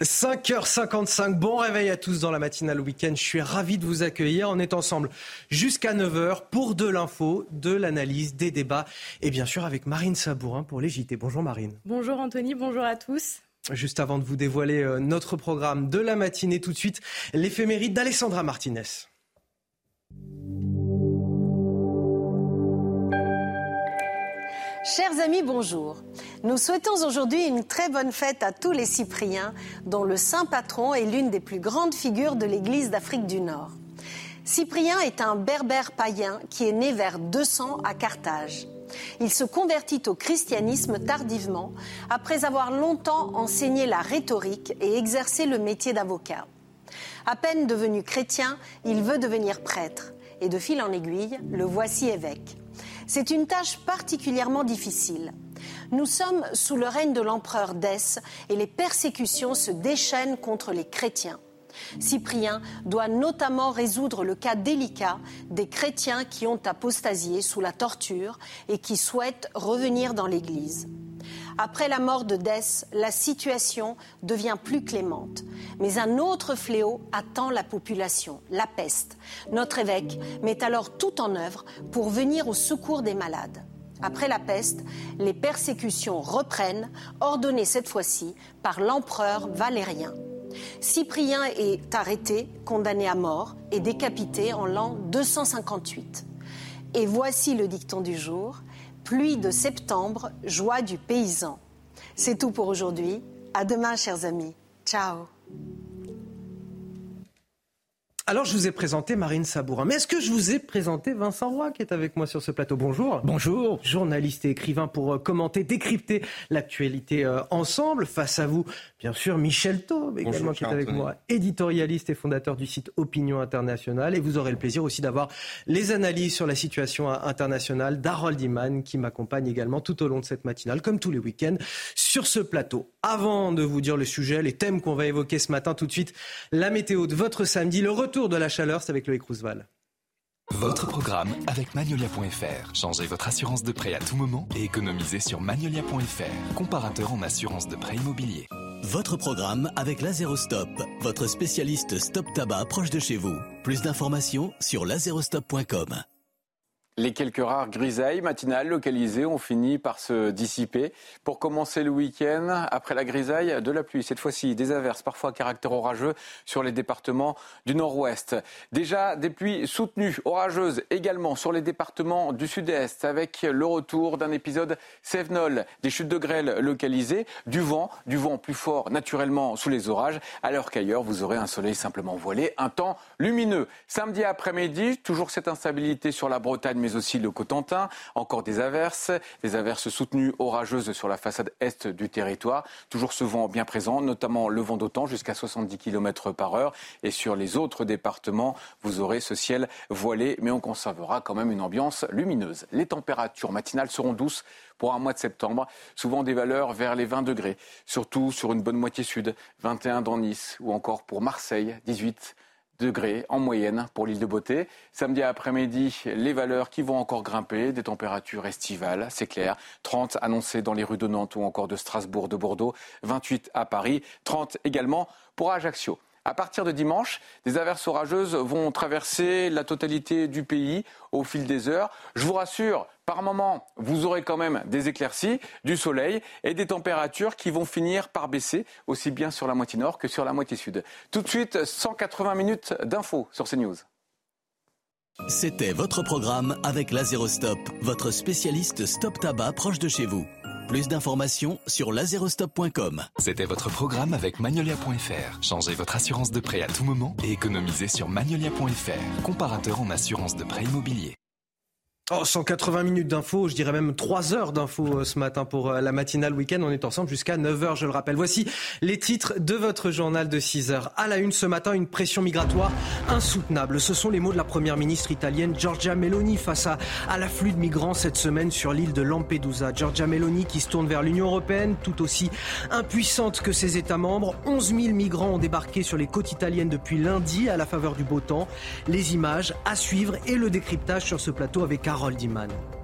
5h55, bon réveil à tous dans la matinale week-end. Je suis ravi de vous accueillir. On est ensemble jusqu'à 9h pour de l'info, de l'analyse, des débats et bien sûr avec Marine Sabourin pour les JT. Bonjour Marine. Bonjour Anthony, bonjour à tous. Juste avant de vous dévoiler euh, notre programme de la matinée, tout de suite, l'éphéméride d'Alessandra Martinez. Chers amis, bonjour. Nous souhaitons aujourd'hui une très bonne fête à tous les Cypriens, dont le saint patron est l'une des plus grandes figures de l'Église d'Afrique du Nord. Cyprien est un berbère païen qui est né vers 200 à Carthage. Il se convertit au christianisme tardivement, après avoir longtemps enseigné la rhétorique et exercé le métier d'avocat. À peine devenu chrétien, il veut devenir prêtre, et de fil en aiguille, le voici évêque. C'est une tâche particulièrement difficile. Nous sommes sous le règne de l'empereur Dès et les persécutions se déchaînent contre les chrétiens. Cyprien doit notamment résoudre le cas délicat des chrétiens qui ont apostasié sous la torture et qui souhaitent revenir dans l'Église. Après la mort de Dès, la situation devient plus clémente. Mais un autre fléau attend la population, la peste. Notre évêque met alors tout en œuvre pour venir au secours des malades. Après la peste, les persécutions reprennent, ordonnées cette fois-ci par l'empereur Valérien. Cyprien est arrêté, condamné à mort et décapité en l'an 258. Et voici le dicton du jour. Pluie de septembre, joie du paysan. C'est tout pour aujourd'hui. À demain, chers amis. Ciao. Alors, je vous ai présenté Marine Sabourin. Mais est-ce que je vous ai présenté Vincent Roy qui est avec moi sur ce plateau? Bonjour. Bonjour. Journaliste et écrivain pour euh, commenter, décrypter l'actualité euh, ensemble. Face à vous, bien sûr, Michel Taube également Bonjour, qui est avec Anthony. moi, éditorialiste et fondateur du site Opinion Internationale. Et vous aurez le plaisir aussi d'avoir les analyses sur la situation euh, internationale d'Harold Iman qui m'accompagne également tout au long de cette matinale, comme tous les week-ends, sur ce plateau. Avant de vous dire le sujet, les thèmes qu'on va évoquer ce matin, tout de suite, la météo de votre samedi, le retour de la chaleur, c'est avec Loïc Roosevelt. Votre programme avec Magnolia.fr. Changez votre assurance de prêt à tout moment et économisez sur Magnolia.fr, comparateur en assurance de prêt immobilier. Votre programme avec Lazerostop, votre spécialiste stop tabac proche de chez vous. Plus d'informations sur lazerostop.com. Les quelques rares grisailles matinales localisées ont fini par se dissiper. Pour commencer le week-end, après la grisaille, de la pluie. Cette fois-ci, des averses, parfois à caractère orageux, sur les départements du nord-ouest. Déjà, des pluies soutenues, orageuses également sur les départements du sud-est, avec le retour d'un épisode Sévenol, des chutes de grêle localisées, du vent, du vent plus fort naturellement sous les orages, alors qu'ailleurs, vous aurez un soleil simplement voilé, un temps lumineux. Samedi après-midi, toujours cette instabilité sur la Bretagne, mais aussi le Cotentin. Encore des averses, des averses soutenues orageuses sur la façade est du territoire. Toujours ce vent bien présent, notamment le vent d'OTAN jusqu'à 70 km par heure. Et sur les autres départements, vous aurez ce ciel voilé, mais on conservera quand même une ambiance lumineuse. Les températures matinales seront douces pour un mois de septembre, souvent des valeurs vers les 20 degrés, surtout sur une bonne moitié sud, 21 dans Nice ou encore pour Marseille, 18 degrés en moyenne pour l'île de Beauté. Samedi après-midi, les valeurs qui vont encore grimper, des températures estivales, c'est clair. 30 annoncées dans les rues de Nantes ou encore de Strasbourg, de Bordeaux, 28 à Paris, 30 également pour Ajaccio. À partir de dimanche, des averses orageuses vont traverser la totalité du pays au fil des heures. Je vous rassure, par moment, vous aurez quand même des éclaircies, du soleil et des températures qui vont finir par baisser, aussi bien sur la moitié nord que sur la moitié sud. Tout de suite, 180 minutes d'infos sur CNews. C'était votre programme avec Lazerostop, votre spécialiste stop tabac proche de chez vous. Plus d'informations sur lazerostop.com. C'était votre programme avec Magnolia.fr. Changez votre assurance de prêt à tout moment et économisez sur Magnolia.fr, comparateur en assurance de prêt immobilier. Oh, 180 minutes d'infos, je dirais même 3 heures d'infos euh, ce matin pour euh, la matinale week-end. On est ensemble jusqu'à 9 heures, je le rappelle. Voici les titres de votre journal de 6 heures. À la une ce matin, une pression migratoire insoutenable. Ce sont les mots de la première ministre italienne Giorgia Meloni face à, à l'afflux de migrants cette semaine sur l'île de Lampedusa. Giorgia Meloni qui se tourne vers l'Union européenne, tout aussi impuissante que ses États membres. 11 000 migrants ont débarqué sur les côtes italiennes depuis lundi à la faveur du beau temps. Les images à suivre et le décryptage sur ce plateau avec Harold Iman.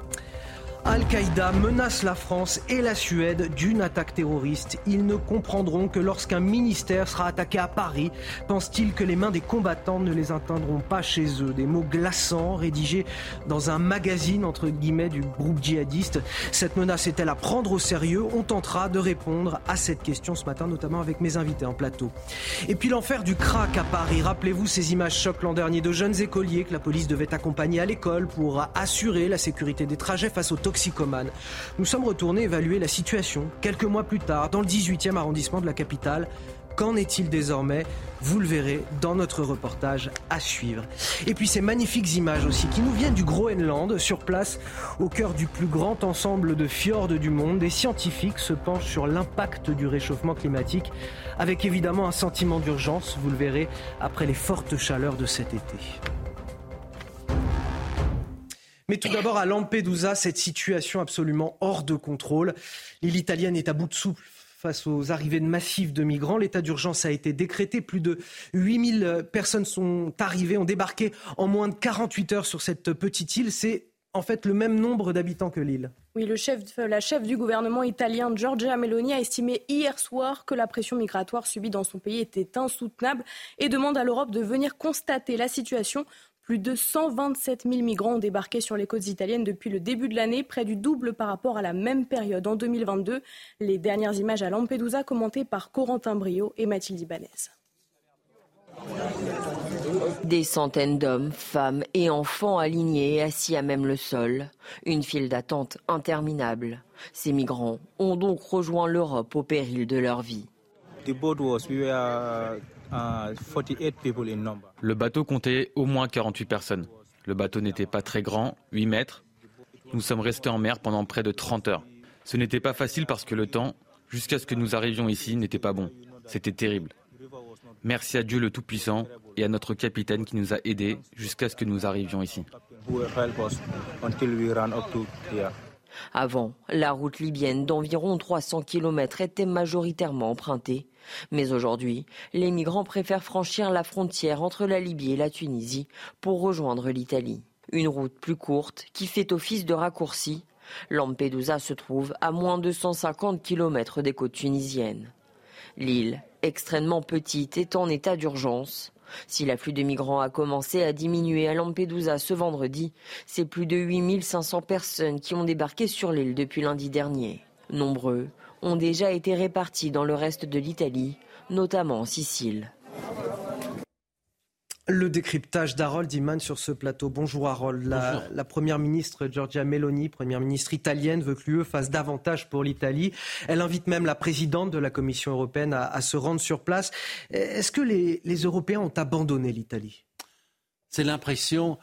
Al-Qaïda menace la France et la Suède d'une attaque terroriste. Ils ne comprendront que lorsqu'un ministère sera attaqué à Paris. Pensent-ils que les mains des combattants ne les atteindront pas chez eux? Des mots glaçants rédigés dans un magazine entre guillemets du groupe djihadiste. Cette menace est-elle à prendre au sérieux? On tentera de répondre à cette question ce matin, notamment avec mes invités en plateau. Et puis l'enfer du crack à Paris. Rappelez-vous ces images chocs l'an dernier de jeunes écoliers que la police devait accompagner à l'école pour assurer la sécurité des trajets face nous sommes retournés évaluer la situation quelques mois plus tard dans le 18e arrondissement de la capitale. Qu'en est-il désormais? Vous le verrez dans notre reportage à suivre. Et puis ces magnifiques images aussi qui nous viennent du Groenland, sur place, au cœur du plus grand ensemble de fjords du monde. Des scientifiques se penchent sur l'impact du réchauffement climatique, avec évidemment un sentiment d'urgence, vous le verrez, après les fortes chaleurs de cet été. Mais tout d'abord, à Lampedusa, cette situation absolument hors de contrôle. L'île italienne est à bout de souffle face aux arrivées massives de migrants. L'état d'urgence a été décrété. Plus de 8000 personnes sont arrivées, ont débarqué en moins de 48 heures sur cette petite île. C'est en fait le même nombre d'habitants que l'île. Oui, le chef, la chef du gouvernement italien Giorgia Meloni a estimé hier soir que la pression migratoire subie dans son pays était insoutenable et demande à l'Europe de venir constater la situation plus de 127 000 migrants ont débarqué sur les côtes italiennes depuis le début de l'année, près du double par rapport à la même période en 2022. Les dernières images à Lampedusa commentées par Corentin Brio et Mathilde Ibanez. Des centaines d'hommes, femmes et enfants alignés et assis à même le sol. Une file d'attente interminable. Ces migrants ont donc rejoint l'Europe au péril de leur vie. Le bateau comptait au moins 48 personnes. Le bateau n'était pas très grand, 8 mètres. Nous sommes restés en mer pendant près de 30 heures. Ce n'était pas facile parce que le temps, jusqu'à ce que nous arrivions ici, n'était pas bon. C'était terrible. Merci à Dieu le Tout-Puissant et à notre capitaine qui nous a aidés jusqu'à ce que nous arrivions ici. Avant, la route libyenne d'environ 300 km était majoritairement empruntée. Mais aujourd'hui, les migrants préfèrent franchir la frontière entre la Libye et la Tunisie pour rejoindre l'Italie. Une route plus courte qui fait office de raccourci. Lampedusa se trouve à moins de 150 km des côtes tunisiennes. L'île, extrêmement petite, est en état d'urgence. Si l'afflux de migrants a commencé à diminuer à Lampedusa ce vendredi, c'est plus de 8500 personnes qui ont débarqué sur l'île depuis lundi dernier. Nombreux ont déjà été répartis dans le reste de l'Italie, notamment en Sicile. Le décryptage d'Harold Iman sur ce plateau. Bonjour Harold. La, première ministre Giorgia Meloni, première ministre italienne, veut que l'UE fasse davantage pour l'Italie. Elle invite même la présidente de la Commission européenne à, se rendre sur place. Est-ce que les, les Européens ont abandonné l'Italie? C'est l'impression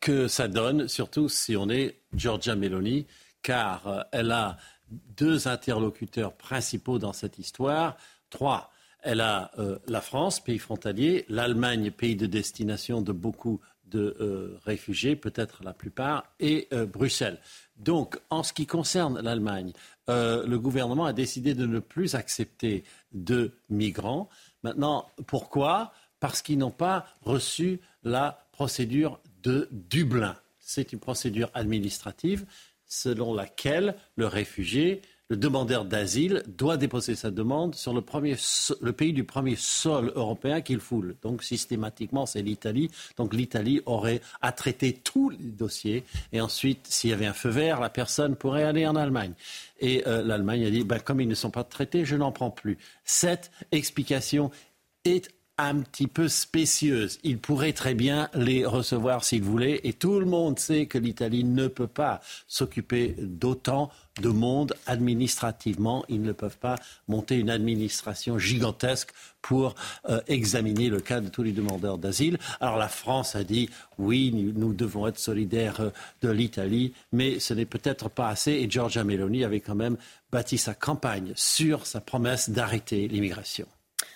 que ça donne, surtout si on est Giorgia Meloni, car euh, elle a deux interlocuteurs principaux dans cette histoire. Trois, elle a euh, la France, pays frontalier, l'Allemagne, pays de destination de beaucoup de euh, réfugiés, peut-être la plupart, et euh, Bruxelles. Donc, en ce qui concerne l'Allemagne, le gouvernement a décidé de ne plus accepter de migrants. Maintenant, pourquoi? Parce qu'ils n'ont pas reçu la procédure de Dublin. C'est une procédure administrative selon laquelle le réfugié, le demandeur d'asile, doit déposer sa demande sur le, pays du premier sol européen qu'il foule. Donc systématiquement, c'est l'Italie. Donc l'Italie aurait à traiter tous les dossiers. Et ensuite, s'il y avait un feu vert, la personne pourrait aller en Allemagne. Et euh, l'Allemagne a dit, ben, comme ils ne sont pas traités, je n'en prends plus. Cette explication est un petit peu spécieuse. Il pourrait très bien les recevoir s'il voulait. Et tout le monde sait que l'Italie ne peut pas s'occuper d'autant de monde administrativement. Ils ne peuvent pas monter une administration gigantesque pour euh, examiner le cas de tous les demandeurs d'asile. Alors la France a dit oui, nous, devons être solidaires euh, de l'Italie, mais ce n'est peut-être pas assez. Et Giorgia Meloni avait quand même bâti sa campagne sur sa promesse d'arrêter l'immigration.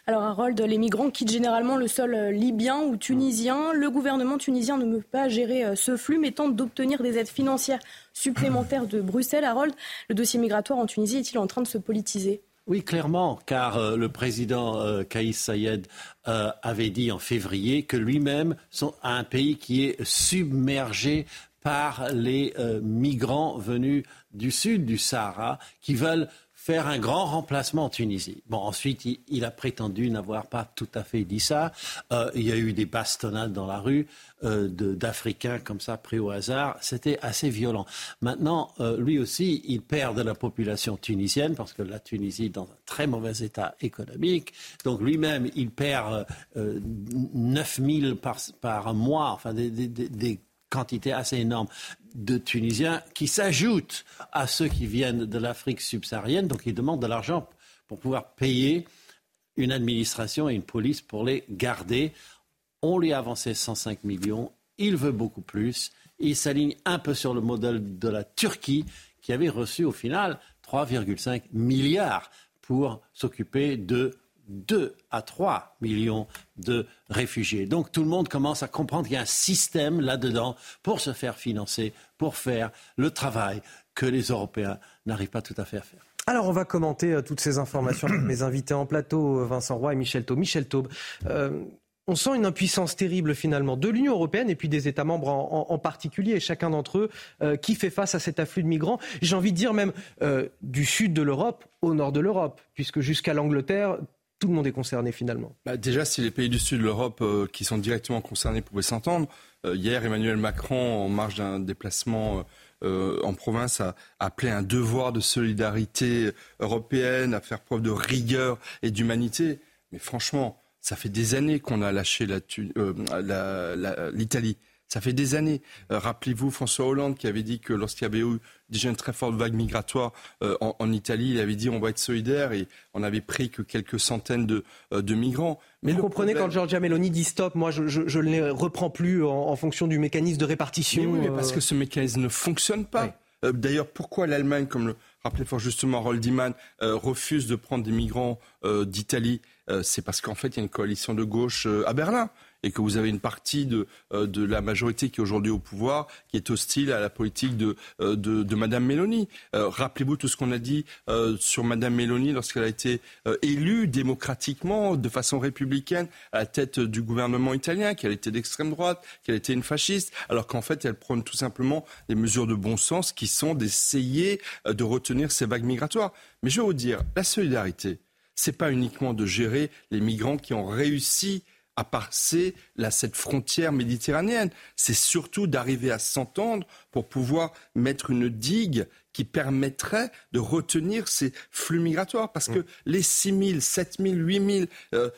Alors Harold, les migrants quittent généralement le sol euh, libyen ou tunisien. Le gouvernement tunisien ne peut pas gérer euh, ce flux, mais tente d'obtenir des aides financières supplémentaires de Bruxelles. Harold, le dossier migratoire en Tunisie est-il en train de se politiser? Oui, clairement, car euh, le président euh, Kaïs Sayed avait dit en février que lui-même a un pays qui est submergé par les migrants venus du sud du Sahara qui veulent faire un grand remplacement en Tunisie. Bon, ensuite, il, a prétendu n'avoir pas tout à fait dit ça. Euh, il y a eu des bastonnades dans la rue euh, d'Africains comme ça pris au hasard. C'était assez violent. Maintenant, euh, lui aussi, il perd de la population tunisienne parce que la Tunisie est dans un très mauvais état économique. Donc lui-même, il perd 9000 par, par mois, enfin des, quantités assez énormes de Tunisiens qui s'ajoutent à ceux qui viennent de l'Afrique subsaharienne. Donc ils demandent de l'argent pour pouvoir payer une administration et une police pour les garder. On lui a avancé 105 millions. Il veut beaucoup plus. Il s'aligne un peu sur le modèle de la Turquie qui avait reçu au final 3,5 milliards pour s'occuper de 2 à 3 millions de réfugiés. Donc tout le monde commence à comprendre qu'il y a un système là-dedans pour se faire financer, pour faire le travail que les Européens n'arrivent pas tout à fait à faire. Alors on va commenter euh, toutes ces informations avec mes invités en plateau, euh, Vincent Roy et Michel Taube. Michel Taube, euh, on sent une impuissance terrible finalement de l'Union européenne et puis des États membres en, particulier, chacun d'entre eux qui fait face à cet afflux de migrants. J'ai envie de dire même du sud de l'Europe au nord de l'Europe, puisque jusqu'à l'Angleterre, tout le monde est concerné finalement. Bah, déjà, si les pays du sud de l'Europe euh, qui sont directement concernés pouvaient s'entendre, euh, hier Emmanuel Macron, en marge d'un déplacement euh, en province, a, appelé un devoir de solidarité européenne, à faire preuve de rigueur et d'humanité. Mais franchement, ça fait des années qu'on a lâché l'Italie. Ça fait des années. Euh, rappelez-vous François Hollande qui avait dit que lorsqu'il y avait eu déjà une très forte vague migratoire euh, en, Italie, il avait dit on va être solidaire et on avait pris que quelques centaines de, euh, migrants. Mais vous comprenez quand Giorgia Meloni dit stop, moi je, ne les reprends plus en, fonction du mécanisme de répartition. oui, mais parce que ce mécanisme ne fonctionne pas. D'ailleurs, pourquoi l'Allemagne, comme le rappelait fort justement Roldiman, refuse de prendre des migrants d'Italie C'est parce qu'en fait, il y a une coalition de gauche à Berlin et que vous avez une partie de, euh, de la majorité qui est aujourd'hui au pouvoir qui est hostile à la politique de, euh, de, de Madame Meloni. Euh, rappelez-vous tout ce qu'on a dit sur Madame Meloni lorsqu'elle a été élue démocratiquement, de façon républicaine, à la tête du gouvernement italien, qu'elle était d'extrême droite, qu'elle était une fasciste, alors qu'en fait elle prône tout simplement des mesures de bon sens qui sont d'essayer de retenir ces vagues migratoires. Mais je vais vous dire, la solidarité, c'est pas uniquement de gérer les migrants qui ont réussi à passer cette frontière méditerranéenne. C'est surtout d'arriver à s'entendre pour pouvoir mettre une digue qui permettrait de retenir ces flux migratoires. Parce que les 6 000, 7 000, 8 000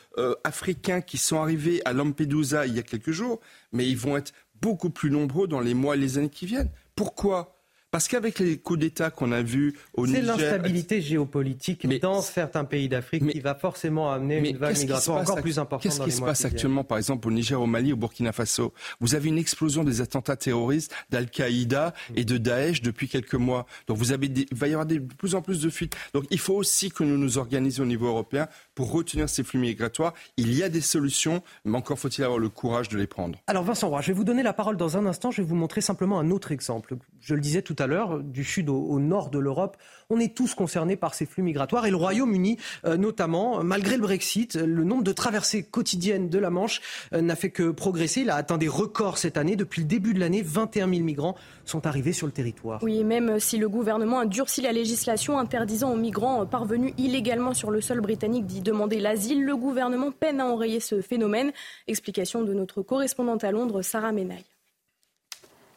Africains qui sont arrivés à Lampedusa il y a quelques jours, mais ils vont être beaucoup plus nombreux dans les mois et les années qui viennent. Pourquoi parce qu'avec les coups d'État qu'on a vus au Niger... C'est l'instabilité géopolitique dans certains pays d'Afrique qui va forcément amener une vague migratoire encore plus importante Qu'est-ce qui se passe actuellement, par exemple, au Niger, au Mali, au Burkina Faso? Vous avez une explosion des attentats terroristes d'Al-Qaïda et de Daesh depuis quelques mois. Donc vous avez il va y avoir de plus en plus de fuites. Donc il faut aussi que nous nous organisions au niveau européen pour retenir ces flux migratoires. Il y a des solutions, mais encore faut-il avoir le courage de les prendre. Alors Vincent Roy, je vais vous donner la parole dans un instant. Je vais vous montrer simplement un autre exemple. Je le disais tout à l'heure, du sud au, nord de l'Europe, on est tous concernés par ces flux migratoires. Et le Royaume-Uni, euh, notamment, malgré le Brexit, le nombre de traversées quotidiennes de la Manche euh, n'a fait que progresser. Il a atteint des records cette année. Depuis le début de l'année, 21 000 migrants sont arrivés sur le territoire. Oui, même si le gouvernement a durci la législation interdisant aux migrants parvenus illégalement sur le sol britannique d'y demander l'asile, le gouvernement peine à enrayer ce phénomène. Explication de notre correspondante à Londres, Sarah Menaille.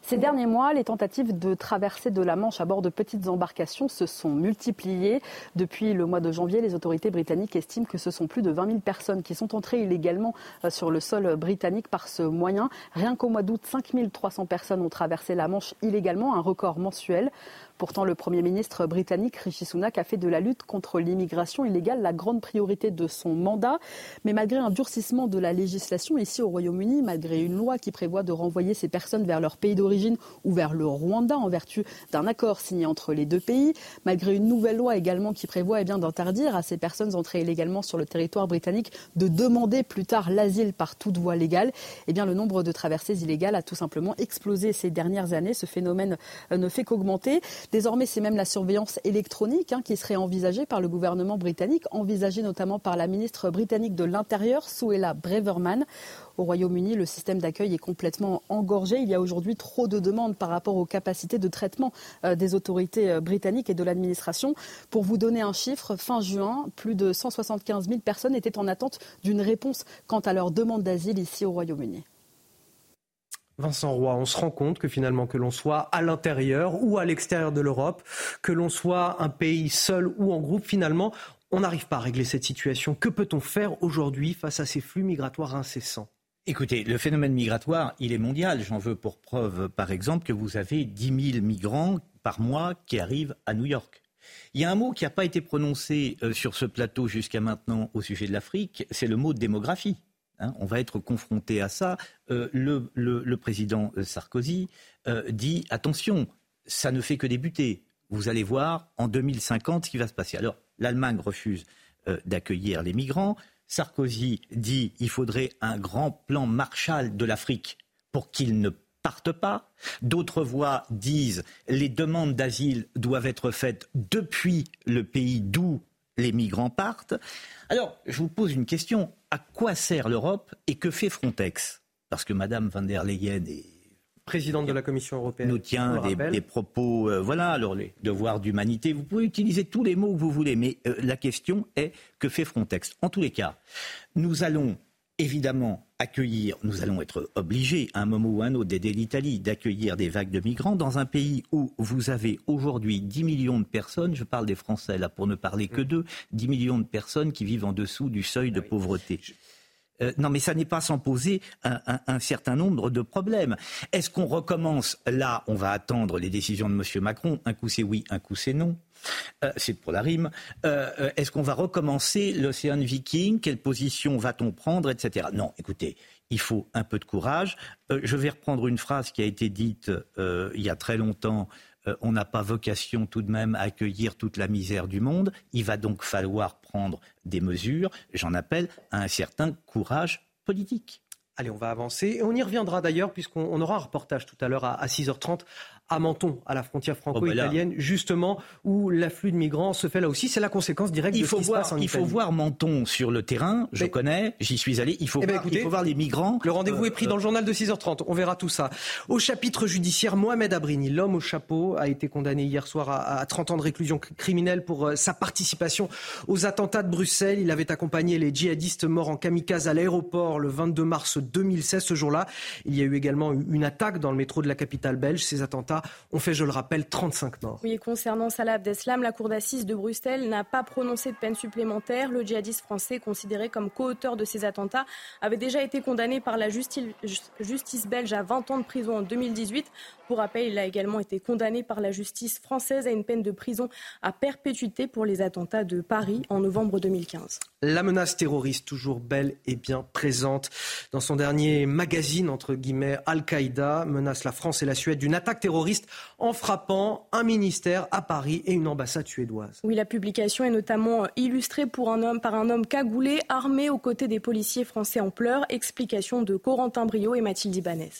Ces derniers mois, les tentatives de traversée de la Manche à bord de petites embarcations se sont multipliées. Depuis le mois de janvier, les autorités britanniques estiment que ce sont plus de 20 000 personnes qui sont entrées illégalement euh, sur le sol britannique par ce moyen. Rien qu'au mois d'août, 5 300 personnes ont traversé la Manche illégalement, un record mensuel. Pourtant, le Premier ministre britannique Rishi Sunak a fait de la lutte contre l'immigration illégale la grande priorité de son mandat. Mais malgré un durcissement de la législation ici au Royaume-Uni, malgré une loi qui prévoit de renvoyer ces personnes vers leur pays d'origine ou vers le Rwanda en vertu d'un accord signé entre les deux pays, malgré une nouvelle loi également qui prévoit eh d'interdire à ces personnes entrées illégalement sur le territoire britannique de demander plus tard l'asile par toute voie légale, eh bien le nombre de traversées illégales a tout simplement explosé ces dernières années. Ce phénomène euh, ne fait qu'augmenter. Désormais, c'est même la surveillance électronique hein, qui serait envisagée par le gouvernement britannique, envisagée notamment par la ministre britannique de l'Intérieur, Suella Breverman. Au Royaume-Uni, le système d'accueil est complètement engorgé. Il y a aujourd'hui trop de demandes par rapport aux capacités de traitement euh, des autorités euh, britanniques et de l'administration. Pour vous donner un chiffre, fin juin, plus de 175 000 personnes étaient en attente d'une réponse quant à leur demande d'asile ici au Royaume-Uni. Vincent Roy, on se rend compte que finalement, que l'on soit à l'intérieur ou à l'extérieur de l'Europe, que l'on soit un pays seul ou en groupe, finalement, on n'arrive pas à régler cette situation. Que peut-on faire aujourd'hui face à ces flux migratoires incessants? Écoutez, le phénomène migratoire, il est mondial. J'en veux pour preuve, par exemple, que vous avez 10 000 migrants par mois qui arrivent à New York. Il y a un mot qui n'a pas été prononcé euh, sur ce plateau jusqu'à maintenant au sujet de l'Afrique, c'est le mot démographie. Hein, on va être confronté à ça. Euh, le, président euh, Sarkozy euh, dit attention, ça ne fait que débuter. Vous allez voir en 2050 ce qui va se passer. Alors, l'Allemagne refuse d'accueillir les migrants. Sarkozy dit il faudrait un grand plan Marshall de l'Afrique pour qu'ils ne partent pas. D'autres voix disent les demandes d'asile doivent être faites depuis le pays d'où les migrants partent. Alors, je vous pose une question à quoi sert l'Europe et que fait Frontex? Parce que Madame van der Leyen est présidente de la Commission européenne nous tient des, propos, euh, voilà, alors les devoirs d'humanité. Vous pouvez utiliser tous les mots que vous voulez, mais euh, la question est que fait Frontex? En tous les cas, nous allons évidemment accueillir, nous allons être obligés à un moment ou à un autre d'aider l'Italie d'accueillir des vagues de migrants dans un pays où vous avez aujourd'hui 10 millions de personnes, je parle des Français là pour ne parler que mm. d'eux, 10 millions de personnes qui vivent en dessous du seuil de pauvreté. Euh, non, mais ça n'est pas sans poser un, certain nombre de problèmes. Est-ce qu'on recommence? Là On va attendre les décisions de M. Macron. Un coup c'est oui, un coup c'est non. Euh, c'est pour la rime. Euh, est-ce qu'on va recommencer l'Océan Viking? Quelle position va-t-on prendre, etc. Non, écoutez, il faut un peu de courage. je vais reprendre une phrase qui a été dite il y a très longtemps on n'a pas vocation tout de même à accueillir toute la misère du monde. Il va donc falloir prendre des mesures, j'en appelle à un certain courage politique. Allez, on va avancer. Et on y reviendra d'ailleurs, puisqu'on aura un reportage tout à l'heure à, 6h30 à Menton, à la frontière franco-italienne, oh, bah justement, où l'afflux de migrants se fait là aussi. C'est la conséquence directe il de ce qui voir, se passe en Il faut voir Menton sur le terrain, je connais, j'y suis allé, il faut, eh ben, voir, il faut voir les migrants. Le rendez-vous est pris dans le journal de 6h30, on verra tout ça. Au chapitre judiciaire, Mohamed Abrini, l'homme au chapeau, a été condamné hier soir à, 30 ans de réclusion criminelle pour euh, sa participation aux attentats de Bruxelles. Il avait accompagné les djihadistes morts en kamikaze à l'aéroport le 22 mars 2016. Ce jour-là, il y a eu également une attaque dans le métro de la capitale belge. Ces attentats ont fait, je le rappelle, 35 morts. Oui, concernant Salah Abdeslam, la cour d'assises de Bruxelles n'a pas prononcé de peine supplémentaire. Le djihadiste français, considéré comme co-auteur de ces attentats, avait déjà été condamné par la justice, justice belge à 20 ans de prison en 2018. Pour rappel, il a également été condamné par la justice française à une peine de prison à perpétuité pour les attentats de Paris en novembre 2015. La menace terroriste toujours belle et bien présente. Dans son dernier magazine, entre guillemets, Al-Qaïda menace la France et la Suède d'une attaque terroriste en frappant un ministère à Paris et une ambassade suédoise. Oui, la publication est notamment illustrée un homme, par un homme cagoulé, armé aux côtés des policiers français en pleurs. Explication de Corentin Brio et Mathilde Ibanez.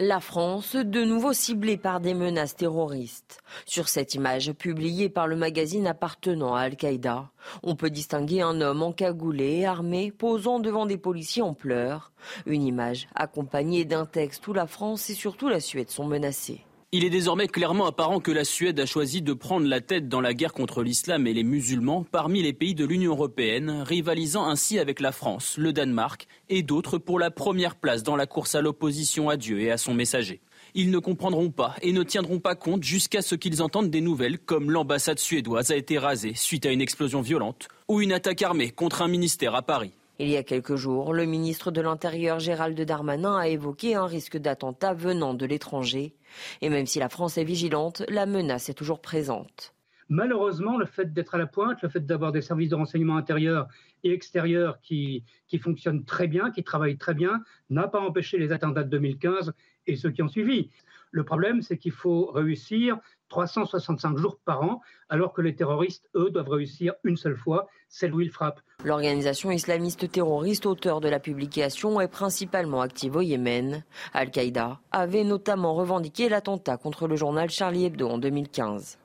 La France, de nouveau ciblée par des menaces terroristes. Sur cette image publiée par le magazine appartenant à Al-Qaïda, on peut distinguer un homme encagoulé, armé, posant devant des policiers en pleurs. Une image accompagnée d'un texte où la France et surtout la Suède sont menacées. Il est désormais clairement apparent que la Suède a choisi de prendre la tête dans la guerre contre l'islam et les musulmans parmi les pays de l'Union européenne, rivalisant ainsi avec la France, le Danemark et d'autres pour la première place dans la course à l'opposition à Dieu et à son messager. Ils ne comprendront pas et ne tiendront pas compte jusqu'à ce qu'ils entendent des nouvelles comme l'ambassade suédoise a été rasée suite à une explosion violente ou une attaque armée contre un ministère à Paris. Il y a quelques jours, le ministre de l'Intérieur Gérald Darmanin a évoqué un risque d'attentat venant de l'étranger. Et même si la France est vigilante, la menace est toujours présente. Malheureusement, le fait d'être à la pointe, le fait d'avoir des services de renseignement intérieur et extérieur qui, qui fonctionnent très bien, qui travaillent très bien, n'a pas empêché les attentats de 2015 et ceux qui ont suivi. Le problème, c'est qu'il faut réussir 365 jours par an, alors que les terroristes, eux, doivent réussir une seule fois, celle où ils frappent. L'organisation islamiste terroriste auteur de la publication est principalement active au Yémen. Al-Qaïda avait notamment revendiqué l'attentat contre le journal Charlie Hebdo en 2015.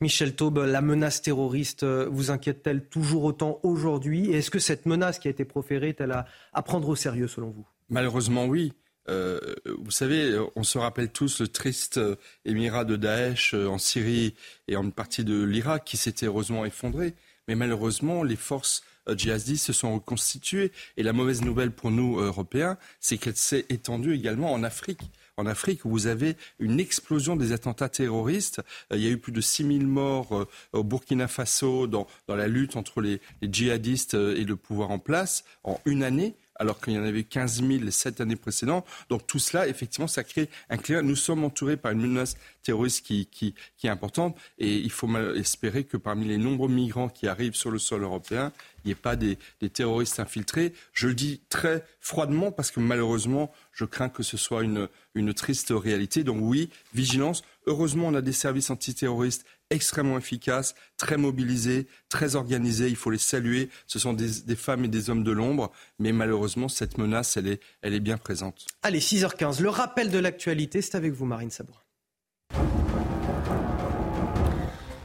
Michel Taube, la menace terroriste euh, vous inquiète-t-elle toujours autant aujourd'hui? Est-ce que cette menace qui a été proférée est-elle à prendre au sérieux selon vous? Malheureusement, oui. Euh, vous savez, on se rappelle tous le triste euh, émirat de Daesh euh, en Syrie et en partie de l'Irak qui s'était heureusement effondré. Mais malheureusement, les forces djihadistes se sont reconstituées. Et la mauvaise nouvelle pour nous, Européens, c'est qu'elle s'est étendue également en Afrique en Afrique où vous avez une explosion des attentats terroristes. il y a eu plus de 6000 morts au Burkina Faso dans, la lutte entre les, djihadistes et le pouvoir en place en une année alors qu'il y en avait 15 000 les sept années précédentes. Donc tout cela, effectivement, ça crée un climat. Nous sommes entourés par une menace terroriste qui, qui, qui est importante et il faut espérer que parmi les nombreux migrants qui arrivent sur le sol européen, il n'y ait pas des, terroristes infiltrés. Je le dis très froidement parce que malheureusement, je crains que ce soit une triste réalité. Donc oui, vigilance. Heureusement, on a des services antiterroristes extrêmement efficaces, très mobilisés, très organisés. Il faut les saluer. Ce sont des, des femmes et des hommes de l'ombre. Mais malheureusement, cette menace, elle est, elle est bien présente. Allez, 6h15. Le rappel de l'actualité, c'est avec vous, Marine Sabourin.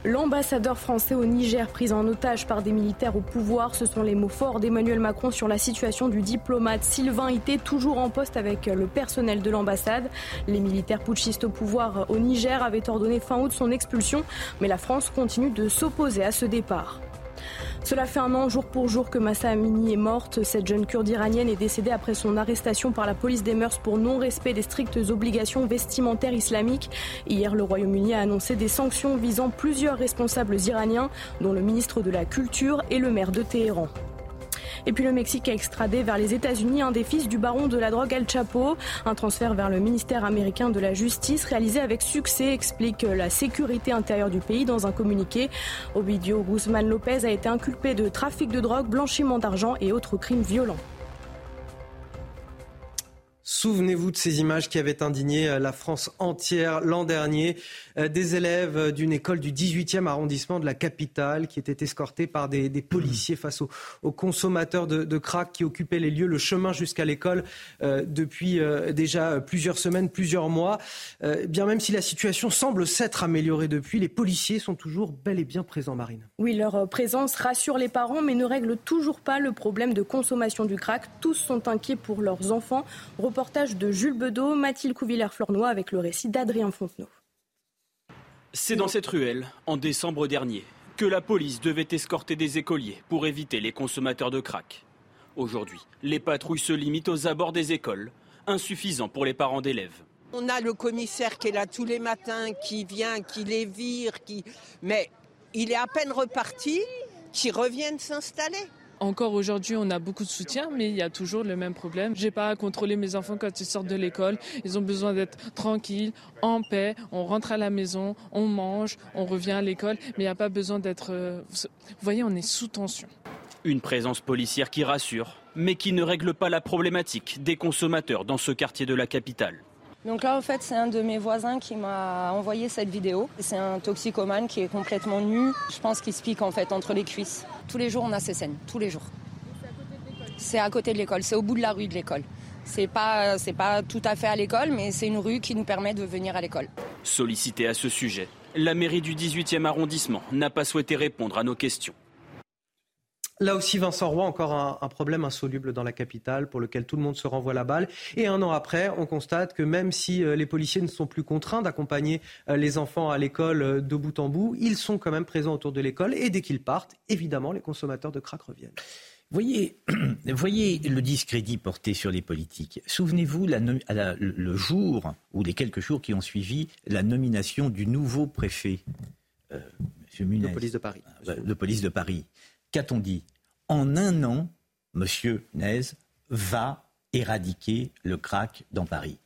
L'ambassadeur français au Niger pris en otage par des militaires au pouvoir, ce sont les mots forts d'Emmanuel Macron sur la situation du diplomate Sylvain Ité, toujours en poste avec le personnel de l'ambassade. Les militaires putschistes au pouvoir au Niger avaient ordonné fin août son expulsion, mais la France continue de s'opposer à ce départ. Cela fait un an jour pour jour que Massa Amini est morte. Cette jeune kurde iranienne est décédée après son arrestation par la police des mœurs pour non-respect des strictes obligations vestimentaires islamiques. Hier, le Royaume-Uni a annoncé des sanctions visant plusieurs responsables iraniens, dont le ministre de la Culture et le maire de Téhéran. Et puis le Mexique a extradé vers les États-Unis un des fils du baron de la drogue El Chapo. Un transfert vers le ministère américain de la Justice réalisé avec succès explique la sécurité intérieure du pays dans un communiqué. Ovidio Guzman Lopez a été inculpé de trafic de drogue, blanchiment d'argent et autres crimes violents. Souvenez-vous de ces images qui avaient indigné la France entière l'an dernier. Euh, des élèves d'une école du 18e arrondissement de la capitale qui étaient escortés par des, policiers face aux, consommateurs de, crack qui occupaient les lieux, le chemin jusqu'à l'école euh, depuis déjà plusieurs semaines, plusieurs mois. bien même si la situation semble s'être améliorée depuis, les policiers sont toujours bel et bien présents, Marine. Oui, leur présence rassure les parents mais ne règle toujours pas le problème de consommation du crack. Tous sont inquiets pour leurs enfants reportage de Jules Bedeau, Mathilde Couvillère-Flornois avec le récit d'Adrien Fontenot. C'est dans cette ruelle, en décembre dernier, que la police devait escorter des écoliers pour éviter les consommateurs de crack. Aujourd'hui, les patrouilles se limitent aux abords des écoles, insuffisant pour les parents d'élèves. On a le commissaire qui est là tous les matins, qui vient, qui les vire, qui... mais il est à peine reparti, qui reviennent s'installer. Encore aujourd'hui, on a beaucoup de soutien, mais il y a toujours le même problème. J'ai pas à contrôler mes enfants quand ils sortent de l'école. Ils ont besoin d'être tranquilles, en paix. On rentre à la maison, on mange, on revient à l'école, mais il n'y a pas besoin d'être. Euh, vous voyez, on est sous tension. Une présence policière qui rassure, mais qui ne règle pas la problématique des consommateurs dans ce quartier de la capitale. Donc là, en fait, c'est un de mes voisins qui m'a envoyé cette vidéo. C'est un toxicomane qui est complètement nu. Je pense qu'il se pique en fait entre les cuisses. Tous les jours, on a ces scènes. Tous les jours. C'est à côté de l'école. C'est au bout de la rue de l'école. C'est pas, pas tout à fait à l'école, mais c'est une rue qui nous permet de venir à l'école. Sollicité à ce sujet, la mairie du 18e arrondissement n'a pas souhaité répondre à nos questions. Là aussi, Vincent Roy, encore un, problème insoluble dans la capitale pour lequel tout le monde se renvoie la balle. Et un an après, on constate que même si euh, les policiers ne sont plus contraints d'accompagner euh, les enfants à l'école euh, de bout en bout, ils sont quand même présents autour de l'école. Et dès qu'ils partent, évidemment, les consommateurs de crack reviennent. Voyez, voyez le discrédit porté sur les politiques. Souvenez-vous le jour ou les quelques jours qui ont suivi la nomination du nouveau préfet, de police de Paris. de police de Paris. Qu'a-t-on dit En un an, M. Nez va éradiquer le crack dans Paris.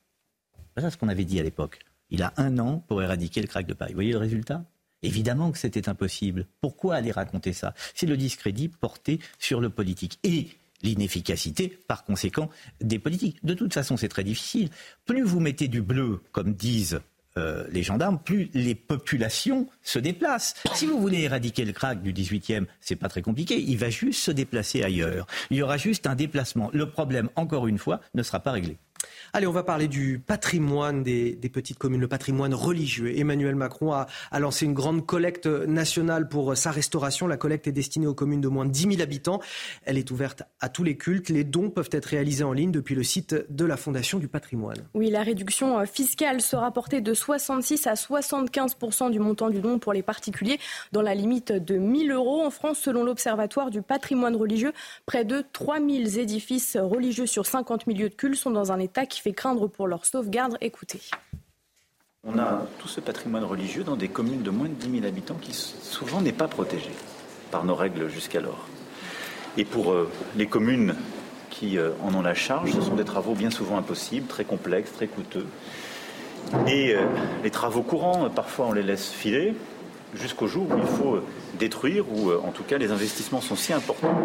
Voilà ce qu'on avait dit à l'époque. Il a un an pour éradiquer le crack de Paris. Vous voyez le résultat? Évidemment que c'était impossible. Pourquoi aller raconter ça? C'est le discrédit porté sur le politique. Et l'inefficacité, par conséquent, des politiques. De toute façon, c'est très difficile. Plus vous mettez du bleu, comme disent euh, les gendarmes, plus les populations se déplacent. Si vous voulez éradiquer le crack du 18e, c'est pas très compliqué. Il va juste se déplacer ailleurs. Il y aura juste un déplacement. Le problème, encore une fois, ne sera pas réglé. Allez, on va parler du patrimoine des, petites communes, le patrimoine religieux. Emmanuel Macron a, lancé une grande collecte nationale pour sa restauration. La collecte est destinée aux communes de moins de 10 000 habitants. Elle est ouverte à tous les cultes. Les dons peuvent être réalisés en ligne depuis le site de la Fondation du patrimoine. Oui, la réduction euh, fiscale sera portée de 66 à 75% du montant du don pour les particuliers, dans la limite de 1 000 euros. En France, selon l'Observatoire du patrimoine religieux, près de 3 000 édifices religieux sur 50 milieux de culte sont dans un état qui fait craindre pour leur sauvegarde. Écoutez. On a tout ce patrimoine religieux dans des communes de moins de 10 000 habitants qui souvent n'est pas protégé par nos règles jusqu'alors. Et pour euh, les communes qui euh, en ont la charge, ce sont des travaux bien souvent impossibles, très complexes, très coûteux. Et euh, les travaux courants, parfois on les laisse filer jusqu'au jour où il faut détruire, ou en tout cas les investissements sont si importants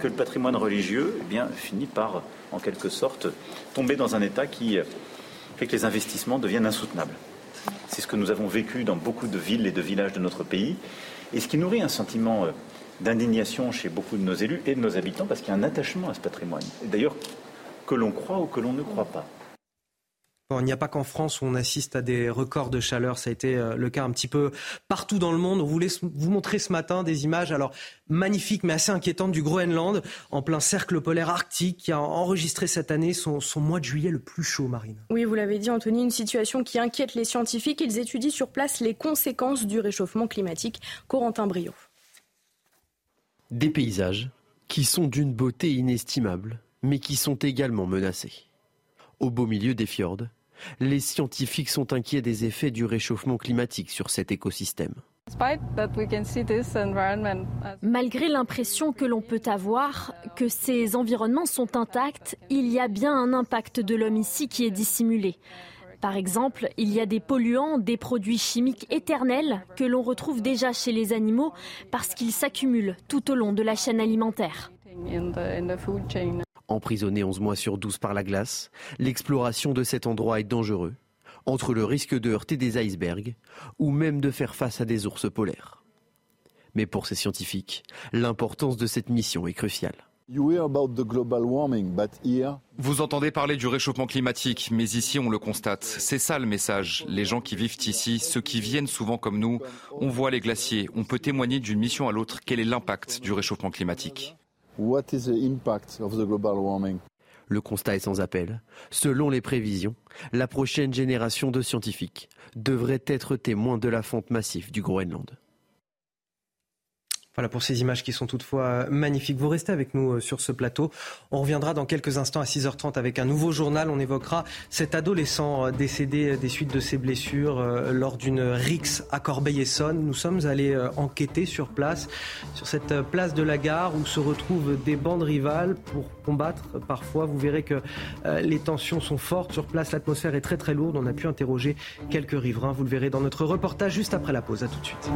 que le patrimoine religieux eh finit par en quelque sorte, tomber dans un état qui fait que les investissements deviennent insoutenables. C'est ce que nous avons vécu dans beaucoup de villes et de villages de notre pays, et ce qui nourrit un sentiment euh, d'indignation chez beaucoup de nos élus et de nos habitants, parce qu'il y a un attachement à ce patrimoine. D'ailleurs, que l'on croit ou que l'on ne croit pas il n'y a pas qu'en France où on assiste à des records de chaleur. Ça a été euh, le cas un petit peu partout dans le monde. On voulait vous montrer ce matin des images alors magnifiques mais assez inquiétantes du Groenland, en plein cercle polaire arctique, qui a enregistré cette année son, mois de juillet le plus chaud, Marine. Oui, vous l'avez dit, Anthony, une situation qui inquiète les scientifiques. Ils étudient sur place les conséquences du réchauffement climatique. Corentin Brio. Des paysages qui sont d'une beauté inestimable, mais qui sont également menacés. Au beau milieu des fjords, les scientifiques sont inquiets des effets du réchauffement climatique sur cet écosystème. Malgré l'impression que l'on peut avoir que ces environnements sont intacts, il y a bien un impact de l'homme ici qui est dissimulé. Par exemple, il y a des polluants, des produits chimiques éternels que l'on retrouve déjà chez les animaux parce qu'ils s'accumulent tout au long de la chaîne alimentaire. Emprisonné 11 mois sur 12 par la glace, l'exploration de cet endroit est dangereux, entre le risque de heurter des icebergs ou même de faire face à des ours polaires. Mais pour ces scientifiques, l'importance de cette mission est cruciale. Vous entendez parler du réchauffement climatique, mais ici on le constate. C'est ça le message. Les gens qui vivent ici, ceux qui viennent souvent comme nous, on voit les glaciers, on peut témoigner d'une mission à l'autre quel est l'impact du réchauffement climatique? Le constat est sans appel. Selon les prévisions, la prochaine génération de scientifiques devrait être témoin de la fonte massive du Groenland. Voilà pour ces images qui sont toutefois magnifiques. Vous restez avec nous euh, sur ce plateau. On reviendra dans quelques instants à 6h30 avec un nouveau journal. On évoquera cet adolescent euh, décédé des suites de ses blessures euh, lors d'une rixe à Corbeil-Essonne. Nous sommes allés enquêter sur place, sur cette place de la gare où se retrouvent des bandes rivales pour combattre parfois. Vous verrez que les tensions sont fortes sur place. L'atmosphère est très très lourde. On a pu interroger quelques riverains. Vous le verrez dans notre reportage juste après la pause. À tout de suite.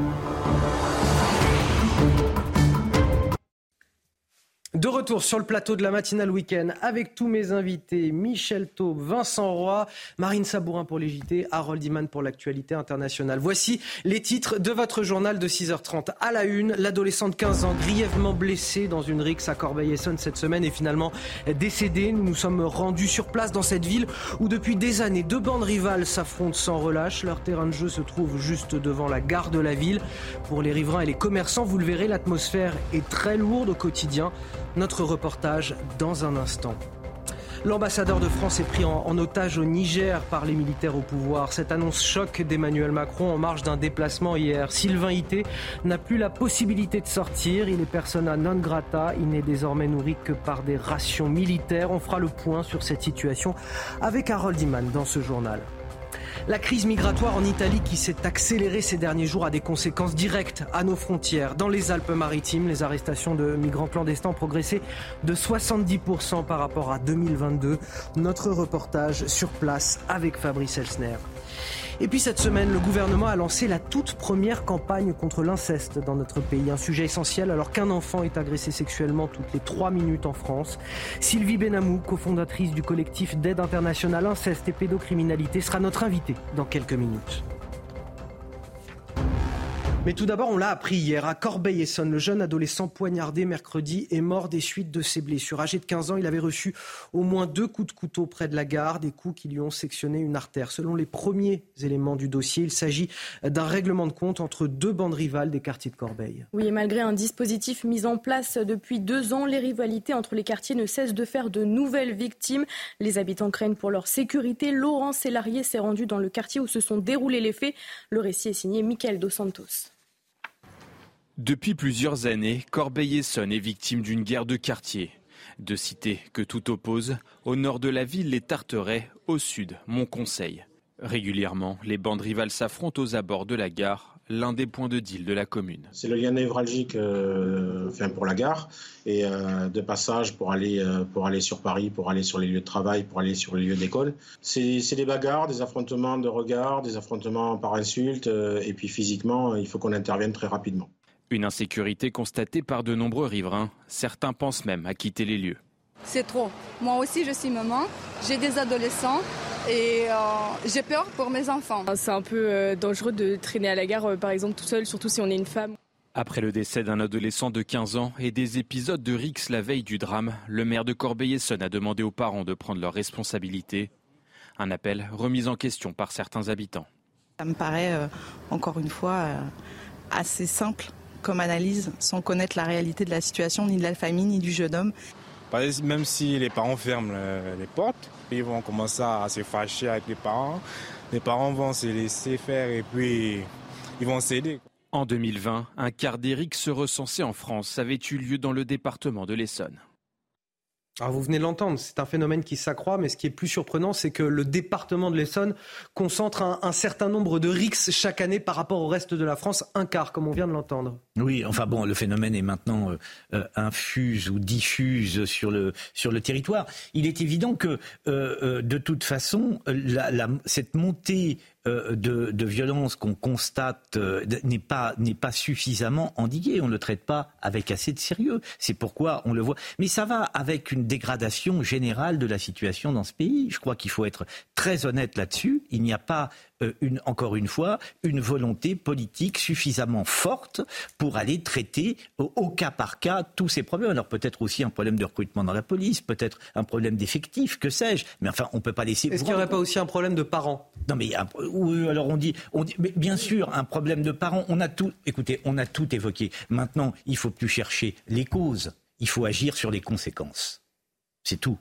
De retour sur le plateau de la matinale week-end avec tous mes invités, Michel Taube, Vincent Roy, Marine Sabourin pour les JT, Harold Iman pour l'actualité internationale. Voici les titres de votre journal de 6h30. À la une, l'adolescent de 15 ans grièvement blessé dans une rixe à Corbeil-Essonne cette semaine est finalement décédé. Nous nous sommes rendus sur place dans cette ville où depuis des années deux bandes rivales s'affrontent sans relâche. Leur terrain de jeu se trouve juste devant la gare de la ville. Pour les riverains et les commerçants, vous le verrez, l'atmosphère est très lourde au quotidien. Notre reportage dans un instant. L'ambassadeur de France est pris en, otage au Niger par les militaires au pouvoir. Cette annonce choque d'Emmanuel Macron en marge d'un déplacement hier. Sylvain Ité n'a plus la possibilité de sortir. Il est persona non grata. Il n'est désormais nourri que par des rations militaires. On fera le point sur cette situation avec Harold Iman dans ce journal. La crise migratoire en Italie qui s'est accélérée ces derniers jours a des conséquences directes à nos frontières. Dans les Alpes-Maritimes, les arrestations de migrants clandestins ont progressé de 70% par rapport à 2022. Notre reportage sur place avec Fabrice Elsner. Et puis cette semaine, le gouvernement a lancé la toute première campagne contre l'inceste dans notre pays. Un sujet essentiel alors qu'un enfant est agressé sexuellement toutes les trois minutes en France. Sylvie Benamou, cofondatrice du collectif d'aide internationale inceste et pédocriminalité, sera notre invitée dans quelques minutes. Mais tout d'abord, on l'a appris hier à Corbeil-Essonne. Le jeune adolescent poignardé mercredi est mort des suites de ses blessures. Âgé de 15 ans, il avait reçu au moins deux coups de couteau près de la gare, des coups qui lui ont sectionné une artère. Selon les premiers éléments du dossier, il s'agit d'un règlement de compte entre deux bandes rivales des quartiers de Corbeil. Oui, et malgré un dispositif mis en place depuis deux ans, les rivalités entre les quartiers ne cessent de faire de nouvelles victimes. Les habitants craignent pour leur sécurité. Laurent Sélarié s'est rendu dans le quartier où se sont déroulés les faits. Le récit est signé Michael Dos Santos. Depuis plusieurs années, Corbeil-Essonne est victime d'une guerre de quartier. Deux cités que tout oppose, au nord de la ville les Tarterets, au sud Montconseil. Régulièrement, les bandes rivales s'affrontent aux abords de la gare, l'un des points de deal de la commune. C'est le lien névralgique euh, pour la gare et euh, de passage pour aller, euh, pour aller sur Paris, pour aller sur les lieux de travail, pour aller sur les lieux d'école. C'est des bagarres, des affrontements de regard, des affrontements par insulte et puis physiquement, il faut qu'on intervienne très rapidement. Une insécurité constatée par de nombreux riverains. Certains pensent même à quitter les lieux. C'est trop. Moi aussi, je suis maman. J'ai des adolescents et euh, j'ai peur pour mes enfants. C'est un peu euh, dangereux de traîner à la gare, euh, par exemple, tout seul, surtout si on est une femme. Après le décès d'un adolescent de 15 ans et des épisodes de Rix la veille du drame, le maire de Corbeil-Essonne a demandé aux parents de prendre leurs responsabilités. Un appel remis en question par certains habitants. Ça me paraît, encore une fois, assez simple comme analyse sans connaître la réalité de la situation, ni de la famille, ni du jeune homme. Même si les parents ferment les portes, ils vont commencer à se fâcher avec les parents. Les parents vont se laisser faire et puis ils vont céder. En 2020, un quart d'Éric se recensé en France avait eu lieu dans le département de l'Essonne. Vous venez de l'entendre, c'est un phénomène qui s'accroît, mais ce qui est plus surprenant, c'est que le département de l'Essonne concentre un, certain nombre de rixes chaque année par rapport au reste de la France, un quart, comme on vient de l'entendre. Oui, enfin bon, le phénomène est maintenant euh, euh, infuse ou diffuse sur le, territoire. Il est évident que, euh, de toute façon, cette montée de, de, violence qu'on constate euh, n'est pas n'est pas suffisamment endiguée. On ne le traite pas avec assez de sérieux. C'est pourquoi on le voit. Mais ça va avec une dégradation générale de la situation dans ce pays. Je crois qu'il faut être très honnête là-dessus. Il n'y a pas euh, une, encore une fois, une volonté politique suffisamment forte pour aller traiter au, cas par cas tous ces problèmes. Alors peut-être aussi un problème de recrutement dans la police, peut-être un problème d'effectifs, que sais-je. Mais enfin, on ne peut pas laisser. Est-ce qu'il n'y aurait pas aussi un problème de parents? Non, mais oui, alors on dit, on dit, mais bien sûr, un problème de parents. On a tout. Écoutez, on a tout évoqué. Maintenant, il faut plus chercher les causes. Il faut agir sur les conséquences. C'est tout.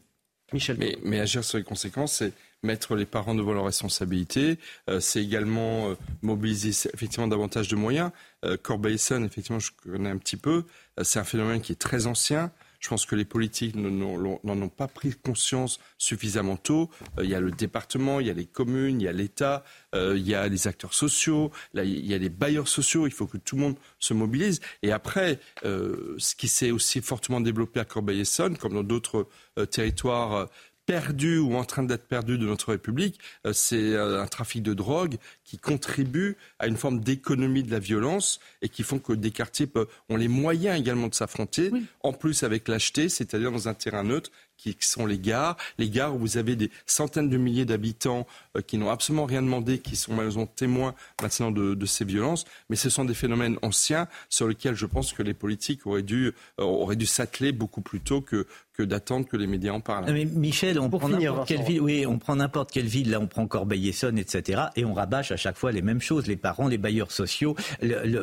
Michel. Mais, mais, agir sur les conséquences, c'est mettre les parents devant leurs responsabilités. Euh, c'est également euh, mobiliser effectivement davantage de moyens. Euh, Corbeil-Essonne, effectivement, je connais un petit peu. Euh, c'est un phénomène qui est très ancien. Je pense que les politiques n'en ont pas pris conscience suffisamment tôt. il y a le département, il y a les communes, il y a l'État, il y a les acteurs sociaux, il y a les bailleurs sociaux. Il faut que tout le monde se mobilise. Et après, ce qui s'est aussi fortement développé à Corbeil-Essonne, comme dans d'autres territoires perdu ou en train d'être perdu de notre République, euh, c'est euh, un trafic de drogue qui contribue à une forme d'économie de la violence et qui font que des quartiers ont les moyens également de s'affronter, en plus avec l'acheter, c'est-à-dire dans un terrain neutre qui sont les gares. Les gares où vous avez des centaines de milliers d'habitants euh, qui n'ont absolument rien demandé, qui sont malheureusement témoins maintenant de, ces violences. Mais ce sont des phénomènes anciens sur lesquels je pense que les politiques auraient dû, euh, auraient dû s'atteler beaucoup plus tôt que, que d'attendre que les médias en parlent. Mais Michel, on prend n'importe quelle ville, oui, on prend n'importe quelle ville, là on prend Corbeil-Essonne, etc. Et on rabâche à chaque fois les mêmes choses, les parents, les bailleurs sociaux.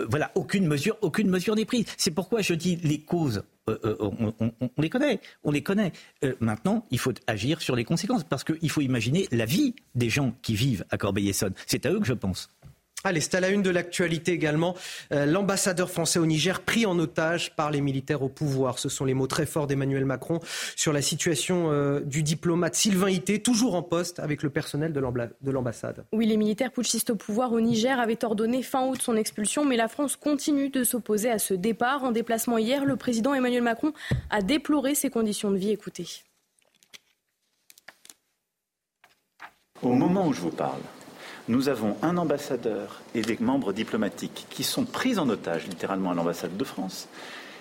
voilà, aucune mesure, aucune mesure n'est prise. C'est pourquoi je dis les causes euh, euh, on, les connaît, on les connaît. Euh, maintenant, il faut agir sur les conséquences parce qu'il faut imaginer la vie des gens qui vivent à Corbeil-Essonne. C'est à eux que je pense. Allez, c'est à la une de l'actualité également. Euh, l'ambassadeur français au Niger pris en otage par les militaires au pouvoir. Ce sont les mots très forts d'Emmanuel Macron sur la situation euh, du diplomate Sylvain Ité, toujours en poste avec le personnel de l'ambassade. Oui, les militaires putschistes au pouvoir au Niger avaient ordonné fin août son expulsion, mais la France continue de s'opposer à ce départ. En déplacement hier, le président Emmanuel Macron a déploré ses conditions de vie. Écoutez. Au moment où je vous parle, nous avons un ambassadeur et des membres diplomatiques qui sont pris en otage littéralement à l'ambassade de France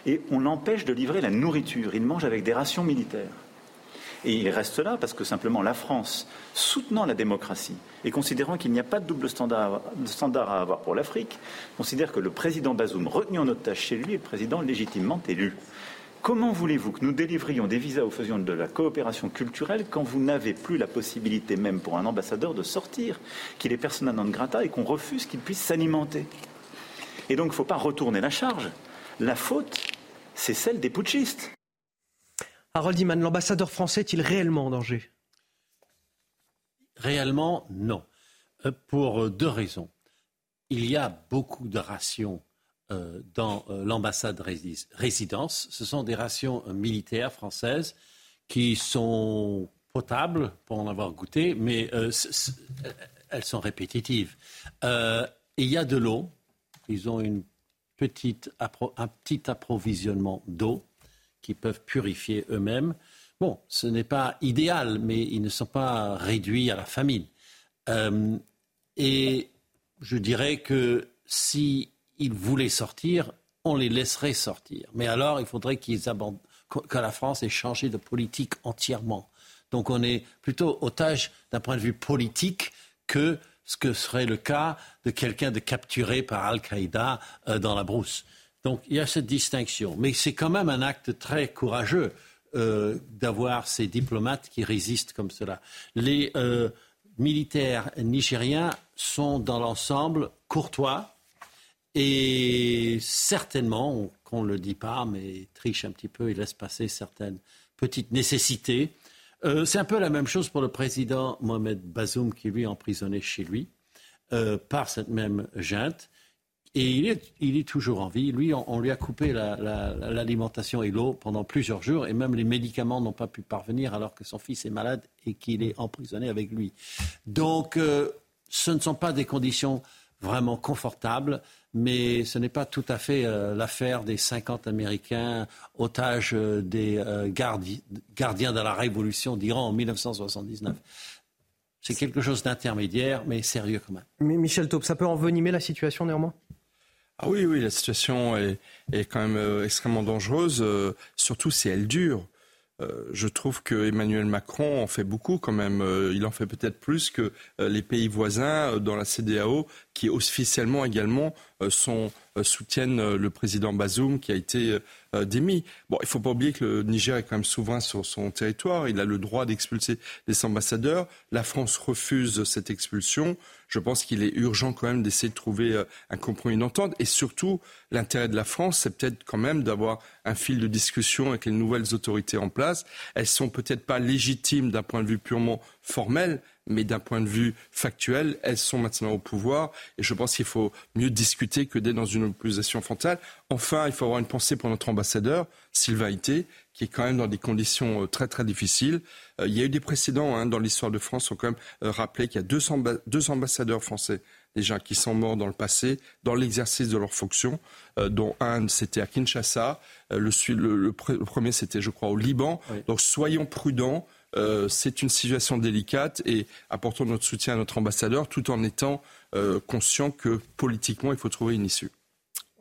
et on l'empêche de livrer la nourriture. Il mange avec des rations militaires. Et il reste là parce que simplement la France, soutenant la démocratie et considérant qu'il n'y a pas de double standard, à avoir pour l'Afrique, considère que le président Bazoum, retenu en otage chez lui, est président légitimement élu. Comment voulez-vous que nous délivrions des visas ou faisions de la coopération culturelle quand vous n'avez plus la possibilité même pour un ambassadeur de sortir, qu'il est persona non grata et qu'on refuse qu'il puisse s'alimenter? Et donc il ne faut pas retourner la charge. La faute, c'est celle des putschistes. Harold Iman, l'ambassadeur français est-il réellement en danger? Réellement, non. Euh, pour deux raisons. Il y a beaucoup de rations euh, dans euh, l'ambassade résidence. Ce sont des rations euh, militaires françaises qui sont potables pour en avoir goûté, mais elles sont répétitives. il y a de l'eau. Ils ont une petite, un petit approvisionnement d'eau qu'ils peuvent purifier eux-mêmes. Bon, ce n'est pas idéal, mais ils ne sont pas réduits à la famine. et je dirais que si ils voulaient sortir, on les laisserait sortir. Mais alors, il faudrait que la France ait changé de politique entièrement. Donc on est plutôt otage d'un point de vue politique que ce que serait le cas de quelqu'un de capturé par Al-Qaïda euh, dans la brousse. Donc il y a cette distinction. Mais c'est quand même un acte très courageux euh, d'avoir ces diplomates qui résistent comme cela. Les euh, militaires nigériens sont dans l'ensemble courtois, et certainement, qu'on ne le dit pas, mais triche un petit peu, il laisse passer certaines petites nécessités. Euh, c'est un peu la même chose pour le président Mohamed Bazoum, qui lui est emprisonné chez lui euh, par cette même junte. Et il est, il est, toujours en vie. Lui, on, lui a coupé l'alimentation et l'eau pendant plusieurs jours, et même les médicaments n'ont pas pu parvenir alors que son fils est malade et qu'il est emprisonné avec lui. Donc, euh, ce ne sont pas des conditions vraiment confortables mais ce n'est pas tout à fait euh, l'affaire des 50 Américains otages euh, des euh, gardiens de la révolution d'Iran en 1979. C'est quelque chose d'intermédiaire, mais sérieux quand même. Mais Michel Taub, ça peut envenimer la situation néanmoins? Ah oui, oui, la situation est, est quand même extrêmement dangereuse, surtout si elle dure. Je trouve que Emmanuel Macron en fait beaucoup quand même. il en fait peut-être plus que les pays voisins dans la CDAO qui officiellement également euh, sont, euh, soutiennent euh, le président Bazoum qui a été démis. Bon, il ne faut pas oublier que le Niger est quand même souverain sur son territoire. Il a le droit d'expulser les ambassadeurs. La France refuse cette expulsion. Je pense qu'il est urgent quand même d'essayer de trouver un compromis d'entente. Et surtout, l'intérêt de la France, c'est peut-être quand même d'avoir un fil de discussion avec les nouvelles autorités en place. Elles sont peut-être pas légitimes d'un point de vue purement formel, mais d'un point de vue factuel, elles sont maintenant au pouvoir. Et je pense qu'il faut mieux discuter que d'être dans une opposition frontale. Enfin, il faut avoir une pensée pour notre ambassadeur, Sylvain Ité, qui est quand même dans des conditions euh, très très difficiles. Euh, il y a eu des précédents hein, dans l'histoire de France. On quand même euh, rappelé qu'il y a deux, deux, ambassadeurs français déjà qui sont morts dans le passé dans l'exercice de leurs fonctions, dont un c'était à Kinshasa, le, le, le, premier c'était je crois au Liban. Donc soyons prudents c'est une situation délicate et apportons notre soutien à notre ambassadeur tout en étant conscient que politiquement, il faut trouver une issue.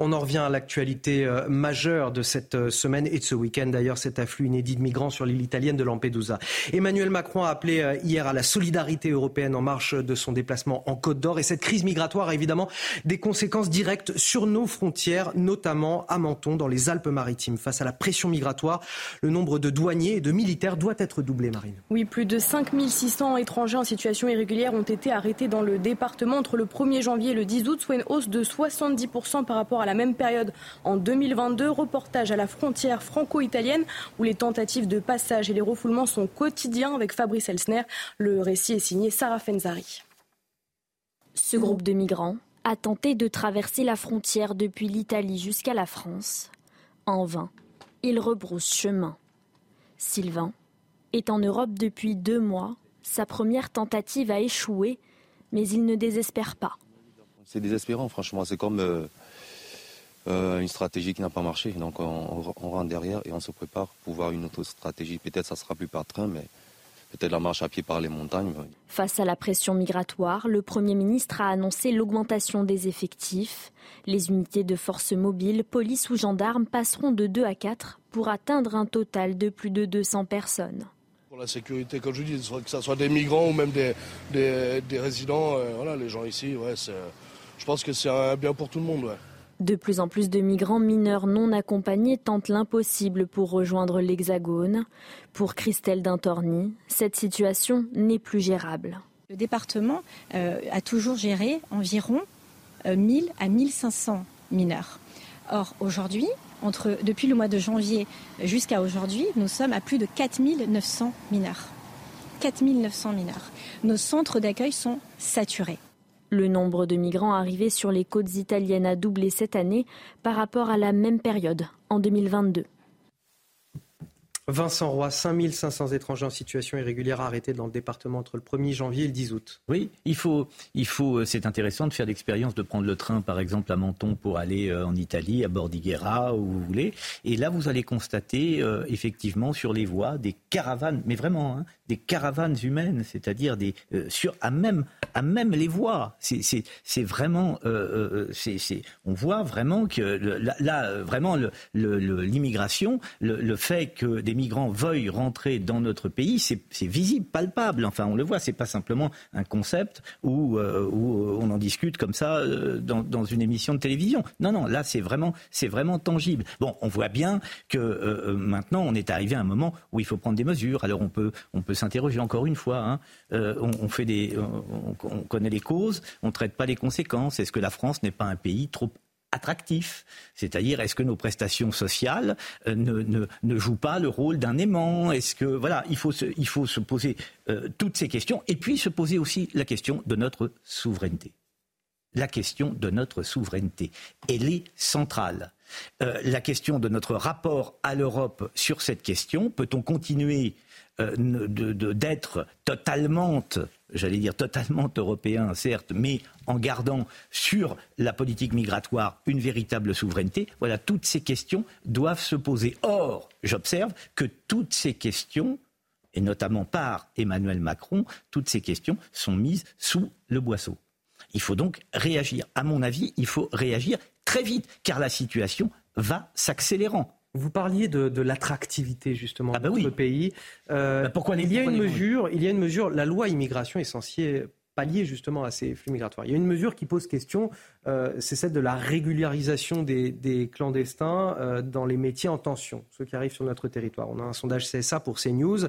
On en revient à l'actualité euh, majeure de cette euh, semaine et de ce week-end, d'ailleurs, cet afflux inédit de migrants sur l'île italienne de Lampedusa. Emmanuel Macron a appelé euh, hier à la solidarité européenne en marche de son déplacement en Côte d'Or. Et cette crise migratoire a évidemment des conséquences directes sur nos frontières, notamment à Menton, dans les Alpes-Maritimes. Face à la pression migratoire, le nombre de douaniers et de militaires doit être doublé, Marine. Oui, plus de 5600 étrangers en situation irrégulière ont été arrêtés dans le département entre le 1er janvier et le 10 août, soit une hausse de 70% par rapport à la même période en 2022. Reportage à la frontière franco-italienne où les tentatives de passage et les refoulements sont quotidiens avec Fabrice Elsner. Le récit est signé Sarah Fenzari. Ce groupe de migrants a tenté de traverser la frontière depuis l'Italie jusqu'à la France. En vain, il rebrousse chemin. Sylvain est en Europe depuis deux mois. Sa première tentative a échoué, mais il ne désespère pas. C'est désespérant, franchement. C'est comme euh, euh, une stratégie qui n'a pas marché. Donc on, rentre derrière et on se prépare pour voir une autre stratégie. Peut-être ça sera plus par train, mais peut-être la marche à pied par les montagnes. Face à la pression migratoire, le Premier ministre a annoncé l'augmentation des effectifs. Les unités de force mobile, police ou gendarmes passeront de 2 à 4 pour atteindre un total de plus de 200 personnes. Pour la sécurité, comme je dis, que ce soit des migrants ou même des, des, résidents, euh, voilà, les gens ici, ouais, je pense que c'est un bien pour tout le monde. De plus en plus de migrants mineurs non accompagnés tentent l'impossible pour rejoindre l'Hexagone. Pour Christelle Dintorni, cette situation n'est plus gérable. Le département euh, a toujours géré environ 1000 euh, à 1500 mineurs. Or, aujourd'hui, depuis le mois de janvier jusqu'à aujourd'hui, nous sommes à plus de 4900 mineurs. 4900 mineurs. Nos centres d'accueil sont saturés. Le nombre de migrants arrivés sur les côtes italiennes a doublé cette année par rapport à la même période en 2022. Vincent Roy, 5500 étrangers en situation irrégulière arrêtés dans le département entre le 1er janvier et le 10 août. Oui, il faut, il faut, euh, c'est intéressant de faire l'expérience de prendre le train, par exemple, à Menton pour aller euh, en Italie, à Bordighera, où vous voulez. Et là, vous allez constater, euh, effectivement, sur les voies, des caravanes, mais vraiment, hein, des caravanes humaines, c'est-à-dire des, sur, à même, à même les voies. C'est vraiment, c'est on voit vraiment que là, vraiment, l'immigration, le, le, fait que des migrants veuillent rentrer dans notre pays, c'est visible, palpable. Enfin, on le voit, c'est pas simplement un concept où, euh, où on en discute comme ça euh, dans, une émission de télévision. Non, non, là, c'est vraiment, vraiment tangible. Bon, on voit bien que euh, maintenant, on est arrivé à un moment où il faut prendre des mesures. Alors, on peut, on peut s'interroger encore une fois. Hein. On, fait des, on, on, connaît les causes, on traite pas les conséquences. Est-ce que la France n'est pas un pays trop attractif. C'est-à-dire, est-ce que nos prestations sociales euh, ne, ne, jouent pas le rôle d'un aimant? Est-ce que voilà, il faut se, il faut se poser euh, toutes ces questions et puis se poser aussi la question de notre souveraineté. La question de notre souveraineté, elle est centrale. Euh, la question de notre rapport à l'Europe sur cette question, peut-on continuer d'être totalement j'allais dire totalement européen, certes, mais en gardant sur la politique migratoire une véritable souveraineté, voilà, toutes ces questions doivent se poser. Or, j'observe que toutes ces questions, et notamment par Emmanuel Macron, toutes ces questions sont mises sous le boisseau. Il faut donc réagir. À mon avis, il faut réagir très vite, car la situation va s'accélérant. Vous parliez de, l'attractivité justement ah bah de notre pays. Euh, bah pourquoi il y a une mesure, il y a une mesure. La loi immigration est censée pallier justement à ces flux migratoires. Il y a une mesure qui pose question euh, c'est celle de la régularisation des, clandestins euh, dans les métiers en tension, ceux qui arrivent sur notre territoire. On a un sondage CSA pour CNews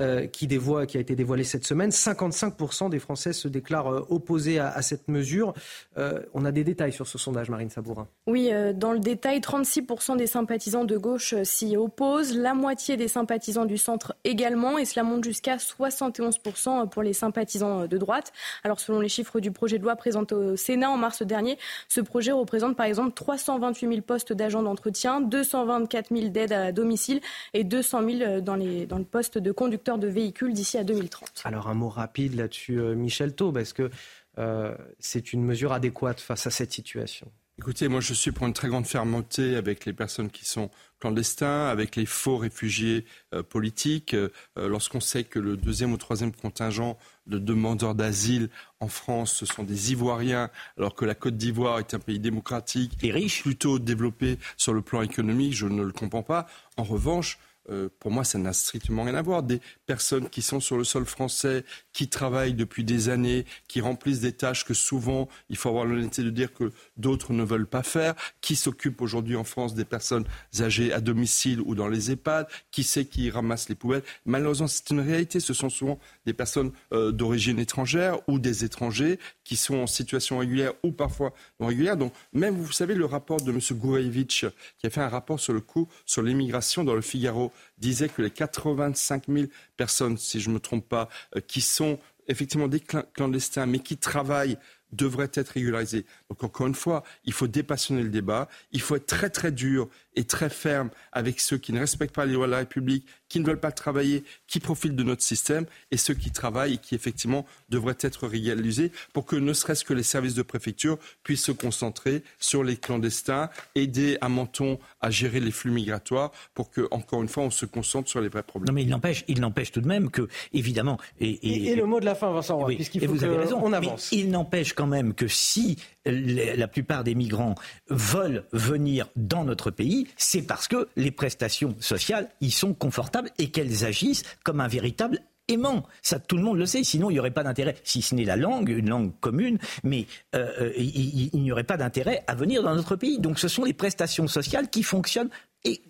euh, qui, a été dévoilé cette semaine. 55% des Français se déclarent opposés à, cette mesure. on a des détails sur ce sondage, Marine Sabourin. Oui, dans le détail, 36% des sympathisants de gauche s'y opposent, la moitié des sympathisants du centre également, et cela monte jusqu'à 71% pour les sympathisants de droite. Alors selon les chiffres du projet de loi présenté au Sénat en mars dernier, ce projet représente par exemple 328 000 postes d'agents d'entretien, 224 000 d'aides à domicile et 200 000 euh, dans, les, dans le poste de conducteur de véhicules d'ici à 2030. Alors un mot rapide là-dessus, euh, Michel Taube, est-ce que euh, c'est une mesure adéquate face à cette situation? Écoutez, moi je suis pour une très grande fermeté avec les personnes qui sont clandestins, avec les faux réfugiés euh, politiques. Euh, lorsqu'on sait que le deuxième ou troisième contingent de demandeurs d'asile en France, ce sont des Ivoiriens, alors que la Côte d'Ivoire est un pays démocratique et riche, plutôt développé sur le plan économique, je ne le comprends pas. En revanche, euh, pour moi, ça n'a strictement rien à voir. Des personnes qui sont sur le sol français, qui travaillent depuis des années, qui remplissent des tâches que souvent, il faut avoir l'honnêteté de dire que d'autres ne veulent pas faire, qui s'occupent aujourd'hui en France des personnes âgées à domicile ou dans les EHPAD, qui sait qui ramasse les poubelles. Malheureusement, c'est une réalité. Ce sont souvent des personnes euh, d'origine étrangère ou des étrangers qui sont en situation régulière ou parfois non régulière. Donc, même, vous savez, le rapport de M. Gourevitch, qui a fait un rapport sur le coût sur l'immigration dans le Figaro, disait que les 85 000 personnes, si je ne me trompe pas, euh, qui sont effectivement des clandestins, mais qui travaillent devraient être régularisés. Donc encore une fois, il faut dépassionner le débat, il faut être très très dur et très ferme avec ceux qui ne respectent pas les lois de la République, qui ne veulent pas travailler, qui profitent de notre système, et ceux qui travaillent et qui effectivement devraient être régularisés pour que ne serait-ce que les services de préfecture puissent se concentrer sur les clandestins, aider à Menton à gérer les flux migratoires pour que, encore une fois, on se concentre sur les vrais problèmes. Non, mais il n'empêche, il n'empêche tout de même que, évidemment, et, et, le mot de la fin, Vincent Roy, puisqu'il faut vous avez raison, on avance. il n'empêche quand même que si la plupart des migrants veulent venir dans notre pays, c'est parce que les prestations sociales y sont confortables et qu'elles agissent comme un véritable aimant. Ça, tout le monde le sait. Sinon, il n'y aurait pas d'intérêt, si ce n'est la langue, une langue commune, mais euh, euh, il, n'y aurait pas d'intérêt à venir dans notre pays. Donc, ce sont les prestations sociales qui fonctionnent et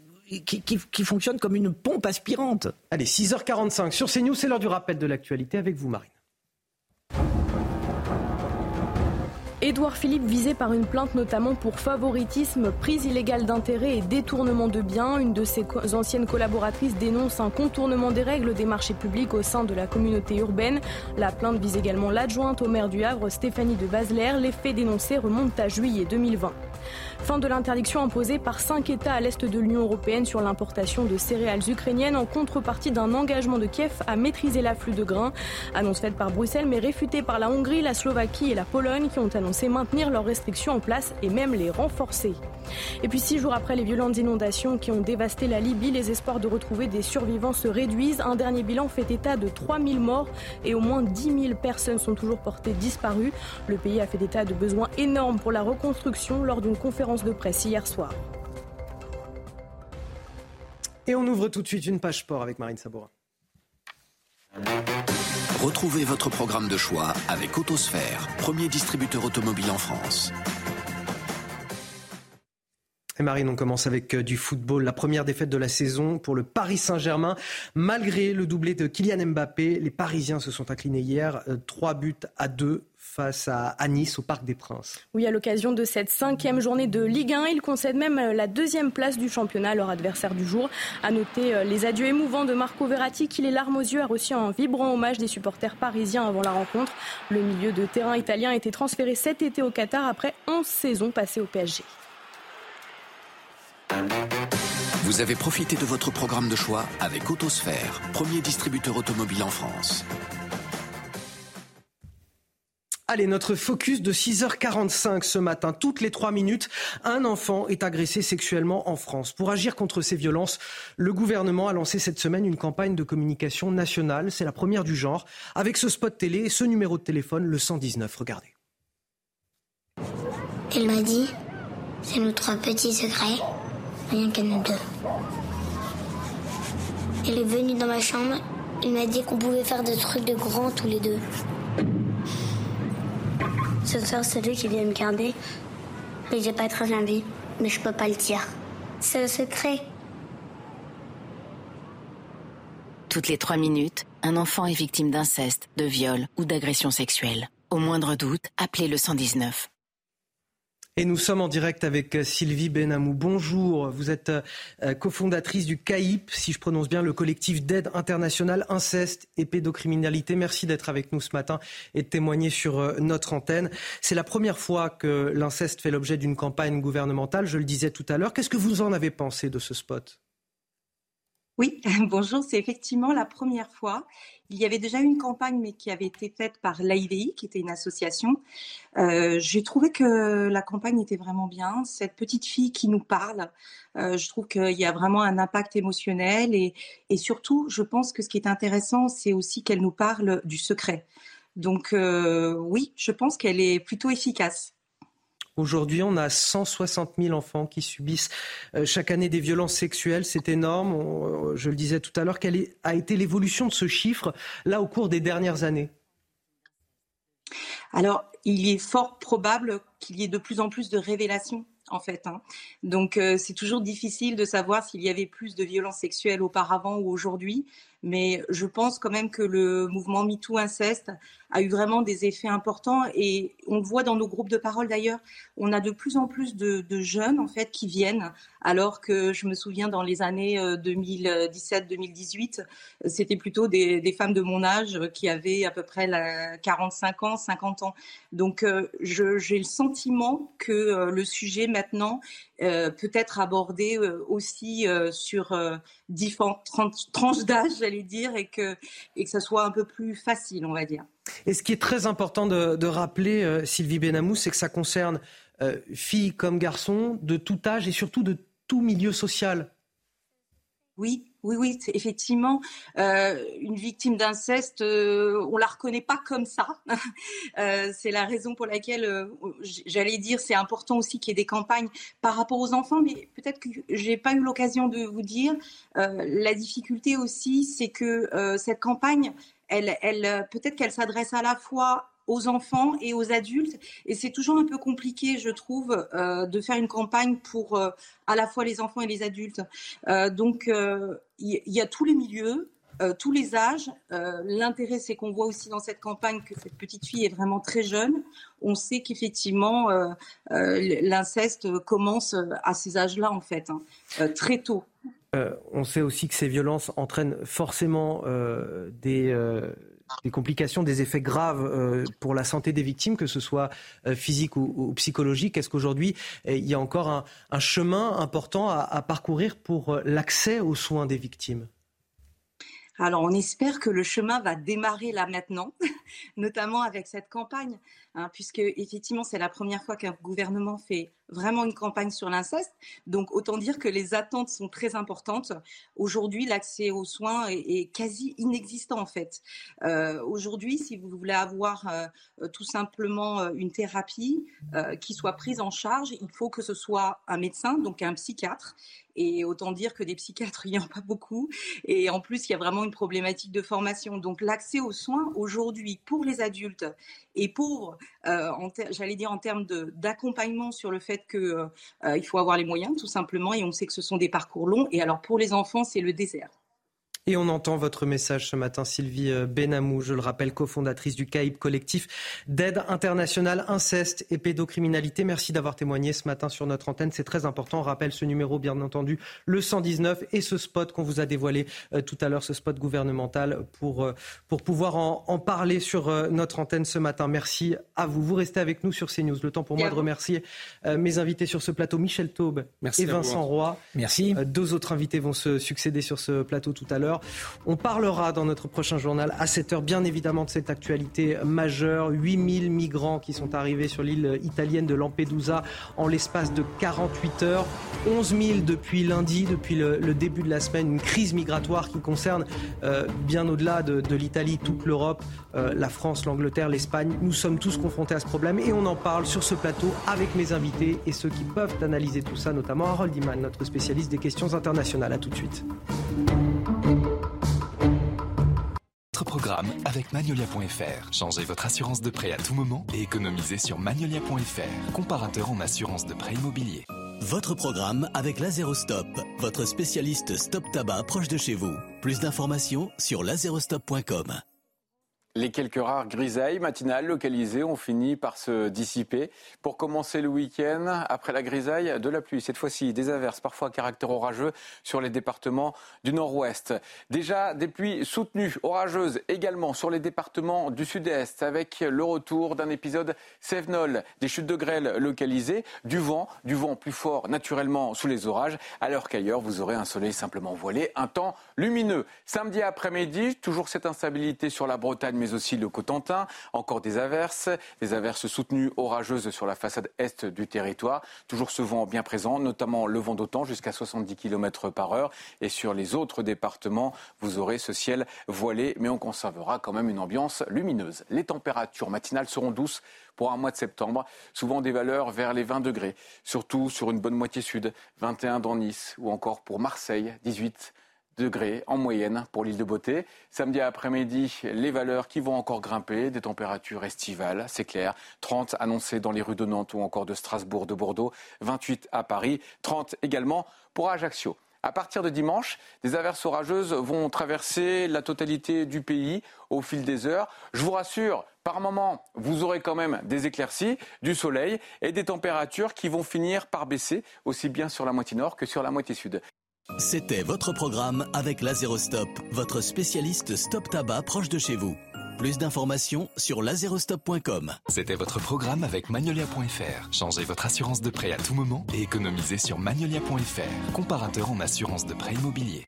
qui, fonctionnent comme une pompe aspirante. Allez, 6h45 sur CNews, c'est l'heure du rappel de l'actualité avec vous, Marine. Édouard Philippe visé par une plainte notamment pour favoritisme, prise illégale d'intérêt et détournement de biens. Une de ses anciennes collaboratrices dénonce un contournement des règles des marchés publics au sein de la communauté urbaine. La plainte vise également l'adjointe au maire du Havre, Stéphanie de Basler. Les faits dénoncés remontent à juillet 2020. Fin de l'interdiction imposée par cinq États à l'est de l'Union européenne sur l'importation de céréales ukrainiennes en contrepartie d'un engagement de Kiev à maîtriser l'afflux de grains. Annonce faite par Bruxelles mais réfutée par la Hongrie, la Slovaquie et la Pologne qui ont annoncé maintenir leurs restrictions en place et même les renforcer. Et puis six jours après les violentes inondations qui ont dévasté la Libye, les espoirs de retrouver des survivants se réduisent. Un dernier bilan fait état de 3000 morts et au moins 10 000 personnes sont toujours portées disparues. Le pays a fait état de besoins énormes pour la reconstruction lors d'une conférence de presse hier soir. Et on ouvre tout de suite une page sport avec Marine Sabourin. Retrouvez votre programme de choix avec Autosphère, premier distributeur automobile en France. Et Marine, on commence avec euh, du football. La première défaite de la saison pour le Paris Saint-Germain. Malgré le doublé de Kylian Mbappé, les Parisiens se sont inclinés hier, 3 euh, buts à 2 face à, Nice au Parc des Princes. Oui, à l'occasion de cette cinquième journée de Ligue 1, ils concèdent même euh, la deuxième place du championnat à leur adversaire du jour. À noter les adieux émouvants de Marco Verratti qui, les larmes aux yeux, a reçu un vibrant hommage des supporters parisiens avant la rencontre. Le milieu de terrain italien a été transféré cet été au Qatar après 11 saisons passées au PSG. Vous avez profité de votre programme de choix avec Autosphère, premier distributeur automobile en France. Allez, notre focus de 6h45 ce matin. Toutes les trois minutes, un enfant est agressé sexuellement en France. Pour agir contre ces violences, le gouvernement a lancé cette semaine une campagne de communication nationale. C'est la première du genre. Avec ce spot télé et ce numéro de téléphone, le 119. Regardez. Elle m'a dit, c'est nos trois petits secrets rien qu'à nous deux. Elle est venue dans ma chambre, il m'a dit qu'on pouvait faire des trucs de grands tous les deux. Ce soir, c'est lui qui vient me garder. Mais j'ai pas très envie, mais je peux pas le dire. C'est un secret. Toutes les trois minutes, un enfant est victime d'inceste, de viol ou d'agression sexuelle. Au moindre doute, appelez le 119. Et nous sommes en direct avec euh, Sylvie Benamou. Bonjour, vous êtes euh, cofondatrice du CAIP, si je prononce bien, le collectif d'aide internationale inceste et pédocriminalité. Merci d'être avec nous ce matin et de témoigner sur euh, notre antenne. C'est la première fois que l'inceste fait l'objet d'une campagne gouvernementale, je le disais tout à l'heure. Qu'est-ce que vous en avez pensé de ce spot? Oui, bonjour, c'est effectivement la première fois. Il y avait déjà une campagne, mais qui avait été faite par l'AIVI, qui était une association. Euh, j'ai trouvé que la campagne était vraiment bien. Cette petite fille qui nous parle, euh, je trouve qu'il y a vraiment un impact émotionnel. Et, surtout, je pense que ce qui est intéressant, c'est aussi qu'elle nous parle du secret. Donc euh, oui, je pense qu'elle est plutôt efficace. Aujourd'hui, on a 160 000 enfants qui subissent euh, chaque année des violences sexuelles. C'est énorme. Euh, je le disais tout à l'heure. Quelle a été l'évolution de ce chiffre, là, au cours des dernières années? Alors, il est fort probable qu'il y ait de plus en plus de révélations en fait. Hein. Donc euh, c'est toujours difficile de savoir s'il y avait plus de violences sexuelles auparavant ou aujourd'hui mais je pense quand même que le mouvement MeToo Inceste a eu vraiment des effets importants et on le voit dans nos groupes de parole d'ailleurs. On a de plus en plus de, jeunes en fait qui viennent, alors que je me souviens dans les années 2017-2018, euh, c'était plutôt des, femmes de mon âge qui avaient à peu près 45 ans, 50 ans. Donc euh, j'ai le sentiment que euh, le sujet maintenant peut être abordé aussi sur différentes tranches d'âge dire, et que, et que ça soit un peu plus facile, on va dire. Et ce qui est très important de, rappeler, euh, Sylvie Benamou, c'est que ça concerne euh, filles comme garçons, de tout âge et surtout de tout milieu social. Oui, oui, oui, effectivement, euh, une victime d'inceste, euh, on la reconnaît pas comme ça. euh, c'est la raison pour laquelle, euh, j'allais dire, c'est important aussi qu'il y ait des campagnes par rapport aux enfants. Mais peut-être que j'ai pas eu l'occasion de vous dire. La difficulté aussi, c'est que cette campagne, elle, elle peut-être qu'elle s'adresse à la fois aux enfants et aux adultes. Et c'est toujours un peu compliqué, je trouve, de faire une campagne pour à la fois les enfants et les adultes. Donc, il y, a tous les milieux. tous les âges. L'intérêt, c'est qu'on voit aussi dans cette campagne que cette petite fille est vraiment très jeune. On sait qu'effectivement, l'inceste commence à ces âges-là, en fait, hein, très tôt. on sait aussi que ces violences entraînent forcément des des complications, des effets graves euh, pour la santé des victimes, que ce soit euh, physique ou, psychologique. Est-ce qu'aujourd'hui, euh, il y a encore un, chemin important à parcourir pour l'accès aux soins des victimes? Alors, on espère que le chemin va démarrer là maintenant, notamment avec cette campagne, hein, puisque effectivement, c'est la première fois qu'un gouvernement fait vraiment une campagne sur l'inceste. Donc, autant dire que les attentes sont très importantes. Aujourd'hui, l'accès aux soins est, quasi inexistant, en fait. Euh, aujourd'hui, si vous voulez avoir euh, tout simplement euh, une thérapie qui soit prise en charge, il faut que ce soit un médecin, donc un psychiatre, et autant dire que des psychiatres, il n'y en a pas beaucoup. Et en plus, il y a vraiment une problématique de formation. Donc l'accès aux soins aujourd'hui pour les adultes et pour, j'allais dire en termes d'accompagnement sur le fait qu'il euh, il faut avoir les moyens tout simplement. Et on sait que ce sont des parcours longs. Et alors pour les enfants, c'est le désert. Et on entend votre message ce matin, Sylvie euh, Benamou, je le rappelle, cofondatrice du CAIP collectif d'aide internationale inceste et pédocriminalité. Merci d'avoir témoigné ce matin sur notre antenne, c'est très important. On rappelle ce numéro, bien entendu, le 119 et ce spot qu'on vous a dévoilé euh, tout à l'heure, ce spot gouvernemental pour, euh, pour pouvoir en, en, parler sur notre antenne ce matin. Merci à vous. Vous restez avec nous sur CNews. Le temps pour moi de remercier mes invités sur ce plateau, Michel Taube et Vincent Roy. Merci. Deux autres invités vont se succéder sur ce plateau tout à l'heure. On parlera dans notre prochain journal à 7 heure, bien évidemment, de cette actualité majeure. 8000 migrants qui sont arrivés sur l'île italienne de Lampedusa en l'espace de 48 heures. 11 000 depuis lundi, depuis le, début de la semaine. Une crise migratoire qui concerne euh, bien au-delà de, l'Italie, toute l'Europe, euh, la France, l'Angleterre, l'Espagne. Nous sommes tous confrontés à ce problème et on en parle sur ce plateau avec mes invités et ceux qui peuvent analyser tout ça, notamment Harold Iman, notre spécialiste des questions internationales. À tout de suite programme avec Magnolia.fr. Changez votre assurance de prêt à tout moment et économisez sur Magnolia.fr, comparateur en assurance de prêt immobilier. Votre programme avec Lazerostop, votre spécialiste stop tabac proche de chez vous. Plus d'informations sur lazerostop.com. Les quelques rares grisailles matinales localisées ont fini par se dissiper. Pour commencer le week-end, après la grisaille, de la pluie. Cette fois-ci, des averses, parfois à caractère orageux, sur les départements du nord-ouest. Déjà, des pluies soutenues, orageuses également sur les départements du sud-est, avec le retour d'un épisode Sévenol, des chutes de grêle localisées, du vent, du vent plus fort naturellement sous les orages, alors qu'ailleurs, vous aurez un soleil simplement voilé, un temps lumineux. Samedi après-midi, toujours cette instabilité sur la Bretagne mais aussi le Cotentin. Encore des averses, des averses soutenues orageuses sur la façade est du territoire. Toujours ce vent bien présent, notamment le vent d'autant jusqu'à 70 km par heure. Et sur les autres départements, vous aurez ce ciel voilé, mais on conservera quand même une ambiance lumineuse. Les températures matinales seront douces pour un mois de septembre, souvent des valeurs vers les 20 degrés, surtout sur une bonne moitié sud, 21 dans Nice ou encore pour Marseille, 18 degrés en moyenne pour l'île de Beauté. Samedi après-midi, les valeurs qui vont encore grimper, des températures estivales, c'est clair. 30 annoncées dans les rues de Nantes ou encore de Strasbourg, de Bordeaux, 28 à Paris, 30 également pour Ajaccio. À partir de dimanche, des averses orageuses vont traverser la totalité du pays au fil des heures. Je vous rassure, par moment, vous aurez quand même des éclaircies, du soleil et des températures qui vont finir par baisser, aussi bien sur la moitié nord que sur la moitié sud. C'était votre programme avec Lazerostop, votre spécialiste stop tabac proche de chez vous. Plus d'informations sur lazerostop.com. C'était votre programme avec Magnolia.fr. Changez votre assurance de prêt à tout moment et économisez sur Magnolia.fr, comparateur en assurance de prêt immobilier.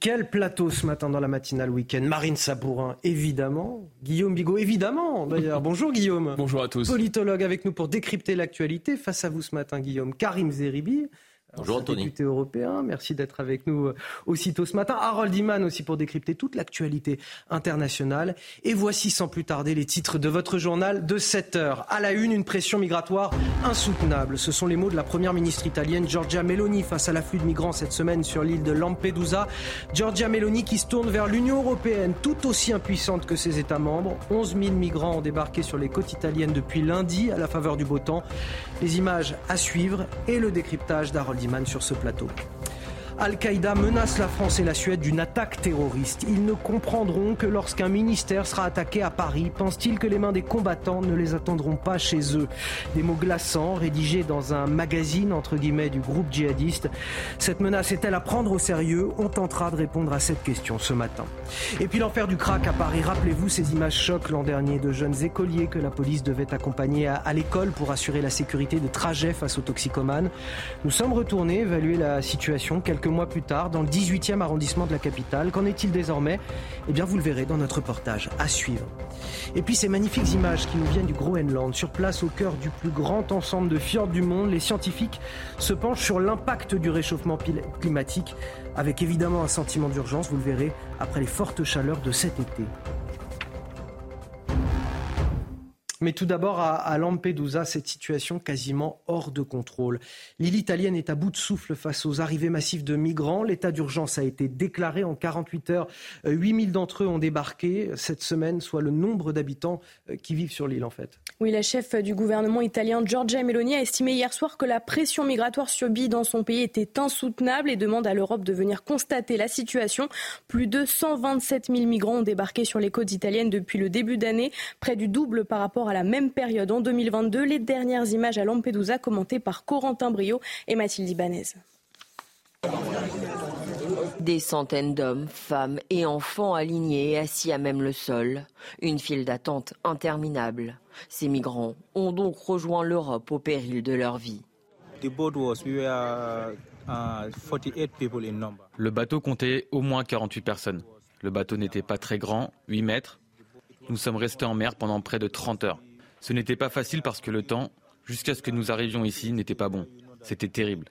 Quel plateau ce matin dans la matinale week-end Marine Sabourin, évidemment. Guillaume Bigot, évidemment. D'ailleurs, bonjour Guillaume. Bonjour à tous. Politologue avec nous pour décrypter l'actualité. Face à vous ce matin, Guillaume. Karim Zeribi, Bonjour Anthony. député européen, merci d'être avec nous euh, aussitôt ce matin. Harold Iman aussi pour décrypter toute l'actualité internationale. Et voici sans plus tarder les titres de votre journal de 7 heures. À la une, une pression migratoire insoutenable. Ce sont les mots de la première ministre italienne Giorgia Meloni face à l'afflux de migrants cette semaine sur l'île de Lampedusa. Giorgia Meloni qui se tourne vers l'Union européenne, tout aussi impuissante que ses États membres. 11 000 migrants ont débarqué sur les côtes italiennes depuis lundi à la faveur du beau temps. Les images à suivre et le décryptage d'Harold Sur ce plateau. Al-Qaïda menace la France et la Suède d'une attaque terroriste. Ils ne comprendront que lorsqu'un ministère sera attaqué à Paris. Pense-t-il que les mains des combattants ne les attendront pas chez eux? Des mots glaçants rédigés dans un magazine entre guillemets du groupe djihadiste. Cette menace est-elle à prendre au sérieux? On tentera de répondre à cette question ce matin. Et puis l'enfer du crack à Paris. Rappelez-vous ces images chocs l'an dernier de jeunes écoliers que la police devait accompagner à, l'école pour assurer la sécurité de trajets face aux toxicomanes. Nous sommes retournés évaluer la situation quelques mois plus tard dans le 18e arrondissement de la capitale. Qu'en est-il désormais? Eh bien, vous le verrez dans notre reportage à suivre. Et puis ces magnifiques images qui nous viennent du Groenland, sur place au cœur du plus grand ensemble de fjords du monde, les scientifiques se penchent sur l'impact du réchauffement climatique, avec évidemment un sentiment d'urgence, vous le verrez, après les fortes chaleurs de cet été. Mais tout d'abord, à, à Lampedusa, cette situation quasiment hors de contrôle. L'île italienne est à bout de souffle face aux arrivées massives de migrants. L'état d'urgence a été déclaré en 48 heures. Euh, 8000 d'entre eux ont débarqué cette semaine, soit le nombre d'habitants euh, qui vivent sur l'île en fait. Oui, la chef du gouvernement italien Giorgia Meloni a estimé hier soir que la pression migratoire subie dans son pays était insoutenable et demande à l'Europe de venir constater la situation. Plus de 127 000 migrants ont débarqué sur les côtes italiennes depuis le début d'année, près du double par rapport à la même période en 2022. Les dernières images à Lampedusa commentées par Corentin Brio et Mathilde Ibanez. Des centaines d'hommes, femmes et enfants alignés et assis à même le sol. Une file d'attente interminable. Ces migrants ont donc rejoint l'Europe au péril de leur vie. Le bateau comptait au moins 48 personnes. Le bateau n'était pas très grand, 8 mètres. Nous sommes restés en mer pendant près de 30 heures. Ce n'était pas facile parce que le temps, jusqu'à ce que nous arrivions ici, n'était pas bon. C'était terrible.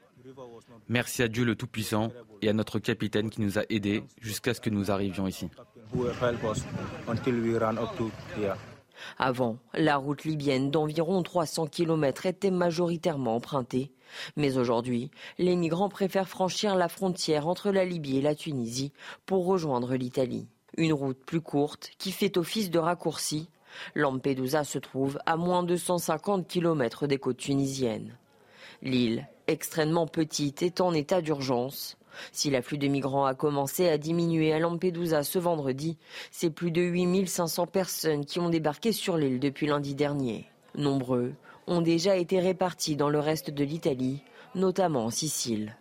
Merci à Dieu le Tout-Puissant et à notre capitaine qui nous a aidés jusqu'à ce que nous arrivions ici. Avant, la route libyenne d'environ 300 km était majoritairement empruntée. Mais aujourd'hui, les migrants préfèrent franchir la frontière entre la Libye et la Tunisie pour rejoindre l'Italie. Une route plus courte qui fait office de raccourci. Lampedusa se trouve à moins de 150 km des côtes tunisiennes. L'île, extrêmement petite, est en état d'urgence. Si l'afflux de migrants a commencé à diminuer à Lampedusa ce vendredi, c'est plus de 8500 personnes qui ont débarqué sur l'île depuis lundi dernier. Nombreux ont déjà été répartis dans le reste de l'Italie, notamment en Sicile.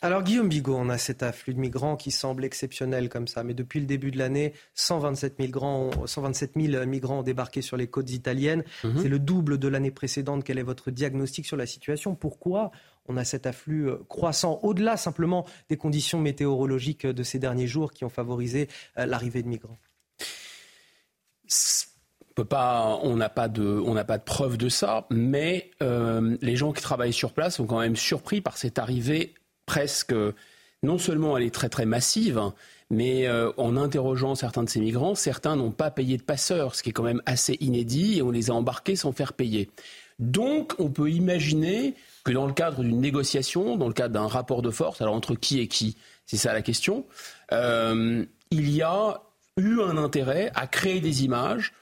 Alors Guillaume Bigot, on a cet afflux de migrants qui semble exceptionnel comme ça, mais depuis le début de l'année, 127 000, 127 000 migrants ont débarqué sur les côtes italiennes. Mhm. C'est le double de l'année précédente. Quel est votre diagnostic sur la situation? Pourquoi on a cet afflux euh, croissant, au-delà simplement des conditions météorologiques de ces derniers jours qui ont favorisé euh, l'arrivée de migrants? On n'a pas de, on n'a pas de preuve de ça, mais euh, les gens qui travaillent sur place sont quand même surpris par cette arrivée presque, non seulement elle est très très massive, mais euh, en interrogeant certains de ces migrants, certains n'ont pas payé de passeurs, ce qui est quand même assez inédit, et on les a embarqués sans faire payer. Donc, on peut imaginer que dans le cadre d'une négociation, dans le cadre d'un rapport de force, alors entre qui et qui, c'est ça la question, euh, il y a eu un intérêt à créer des images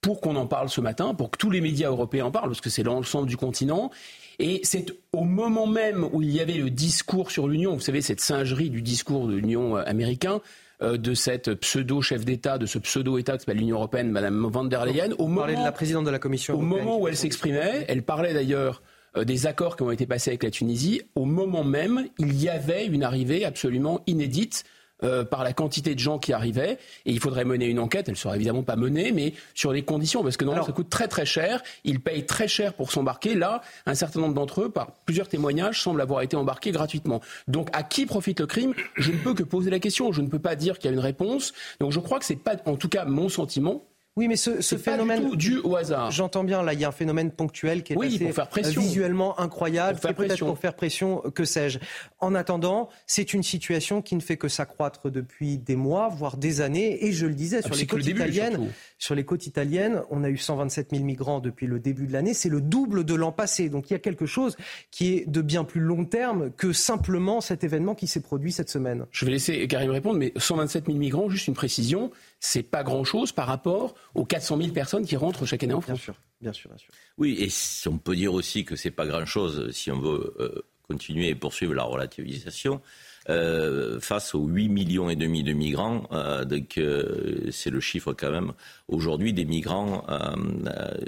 pour qu'on en parle ce matin, pour que tous les médias européens en parlent, parce que c'est l'ensemble du continent. Et c'est au moment même où il y avait le discours sur l'Union, vous savez, cette singerie du discours de l'Union américain, euh, de cette pseudo-chef d'État, de ce pseudo-État qui s'appelle l'Union européenne, Madame van der Leyen. Au moment, de la présidente de la Commission Au moment où elle s'exprimait, elle parlait d'ailleurs euh, des accords qui ont été passés avec la Tunisie. Au moment même, il y avait une arrivée absolument inédite euh, par la quantité de gens qui arrivaient. Et il faudrait mener une enquête. Elle ne sera évidemment pas menée, mais sur les conditions, parce que non, ça coûte très très cher. Ils payent très cher pour s'embarquer. Là, un certain nombre d'entre eux, par plusieurs témoignages, semblent avoir été embarqués gratuitement. Donc, à qui profite le crime? Je ne peux que poser la question. Je ne peux pas dire qu'il y a une réponse. Donc, je crois que c'est pas, en tout cas, mon sentiment. Oui, mais ce, phénomène pas dû au hasard. J'entends bien. Là, il y a un phénomène ponctuel qui est assez visuellement incroyable, peut-être pour faire pression, que sais-je. En attendant, c'est une situation qui ne fait que s'accroître depuis des mois, voire des années. Et je le disais sur ah, les côtes italiennes. Sur les côtes italiennes, on a eu 127 000 migrants depuis le début de l'année. C'est le double de l'an passé. Donc il y a quelque chose qui est de bien plus long terme que simplement cet événement qui s'est produit cette semaine. Je vais laisser Karim répondre, mais 127 000 migrants, juste une précision, c'est pas grand-chose par rapport aux 400 000 personnes qui rentrent chaque année en France. Bien sûr, bien sûr, bien sûr. Oui, et on peut dire aussi que c'est pas grand-chose si on veut euh, continuer et poursuivre la relativisation. Euh, face aux 8 millions et demi de migrants, euh, donc euh, c'est le chiffre quand même aujourd'hui des migrants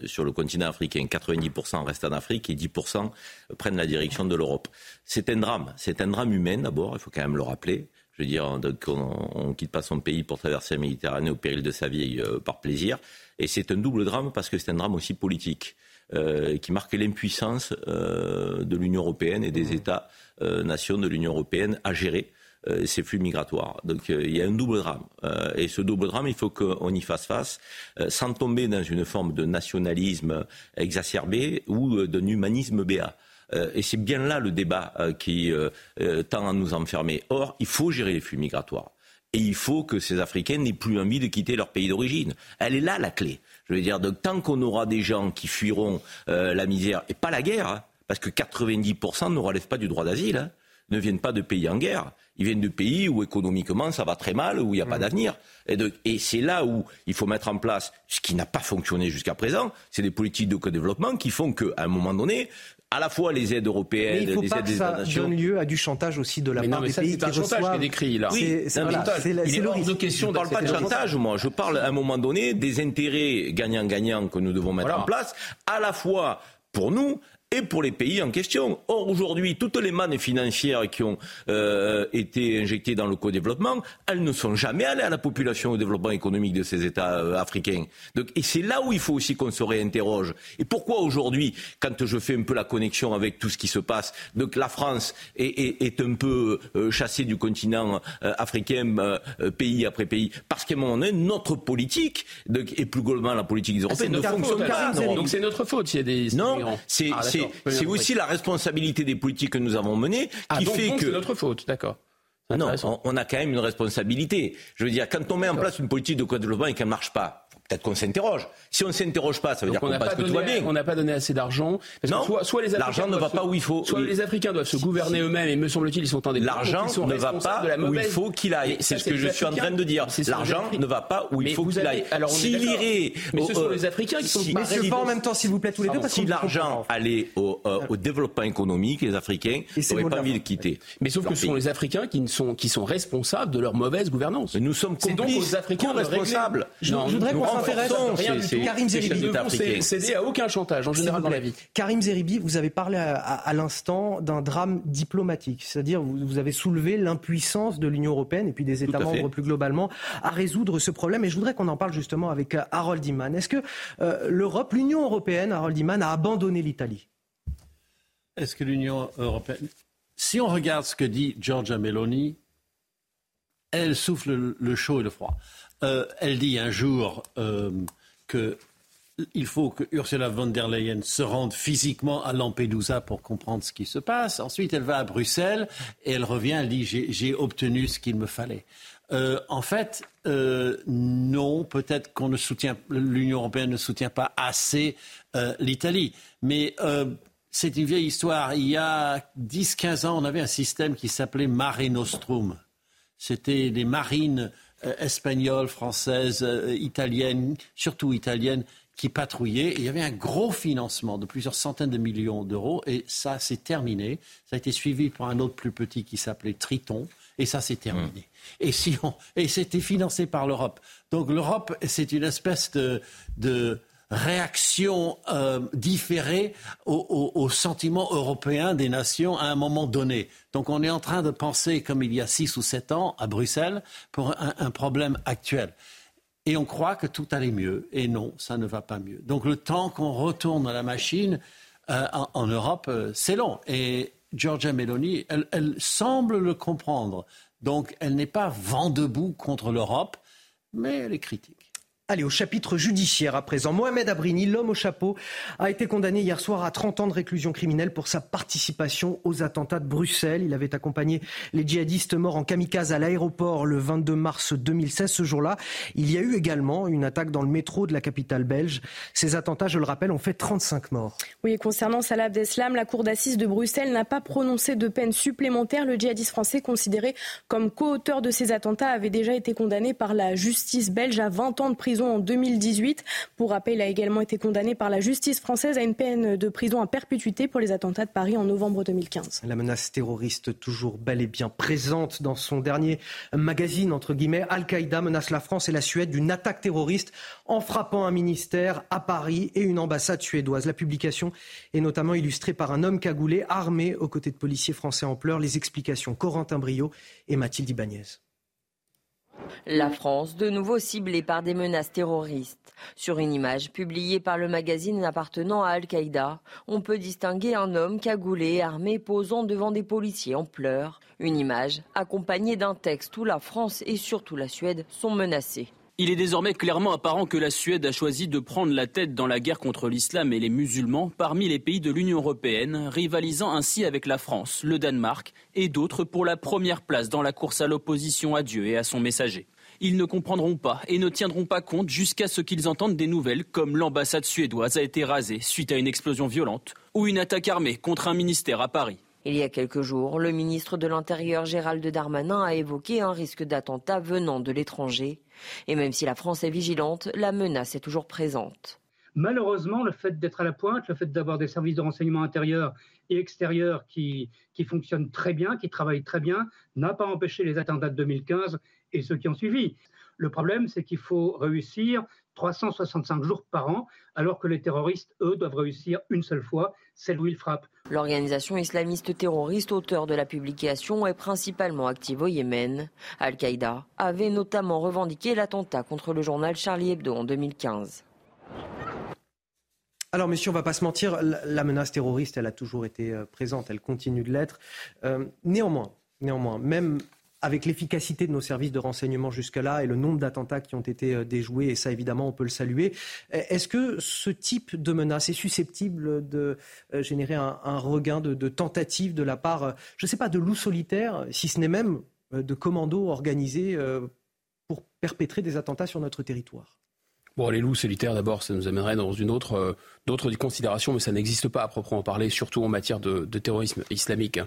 sur le continent africain. 90% restent en Afrique et 10% prennent la direction de l'Europe. C'est un drame, c'est un drame humain d'abord, il faut quand même le rappeler. Je veux dire, on ne quitte pas son pays pour traverser la Méditerranée au péril de sa vie par plaisir. Et c'est un double drame parce que c'est un drame aussi politique. qui marque l'impuissance de l'Union européenne et des mmh. États euh, nations de l'Union européenne à gérer euh, ces flux migratoires. Donc euh, il y a un double drame. et ce double drame, il faut qu'on y fasse face sans tomber dans une forme de nationalisme exacerbé ou d'un humanisme béat. et c'est bien là le débat qui tend à nous enfermer. Or, il faut gérer les flux migratoires. Et il faut que ces Africains n'aient plus envie de quitter leur pays d'origine. Elle est là la clé. Je veux dire, donc, tant qu'on aura des gens qui fuiront la misère, et pas la guerre, hein, parce que 90% ne relèvent pas du droit d'asile, hein. ne viennent pas de pays en guerre. Ils viennent de pays où économiquement ça va très mal, où il n'y a pas mmh. d'avenir. Et, c'est là où il faut mettre en place ce qui n'a pas fonctionné jusqu'à présent, c'est des politiques de co-développement qui font qu'à un moment donné, à la fois les aides européennes, mais il faut les pas aides que ça donne lieu à du chantage aussi de la part des pays qui un chantage qui est décrit là. Oui, c'est voilà, de question. Je ne parle pas de chantage, moi. Je parle à un moment donné des intérêts gagnant-gagnant que nous devons mettre en place, à la fois pour nous, et pour les pays en question. Or, aujourd'hui, toutes les mannes financières qui ont euh, été injectées dans le co-développement, elles ne sont jamais allées à la population au développement économique de ces États euh, africains. Donc, et c'est là où il faut aussi qu'on se réinterroge. Et pourquoi aujourd'hui, quand je fais un peu la connexion avec tout ce qui se passe, donc la France est, est, est un peu euh, chassée du continent euh, africain, euh, pays après pays, parce qu'à un moment donné, notre politique, donc, et plus globalement la politique européenne, ne fonctionne pas. Donc c'est notre faute s'il y a des non, c'est ah, c'est aussi la responsabilité des politiques que nous avons menées ah, qui fait que. C'est notre faute, d'accord. Non, on, a quand même une responsabilité. Je veux dire, quand on met en place une politique de co-développement et qu'elle ne marche pas, Peut-être qu'on s'interroge. Si on ne s'interroge pas, ça veut dire qu'on pense que tout va bien. On n'a pas donné assez d'argent. non, soit, les l'argent ne va pas où il faut. Soit les Africains doivent se gouverner eux-mêmes, et me semble-t-il, ils sont en L'argent ne va pas où il faut qu'il aille. C'est ce que je suis en train de dire. L'argent ne va pas où il faut qu'il aille. S'il irait. Mais ce sont les Africains qui sont Messieurs, pas en même temps, s'il vous plaît, tous les deux. Si l'argent allait euh, au développement économique, les Africains n'auraient pas envie de quitter. Mais sauf que ce sont les Africains qui sont responsables de leur mauvaise gouvernance. Nous sommes complices. Africains responsables. Je voudrais qu'on s'intéresse Karim Zeribi. Ne céder à aucun chantage en général dans la vie. Karim Zeribi, vous avez parlé à, l'instant d'un drame diplomatique, c'est-à-dire vous, vous avez soulevé l'impuissance de l'Union européenne et puis des États membres plus globalement à résoudre ce problème. Et je voudrais qu'on en parle justement avec euh, Harold Iman. Est-ce que euh, l'Europe, l'Union européenne, Harold Iman, a abandonné l'Italie? Est-ce que l'Union européenne si on regarde ce que dit Giorgia Meloni, elle souffle le chaud et le froid. Euh, elle dit un jour euh, qu'il faut que Ursula von der Leyen se rende physiquement à Lampedusa pour comprendre ce qui se passe. Ensuite, elle va à Bruxelles et elle revient, elle dit j'ai obtenu ce qu'il me fallait. Euh, en fait, non, peut-être qu'on ne soutient, l'Union européenne ne soutient pas assez l'Italie. Mais c'est une vieille histoire. Il y a 10-15 ans, on avait un système qui s'appelait Mare Nostrum. C'était des marines euh, espagnoles, françaises, euh, italiennes, surtout italiennes, qui patrouillaient. il y avait un gros financement de plusieurs centaines de millions d'euros. Et ça, s'est terminé. Ça a été suivi par un autre plus petit qui s'appelait Triton. Et ça, s'est terminé. Mmh. Et, si et c'était financé par l'Europe. Donc l'Europe, c'est une espèce de, de réaction euh, différée au, au, sentiment européen des nations à un moment donné. Donc on est en train de penser, comme il y a six ou sept ans à Bruxelles, pour un, problème actuel. Et on croit que tout allait mieux. Et non, ça ne va pas mieux. Donc le temps qu'on retourne à la machine euh, en, Europe, euh, c'est long. Et Giorgia Meloni, elle, elle semble le comprendre. Donc elle n'est pas vent debout contre l'Europe, mais elle est critique. Allez, au chapitre judiciaire à présent. Mohamed Abrini, l'homme au chapeau, a été condamné hier soir à 30 ans de réclusion criminelle pour sa participation aux attentats de Bruxelles. Il avait accompagné les djihadistes morts en kamikaze à l'aéroport le 22 mars 2016. Ce jour-là, il y a eu également une attaque dans le métro de la capitale belge. Ces attentats, je le rappelle, ont fait 35 morts. Oui, concernant Salah Abdeslam, la cour d'assises de Bruxelles n'a pas prononcé de peine supplémentaire. Le djihadiste français, considéré comme co-auteur de ces attentats, avait déjà été condamné par la justice belge à 20 ans de prison en 2018. Pour rappel, il a également été condamné par la justice française à une peine de prison à perpétuité pour les attentats de Paris en novembre 2015. La menace terroriste toujours bel et bien présente dans son dernier magazine, entre guillemets, Al-Qaïda menace la France et la Suède d'une attaque terroriste en frappant un ministère à Paris et une ambassade suédoise. La publication est notamment illustrée par un homme cagoulé armé aux côtés de policiers français en pleurs. Les explications Corentin Brio et Mathilde Ibanez. La France, de nouveau ciblée par des menaces terroristes. Sur une image publiée par le magazine appartenant à Al-Qaïda, on peut distinguer un homme cagoulé, armé, posant devant des policiers en pleurs. Une image accompagnée d'un texte où la France et surtout la Suède sont menacées. Il est désormais clairement apparent que la Suède a choisi de prendre la tête dans la guerre contre l'islam et les musulmans parmi les pays de l'Union européenne, rivalisant ainsi avec la France, le Danemark et d'autres pour la première place dans la course à l'opposition à Dieu et à son messager. Ils ne comprendront pas et ne tiendront pas compte jusqu'à ce qu'ils entendent des nouvelles comme l'ambassade suédoise a été rasée suite à une explosion violente ou une attaque armée contre un ministère à Paris. Il y a quelques jours, le ministre de l'Intérieur Gérald Darmanin a évoqué un risque d'attentat venant de l'étranger. Et même si la France est vigilante, la menace est toujours présente. Malheureusement, le fait d'être à la pointe, le fait d'avoir des services de renseignement intérieur et extérieur qui, qui fonctionnent très bien, qui travaillent très bien, n'a pas empêché les attentats de 2015 et ceux qui ont suivi. Le problème, c'est qu'il faut réussir 365 jours par an, alors que les terroristes, eux, doivent réussir une seule fois, celle où ils frappent. L'organisation islamiste terroriste auteur de la publication est principalement active au Yémen. Al-Qaïda avait notamment revendiqué l'attentat contre le journal Charlie Hebdo en 2015. Alors, messieurs, on ne va pas se mentir, la menace terroriste, elle a toujours été euh, présente, elle continue de l'être. Euh, néanmoins, néanmoins, même avec l'efficacité de nos services de renseignement jusque-là et le nombre d'attentats qui ont été euh, déjoués, et ça évidemment on peut le saluer, est-ce que ce type de menace est susceptible de euh, générer un, regain de, de tentatives de la part, euh, je ne sais pas, de loups solitaires, si ce n'est même de commandos organisés pour perpétrer des attentats sur notre territoire? Bon, les loups solitaires, d'abord, ça nous amènerait dans une autre, euh, d'autres considérations, mais ça n'existe pas à proprement parler, surtout en matière de, terrorisme islamique.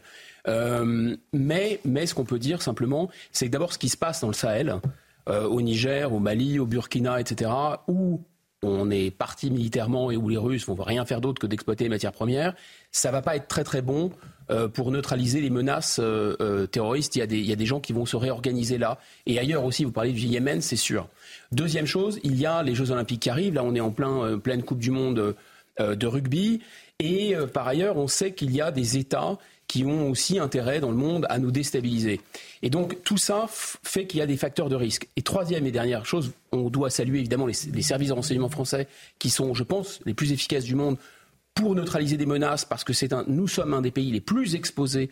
Euh, mais, mais ce qu'on peut dire simplement, c'est que d'abord ce qui se passe dans le Sahel, euh, au Niger, au Mali, au Burkina, etc., où on est parti militairement et où les Russes vont rien faire d'autre que d'exploiter les matières premières, ça va pas être très très bon pour neutraliser les menaces terroristes. Il y, a des, il y, a des, gens qui vont se réorganiser là. Et ailleurs aussi, vous parlez du Yémen, c'est sûr. Deuxième chose, il y a les Jeux Olympiques qui arrivent. Là, on est en plein, pleine Coupe du Monde de rugby. Et par ailleurs, on sait qu'il y a des États qui ont aussi intérêt dans le monde à nous déstabiliser. Et donc tout ça fait qu'il y a des facteurs de risque. Et troisième et dernière chose, on doit saluer évidemment les, services de renseignement français qui sont, je pense, les plus efficaces du monde pour neutraliser des menaces, parce que un, nous sommes un des pays les plus exposés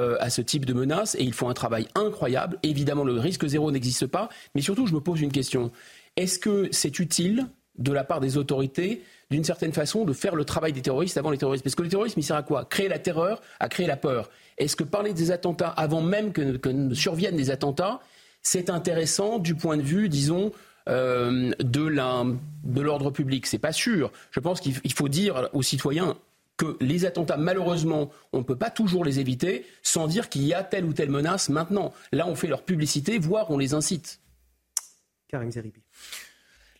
euh, à ce type de menaces et ils font un travail incroyable. Évidemment, le risque zéro n'existe pas, mais surtout, je me pose une question. Est-ce que c'est utile de la part des autorités, d'une certaine façon, de faire le travail des terroristes avant les terroristes? Parce que le terrorisme, il sert à quoi? Créer la terreur, à créer la peur. Est-ce que parler des attentats avant même que, que surviennent des attentats, c'est intéressant du point de vue, disons, euh, de l'ordre public? C'est pas sûr. Je pense qu'il faut dire aux citoyens que les attentats, malheureusement, on ne peut pas toujours les éviter sans dire qu'il y a telle ou telle menace maintenant. Là, on fait leur publicité, voire on les incite. Karim Zeribi.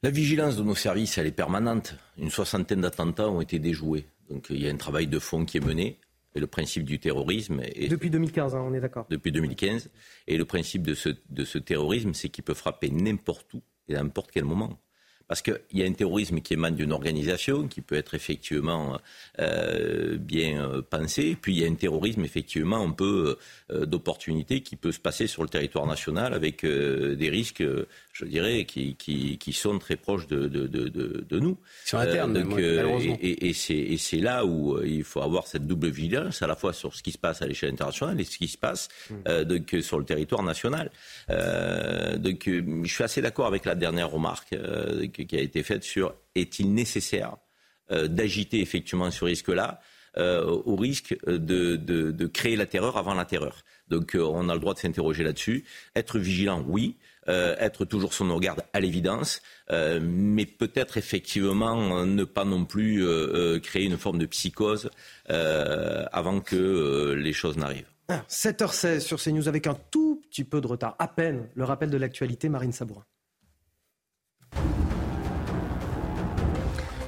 La vigilance de nos services, elle est permanente. Une soixantaine d'attentats ont été déjoués. Donc il y a un travail de fond qui est mené. Et le principe du terrorisme. Est, depuis 2015, hein, on est d'accord. Depuis 2015. Et le principe de ce, de ce terrorisme, c'est qu'il peut frapper n'importe où et à n'importe quel moment. Parce qu'il y a un terrorisme qui émane d'une organisation, qui peut être effectivement euh, bien euh, pensé, puis il y a un terrorisme effectivement un peu euh, d'opportunité qui peut se passer sur le territoire national avec des risques, je dirais, qui, qui, sont très proches de, de, de, de nous. Sur interne, donc, et, et c'est là où il faut avoir cette double vigilance, à la fois sur ce qui se passe à l'échelle internationale et ce qui se passe hmm. donc, sur le territoire national. donc je suis assez d'accord avec la dernière remarque qui a été faite sur est-il nécessaire euh, d'agiter effectivement ce risque-là euh, au risque de, de, créer la terreur avant la terreur. Donc euh, on a le droit de s'interroger là-dessus. Être vigilant, oui. Être toujours sur nos gardes, à l'évidence. mais peut-être effectivement ne pas non plus créer une forme de psychose avant que les choses n'arrivent. 7h16 sur CNews avec un tout petit peu de retard, à peine. Le rappel de l'actualité, Marine Sabourin.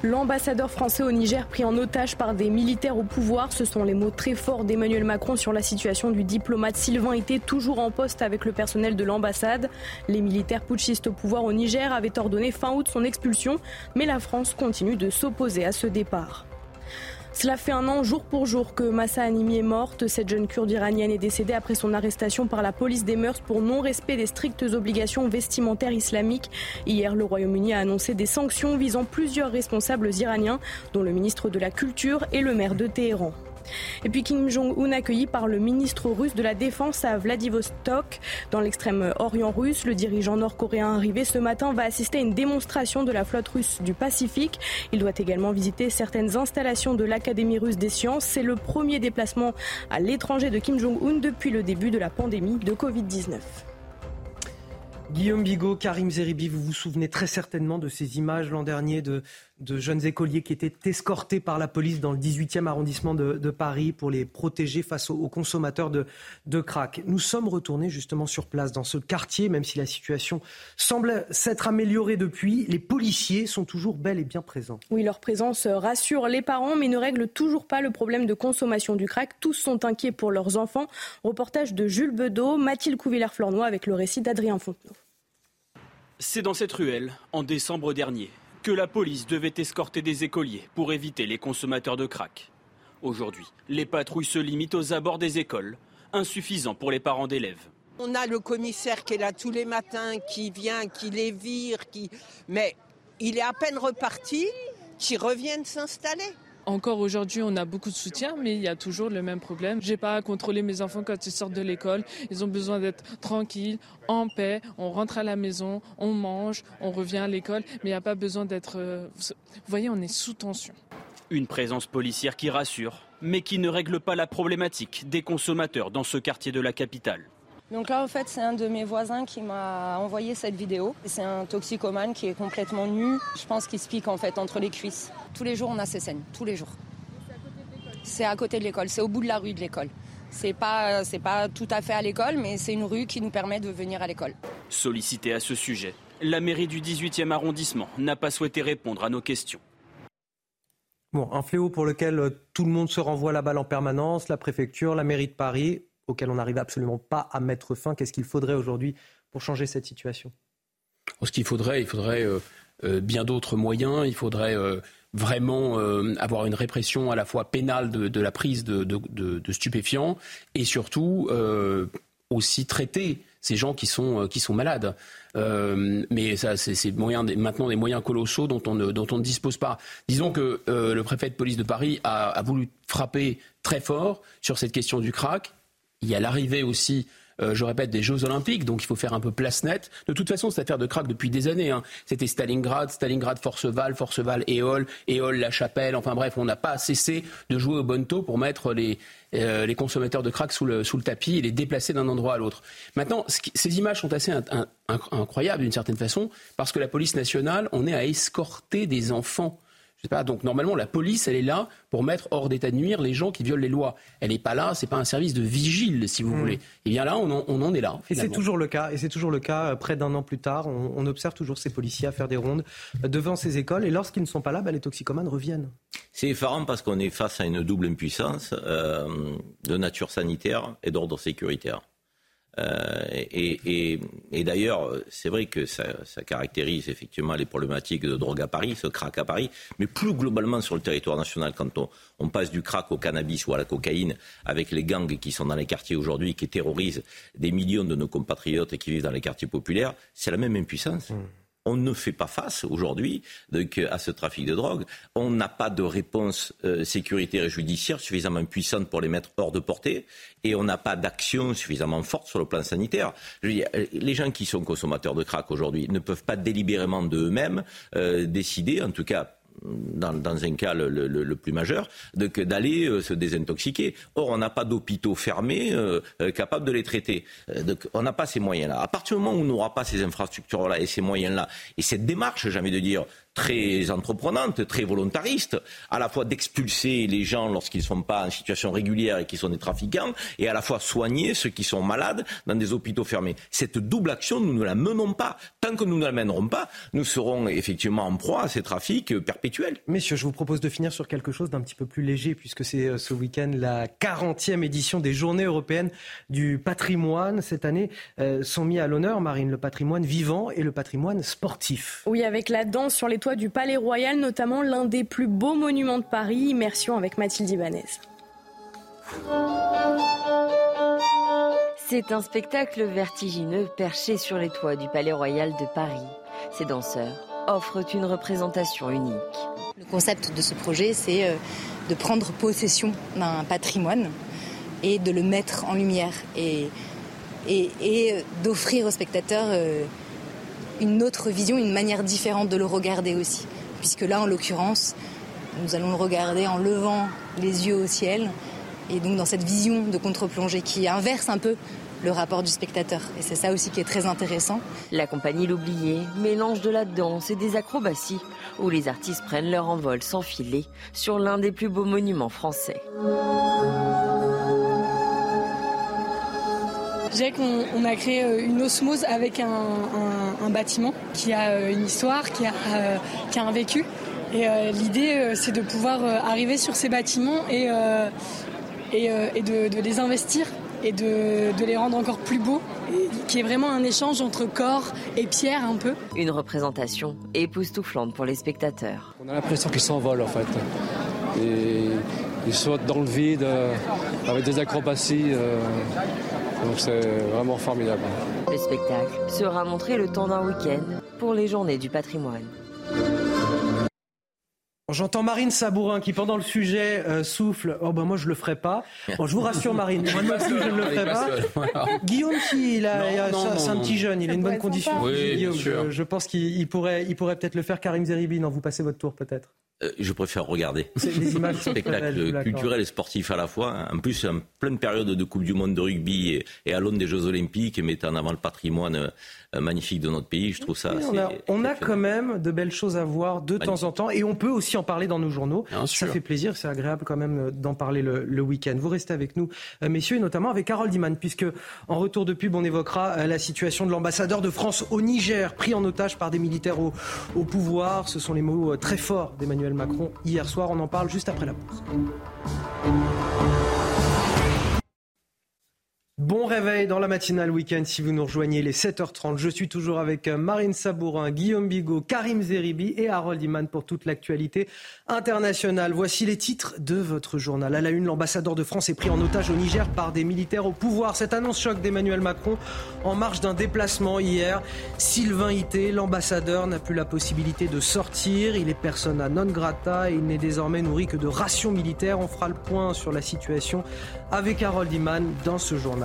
L'ambassadeur français au Niger pris en otage par des militaires au pouvoir, ce sont les mots très forts d'Emmanuel Macron sur la situation du diplomate Sylvain était toujours en poste avec le personnel de l'ambassade. Les militaires putschistes au pouvoir au Niger avaient ordonné fin août son expulsion, mais la France continue de s'opposer à ce départ. Cela fait un an jour pour jour que Massa Animi est morte. Cette jeune kurde iranienne est décédée après son arrestation par la police des mœurs pour non-respect des strictes obligations vestimentaires islamiques. Hier, le Royaume-Uni a annoncé des sanctions visant plusieurs responsables iraniens, dont le ministre de la Culture et le maire de Téhéran. Et puis Kim Jong-un accueilli par le ministre russe de la Défense à Vladivostok, dans l'extrême orient russe. Le dirigeant nord-coréen arrivé ce matin va assister à une démonstration de la flotte russe du Pacifique. Il doit également visiter certaines installations de l'Académie russe des sciences. C'est le premier déplacement à l'étranger de Kim Jong-un depuis le début de la pandémie de Covid-19. Guillaume Bigot, Karim Zeribi, vous vous souvenez très certainement de ces images l'an dernier de, jeunes écoliers qui étaient escortés par la police dans le 18e arrondissement de, Paris pour les protéger face aux, consommateurs de, de, crack. Nous sommes retournés justement sur place dans ce quartier, même si la situation semble s'être améliorée depuis. Les policiers sont toujours bel et bien présents. Oui, leur présence rassure les parents, mais ne règle toujours pas le problème de consommation du crack. Tous sont inquiets pour leurs enfants. Reportage de Jules Bedeau, Mathilde Couvillère-Flornois avec le récit d'Adrien Fontenot. C'est dans cette ruelle, en décembre dernier, que la police devait escorter des écoliers pour éviter les consommateurs de crack. Aujourd'hui, les patrouilles se limitent aux abords des écoles, insuffisant pour les parents d'élèves. On a le commissaire qui est là tous les matins, qui vient, qui les vire, qui... mais il est à peine reparti, qui reviennent s'installer. Encore aujourd'hui, on a beaucoup de soutien, mais il y a toujours le même problème. J'ai pas à contrôler mes enfants quand ils sortent de l'école. Ils ont besoin d'être tranquilles, en paix. On rentre à la maison, on mange, on revient à l'école, mais il n'y a pas besoin d'être. Euh, vous voyez, on est sous tension. Une présence policière qui rassure, mais qui ne règle pas la problématique des consommateurs dans ce quartier de la capitale. Donc là, en fait, c'est un de mes voisins qui m'a envoyé cette vidéo. C'est un toxicomane qui est complètement nu. Je pense qu'il se pique en fait entre les cuisses. Tous les jours, on a ces scènes. Tous les jours. C'est à côté de l'école. C'est au bout de la rue de l'école. C'est pas, c'est pas tout à fait à l'école, mais c'est une rue qui nous permet de venir à l'école. Sollicité à ce sujet, la mairie du 18e arrondissement n'a pas souhaité répondre à nos questions. Bon, un fléau pour lequel tout le monde se renvoie la balle en permanence, la préfecture, la mairie de Paris, auquel on n'arrive absolument pas à mettre fin. Qu'est-ce qu'il faudrait aujourd'hui pour changer cette situation? Ce qu'il faudrait, il faudrait euh, euh, bien d'autres moyens. Il faudrait vraiment avoir une répression à la fois pénale de, la prise de, stupéfiants et surtout aussi traiter ces gens qui sont, euh, qui sont malades. Euh, mais ça, c'est maintenant des moyens colossaux dont on ne, dont on ne dispose pas. Disons que euh, le préfet de police de Paris a, a, voulu frapper très fort sur cette question du crack. Il y a l'arrivée aussi euh, je répète, des Jeux Olympiques, donc il faut faire un peu place nette. De toute façon, cette affaire de crack depuis des années. Hein. C'était Stalingrad, Stalingrad, Forceval, Forceval, Éole, Éole, La Chapelle. Enfin bref, on n'a pas cessé de jouer au bonto pour mettre les, euh, les consommateurs de crack sous le, sous le tapis et les déplacer d'un endroit à l'autre. Maintenant, ces images sont assez incroyables d'une certaine façon, parce que la police nationale, on est à escorter des enfants donc normalement, la police, elle est là pour mettre hors d'état de nuire les gens qui violent les lois. Elle n'est pas là, c'est pas un service de vigile, si vous hmm. voulez. Et bien là, on en, est là. Et c'est toujours le cas. Et c'est toujours le cas. Euh, près d'un an plus tard, on, observe toujours ces policiers à faire des rondes euh, devant ces écoles. Et lorsqu'ils ne sont pas là, bah, les toxicomanes reviennent. C'est effarant parce qu'on est face à une double impuissance euh, de nature sanitaire et d'ordre sécuritaire. Euh, et, d'ailleurs, c'est vrai que ça, caractérise effectivement les problématiques de drogue à Paris, ce crack à Paris, mais plus globalement sur le territoire national, quand on, passe du crack au cannabis ou à la cocaïne, avec les gangs qui sont dans les quartiers aujourd'hui, qui terrorisent des millions de nos compatriotes qui vivent dans les quartiers populaires, c'est la même impuissance. Mmh on ne fait pas face aujourd'hui à ce trafic de drogue. On n'a pas de réponse euh, sécuritaire et judiciaire suffisamment puissante pour les mettre hors de portée et on n'a pas d'action suffisamment forte sur le plan sanitaire. les gens qui sont consommateurs de crack aujourd'hui ne peuvent pas délibérément d'eux-mêmes euh, décider, en tout cas dans, un cas le, plus majeur, d'aller euh, se désintoxiquer. Or, on n'a pas d'hôpitaux fermés euh, euh, capables de les traiter. donc, on n'a pas ces moyens-là. À partir du moment où on n'aura pas ces infrastructures-là et ces moyens-là, et cette démarche, envie de dire, très entreprenante, très volontariste, à la fois d'expulser les gens lorsqu'ils ne sont pas en situation régulière et qui sont des trafiquants, et à la fois soigner ceux qui sont malades dans des hôpitaux fermés. Cette double action, nous ne la menons pas. Tant que nous ne la mènerons pas, nous serons effectivement en proie à ces trafics perpétuels. Messieurs, je vous propose de finir sur quelque chose d'un petit peu plus léger, puisque c'est euh, ce week-end la 40e édition des Journées européennes du patrimoine. Cette année euh, sont mis à l'honneur, Marine, le patrimoine vivant et le patrimoine sportif. Oui, avec la danse sur les du Palais Royal, notamment l'un des plus beaux monuments de Paris. Immersion avec Mathilde Ibanez. C'est un spectacle vertigineux perché sur les toits du Palais Royal de Paris. Ces danseurs offrent une représentation unique. Le concept de ce projet, c'est euh, de prendre possession d'un patrimoine et de le mettre en lumière et, et, d'offrir aux spectateurs euh, une autre vision, une manière différente de le regarder aussi. Puisque là, en l'occurrence, nous allons le regarder en levant les yeux au ciel, et donc dans cette vision de contre-plongée qui inverse un peu le rapport du spectateur. Et c'est ça aussi qui est très intéressant. La compagnie L'Oublié mélange de la danse et des acrobaties, où les artistes prennent leur envol sans filet sur l'un des plus beaux monuments français. Je dirais qu'on a créé euh, une osmose avec un, bâtiment qui a euh, une histoire, qui a, euh, qui a un vécu. Et l'idée, c'est de pouvoir arriver sur ces bâtiments et, et, de, les investir et de, de, les rendre encore plus beaux, qui est vraiment un échange entre corps et pierre un peu. Une représentation époustouflante pour les spectateurs. On a l'impression qu'ils s'envolent en fait. Et ils sautent dans le vide avec des acrobaties. Donc c'est vraiment formidable. Le spectacle sera montré le temps d'un week-end pour les journées du patrimoine. J'entends Marine Sabourin qui, pendant le sujet, euh, souffle Oh ben moi je le ferai pas. Bon, je vous rassure, Marine, moi non plus je ne le ferai pas. Guillaume, si, il a, c'est un petit jeune, il a une bonne condition. Oui, Guillaume, je, pense qu'il pourrait, il pourrait peut-être le faire. Karim Zeribi, non, vous passez votre tour peut-être. Euh, je préfère regarder. Les images Spectacle culturel et sportif à la fois. En plus, en pleine période de Coupe du Monde de rugby et, à l'aune des Jeux Olympiques, mettant en avant le patrimoine euh, magnifique de notre pays. Je trouve ça. on a, on a quand même de belles choses à voir de temps en temps et on peut aussi en parler dans nos journaux. ça fait plaisir, c'est agréable quand même d'en parler le, week-end. Vous restez avec nous, euh, messieurs, et notamment avec Harold Iman, puisque en retour de pub, on évoquera euh, la situation de l'ambassadeur de France au Niger, pris en otage par des militaires au, au pouvoir. Ce sont les mots très forts d'Emmanuel Macron hier soir. On en parle juste après la pause. Bon réveil dans la matinale week-end si vous nous rejoignez les 7h30. Je suis toujours avec euh, Marine Sabourin, Guillaume Bigot, Karim Zeribi et Harold Iman pour toute l'actualité internationale. Voici les titres de votre journal. À la une, l'ambassadeur de France est pris en otage au Niger par des militaires au pouvoir. Cette annonce choc d'Emmanuel Macron en marge d'un déplacement hier. Sylvain Ité, l'ambassadeur, n'a plus la possibilité de sortir. Il est persona non grata et il n'est désormais nourri que de rations militaires. On fera le point sur la situation avec Harold Iman dans ce journal.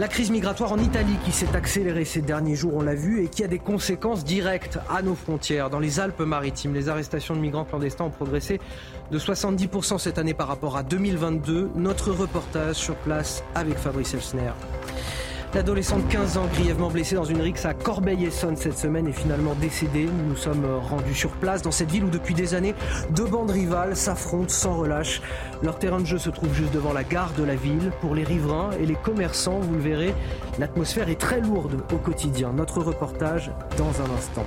La crise migratoire en Italie qui s'est accélérée ces derniers jours, on l'a vu, et qui a des conséquences directes à nos frontières. Dans les Alpes-Maritimes, les arrestations de migrants clandestins ont progressé de 70% cette année par rapport à 2022. Notre reportage sur place avec Fabrice Elsner. L'adolescente de 15 ans, grièvement blessée dans une rixe à Corbeil-Essonne cette semaine, est finalement décédée. Nous nous sommes rendus sur place dans cette ville où depuis des années, deux bandes rivales s'affrontent sans relâche. Leur terrain de jeu se trouve juste devant la gare de la ville. Pour les riverains et les commerçants, vous le verrez, l'atmosphère est très lourde au quotidien. Notre reportage dans un instant.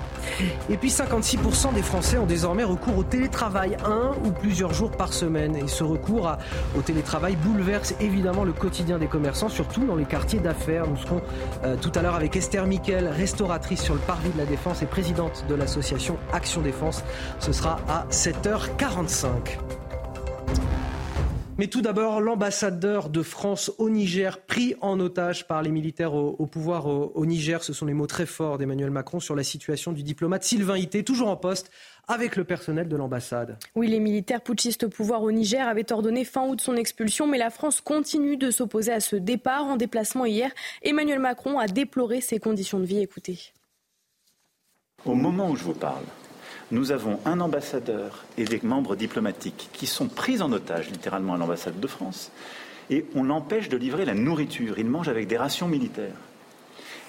Et puis 56% des Français ont désormais recours au télétravail un ou plusieurs jours par semaine. Et ce recours au télétravail bouleverse évidemment le quotidien des commerçants, surtout dans les quartiers d'affaires. Nous serons euh, tout à l'heure avec Esther Miquel, restauratrice sur le parvis de la Défense et présidente de l'association Action Défense. Ce sera à 7h45. Mais tout d'abord, l'ambassadeur de France au Niger, pris en otage par les militaires au, pouvoir au, Niger. Ce sont les mots très forts d'Emmanuel Macron sur la situation du diplomate Sylvain Ité, toujours en poste avec le personnel de l'ambassade. Oui, les militaires putschistes au pouvoir au Niger avaient ordonné fin août son expulsion, mais la France continue de s'opposer à ce départ. En déplacement hier, Emmanuel Macron a déploré ses conditions de vie. Écoutez. Au moment où je vous parle, nous avons un ambassadeur et des membres diplomatiques qui sont pris en otage littéralement à l'ambassade de France et on l'empêche de livrer la nourriture. Il mange avec des rations militaires.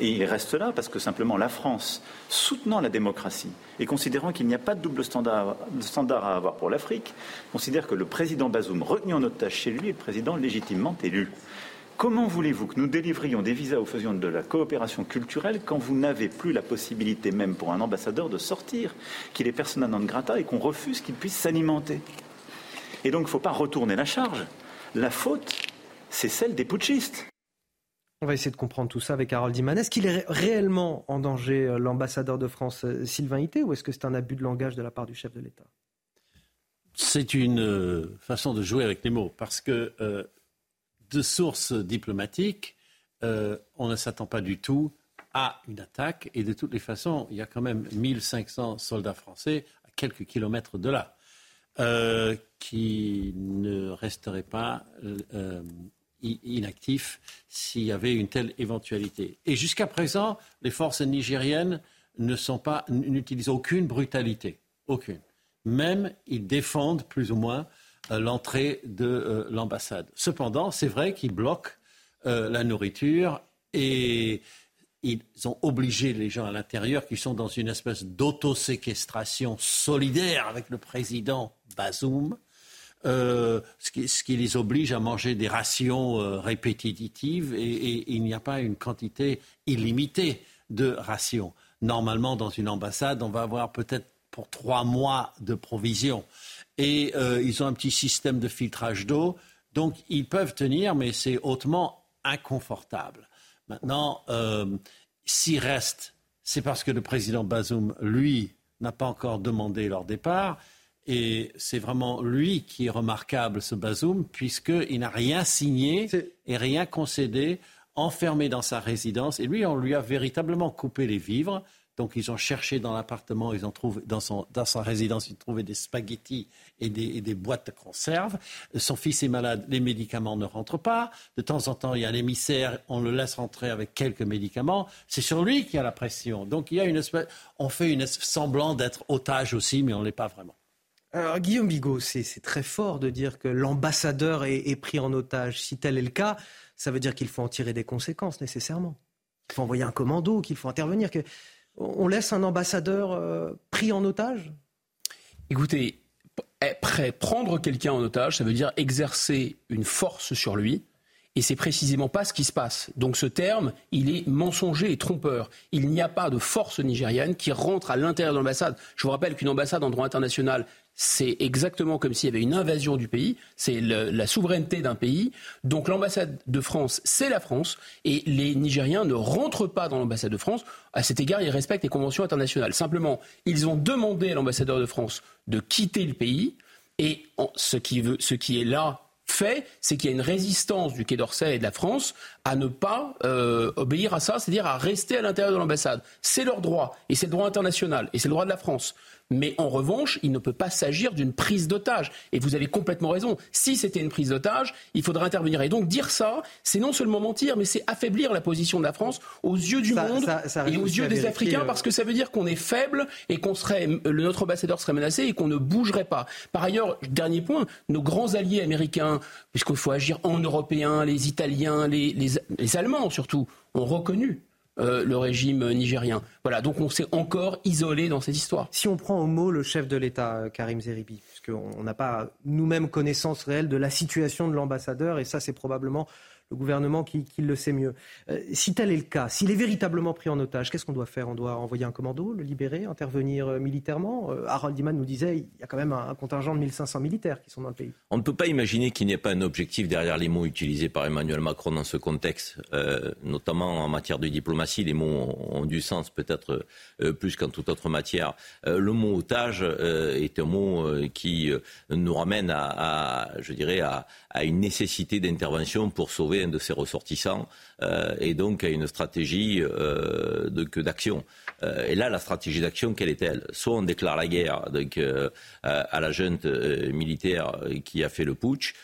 Et il reste là parce que simplement la France, soutenant la démocratie et considérant qu'il n'y a pas de double standard, à avoir pour l'Afrique, considère que le président Bazoum, retenu en otage chez lui, est le président légitimement élu. Comment voulez-vous que nous délivrions des visas ou faisions de la coopération culturelle quand vous n'avez plus la possibilité même pour un ambassadeur de sortir, qu'il est persona non grata et qu'on refuse qu'il puisse s'alimenter? Et donc il ne faut pas retourner la charge. La faute, c'est celle des putschistes. On va essayer de comprendre tout ça avec Harold Iman. Est-ce qu'il est réellement en danger, euh, l'ambassadeur de France, euh, Sylvain Ité, ou est-ce que c'est un abus de langage de la part du chef de l'État? C'est une euh, façon de jouer avec les mots, parce que de sources diplomatiques, on ne s'attend pas du tout à une attaque, et de toutes les façons, il y a quand même 1500 soldats français à quelques kilomètres de là. qui ne resteraient pas inactif s'il y avait une telle éventualité. Et jusqu'à présent, les forces nigériennes n'utilisent aucune brutalité, aucune. Même ils défendent plus ou moins euh, l'entrée de euh, l'ambassade. Cependant, c'est vrai qu'ils bloquent euh, la nourriture et ils ont obligé les gens à l'intérieur qui sont dans une espèce d'autoséquestration solidaire avec le président Bazoum euh, ce, qui, les oblige à manger des rations euh, répétitives et, il n'y a pas une quantité illimitée de rations. Normalement, dans une ambassade, on va avoir peut-être pour trois mois de provisions. Et euh, ils ont un petit système de filtrage d'eau. Donc, ils peuvent tenir, mais c'est hautement inconfortable. Maintenant, s'ils restent, c'est parce que le président Bazoum, lui, n'a pas encore demandé leur départ. Et c'est vraiment lui qui est remarquable, ce Bazoum, puisqu'il n'a rien signé et rien concédé, enfermé dans sa résidence. Et lui, on lui a véritablement coupé les vivres. Donc, ils ont cherché dans l'appartement, ils ont trouvé dans, son, dans sa résidence, ils ont trouvé des spaghettis et des, boîtes de conserve. Son fils est malade, les médicaments ne rentrent pas. De temps en temps, il y a l'émissaire, on le laisse rentrer avec quelques médicaments. C'est sur lui qu'il y a la pression. Donc, il y a une on fait une semblant d'être otage aussi, mais on ne l'est pas vraiment. Alors, Guillaume Bigot, c'est très fort de dire que l'ambassadeur est, pris en otage. Si tel est le cas, ça veut dire qu'il faut en tirer des conséquences nécessairement. Il faut envoyer un commando, qu'il faut intervenir. Que... On laisse un ambassadeur euh, pris en otage? Écoutez, prendre quelqu'un en otage, ça veut dire exercer une force sur lui. Et c'est précisément pas ce qui se passe. Donc ce terme, il est mensonger et trompeur. Il n'y a pas de force nigériane qui rentre à l'intérieur de l'ambassade. Je vous rappelle qu'une ambassade en droit international, c'est exactement comme s'il y avait une invasion du pays, c'est la souveraineté d'un pays. Donc l'ambassade de France, c'est la France, et les Nigériens ne rentrent pas dans l'ambassade de France. À cet égard, ils respectent les conventions internationales. Simplement, ils ont demandé à l'ambassadeur de France de quitter le pays, et ce qui, est là fait, c'est qu'il y a une résistance du Quai d'Orsay et de la France à ne pas euh, obéir à ça, c'est-à-dire à rester à l'intérieur de l'ambassade. C'est leur droit, et c'est le droit international, et c'est le droit de la France. Mais en revanche, il ne peut pas s'agir d'une prise d'otage. Et vous avez complètement raison. Si c'était une prise d'otage, il faudrait intervenir. Et donc dire ça, c'est non seulement mentir, mais c'est affaiblir la position de la France aux yeux du monde et aux yeux des Africains, euh. parce que ça veut dire qu'on est faible et qu'on serait, notre ambassadeur serait menacé et qu'on ne bougerait pas. Par ailleurs, dernier point, nos grands alliés américains, puisqu'il faut agir en européens, les Italiens, les, les Allemands surtout, ont reconnu euh, le régime nigérien. Voilà, donc on s'est encore isolé dans cette histoire. Si on prend au mot le chef de l'État, euh, Karim Zeribi, puisqu'on n'a pas nous-mêmes connaissance réelle de la situation de l'ambassadeur, et ça c'est probablement le gouvernement qui, le sait mieux. Euh, si tel est le cas, s'il est véritablement pris en otage, qu'est-ce qu'on doit faire? On doit envoyer un commando, le libérer, intervenir euh, militairement? Euh, Harold nous disait il y a quand même un, contingent de 1500 militaires qui sont dans le pays. On ne peut pas imaginer qu'il n'y ait pas un objectif derrière les mots utilisés par Emmanuel Macron dans ce contexte, notamment en matière de diplomatie. Les mots ont, du sens peut-être plus qu'en toute autre matière. le mot otage est un mot qui nous ramène à, je dirais, à une nécessité d'intervention pour sauver de ses ressortissants euh, et donc à une stratégie euh, d'action. Euh, et là, la stratégie d'action, quelle est-elle? Soit on déclare la guerre donc, à la junte militaire qui a fait le putsch,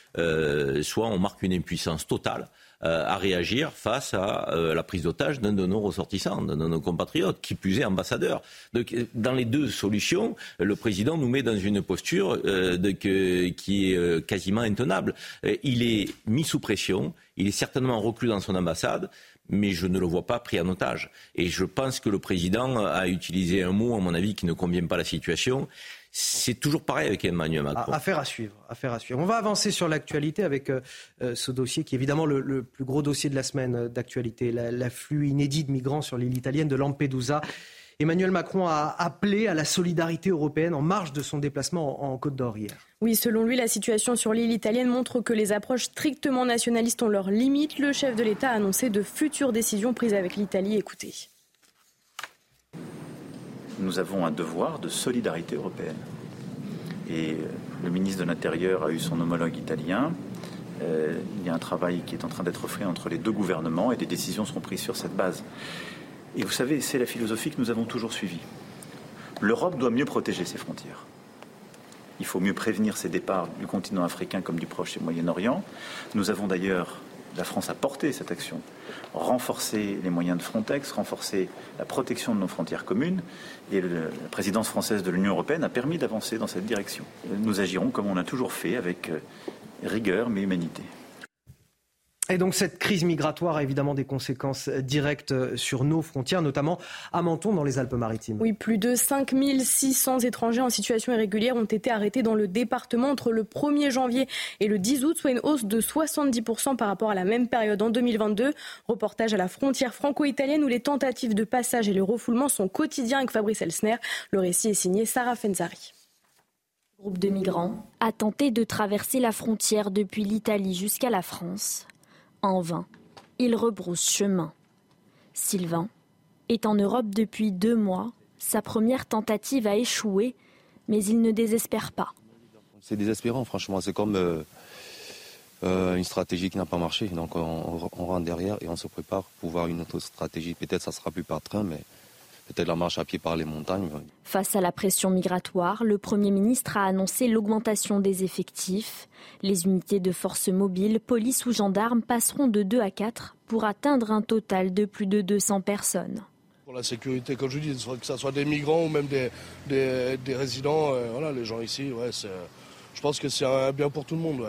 soit on marque une impuissance totale euh, à réagir face à euh, la prise d'otage d'un de nos ressortissants, d'un de nos compatriotes, qui plus est ambassadeur. Donc, euh, dans les deux solutions, le président nous met dans une posture qui est quasiment intenable. il est mis sous pression, il est certainement reclus dans son ambassade, mais je ne le vois pas pris en otage. Et je pense que le président a utilisé un mot, à mon avis, qui ne convient pas à la situation. C'est toujours pareil avec Emmanuel Macron. Affaire à suivre. Affaire à suivre. On va avancer sur l'actualité avec euh, euh, ce dossier qui est évidemment le, plus gros dossier de la semaine euh, d'actualité, l'afflux inédit de migrants sur l'île italienne de Lampedusa. Emmanuel Macron a appelé à la solidarité européenne en marge de son déplacement en, Côte d'Or hier. Oui, selon lui, la situation sur l'île italienne montre que les approches strictement nationalistes ont leurs limites. Le chef de l'État a annoncé de futures décisions prises avec l'Italie. Écoutez nous avons un devoir de solidarité européenne. Et le ministre de l'Intérieur a eu son homologue italien. Euh, il y a un travail qui est en train d'être fait entre les deux gouvernements et des décisions seront prises sur cette base. Et vous savez, c'est la philosophie que nous avons toujours suivie. L'Europe doit mieux protéger ses frontières. Il faut mieux prévenir ses départs du continent africain comme du Proche et Moyen-Orient. Nous avons d'ailleurs, la France a porté cette action renforcer les moyens de Frontex, renforcer la protection de nos frontières communes. Et la présidence française de l'Union européenne a permis d'avancer dans cette direction. Nous agirons comme on a toujours fait, avec euh, rigueur mais humanité. Et donc cette crise migratoire a évidemment des conséquences directes sur nos frontières, notamment à Menton dans les Alpes-Maritimes. Oui, plus de 5600 étrangers en situation irrégulière ont été arrêtés dans le département entre le 1er janvier et le 10 août, soit une hausse de 70% par rapport à la même période en 2022. Reportage à la frontière franco-italienne où les tentatives de passage et le refoulement sont quotidiens avec Fabrice Elsner. Le récit est signé Sarah Fenzari groupe de migrants a tenté de traverser la frontière depuis l'Italie jusqu'à la France. En vain, il rebrousse chemin. Sylvain est en Europe depuis deux mois. Sa première tentative a échoué, mais il ne désespère pas. C'est désespérant, franchement. C'est comme euh, euh, une stratégie qui n'a pas marché. Donc on, on, rentre derrière et on se prépare pour voir une autre stratégie. Peut-être ça sera plus par train, mais peut-être la marche à pied par les montagnes. Face à la pression migratoire, le Premier ministre a annoncé l'augmentation des effectifs. Les unités de force mobile, police ou gendarmes passeront de 2 à 4 pour atteindre un total de plus de 200 personnes. Pour la sécurité, comme je dis, que ce soit des migrants ou même des, des, résidents, euh, voilà, les gens ici, ouais, je pense que c'est un bien pour tout le monde.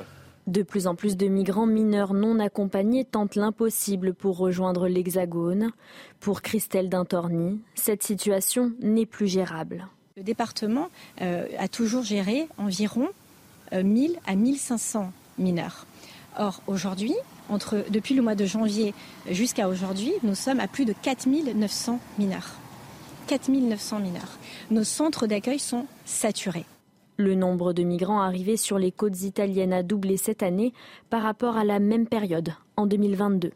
De plus en plus de migrants mineurs non accompagnés tentent l'impossible pour rejoindre l'Hexagone. Pour Christelle Dintorni, cette situation n'est plus gérable. Le département euh, a toujours géré environ 1000 euh, à 1500 mineurs. Or, aujourd'hui, depuis le mois de janvier jusqu'à aujourd'hui, nous sommes à plus de 4900 mineurs. 4900 mineurs. Nos centres d'accueil sont saturés. Le nombre de migrants arrivés sur les côtes italiennes a doublé cette année par rapport à la même période en 2022.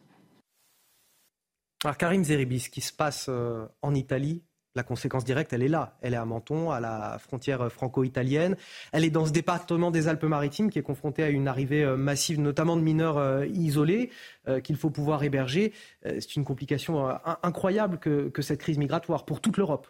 Alors Karim Zeribi, ce qui se passe euh, en Italie, la conséquence directe, elle est là. Elle est à Menton, à la frontière franco-italienne. Elle est dans ce département des Alpes-Maritimes qui est confronté à une arrivée euh, massive, notamment de mineurs euh, isolés, qu'il faut pouvoir héberger. C'est une complication incroyable que cette crise migratoire pour toute l'Europe.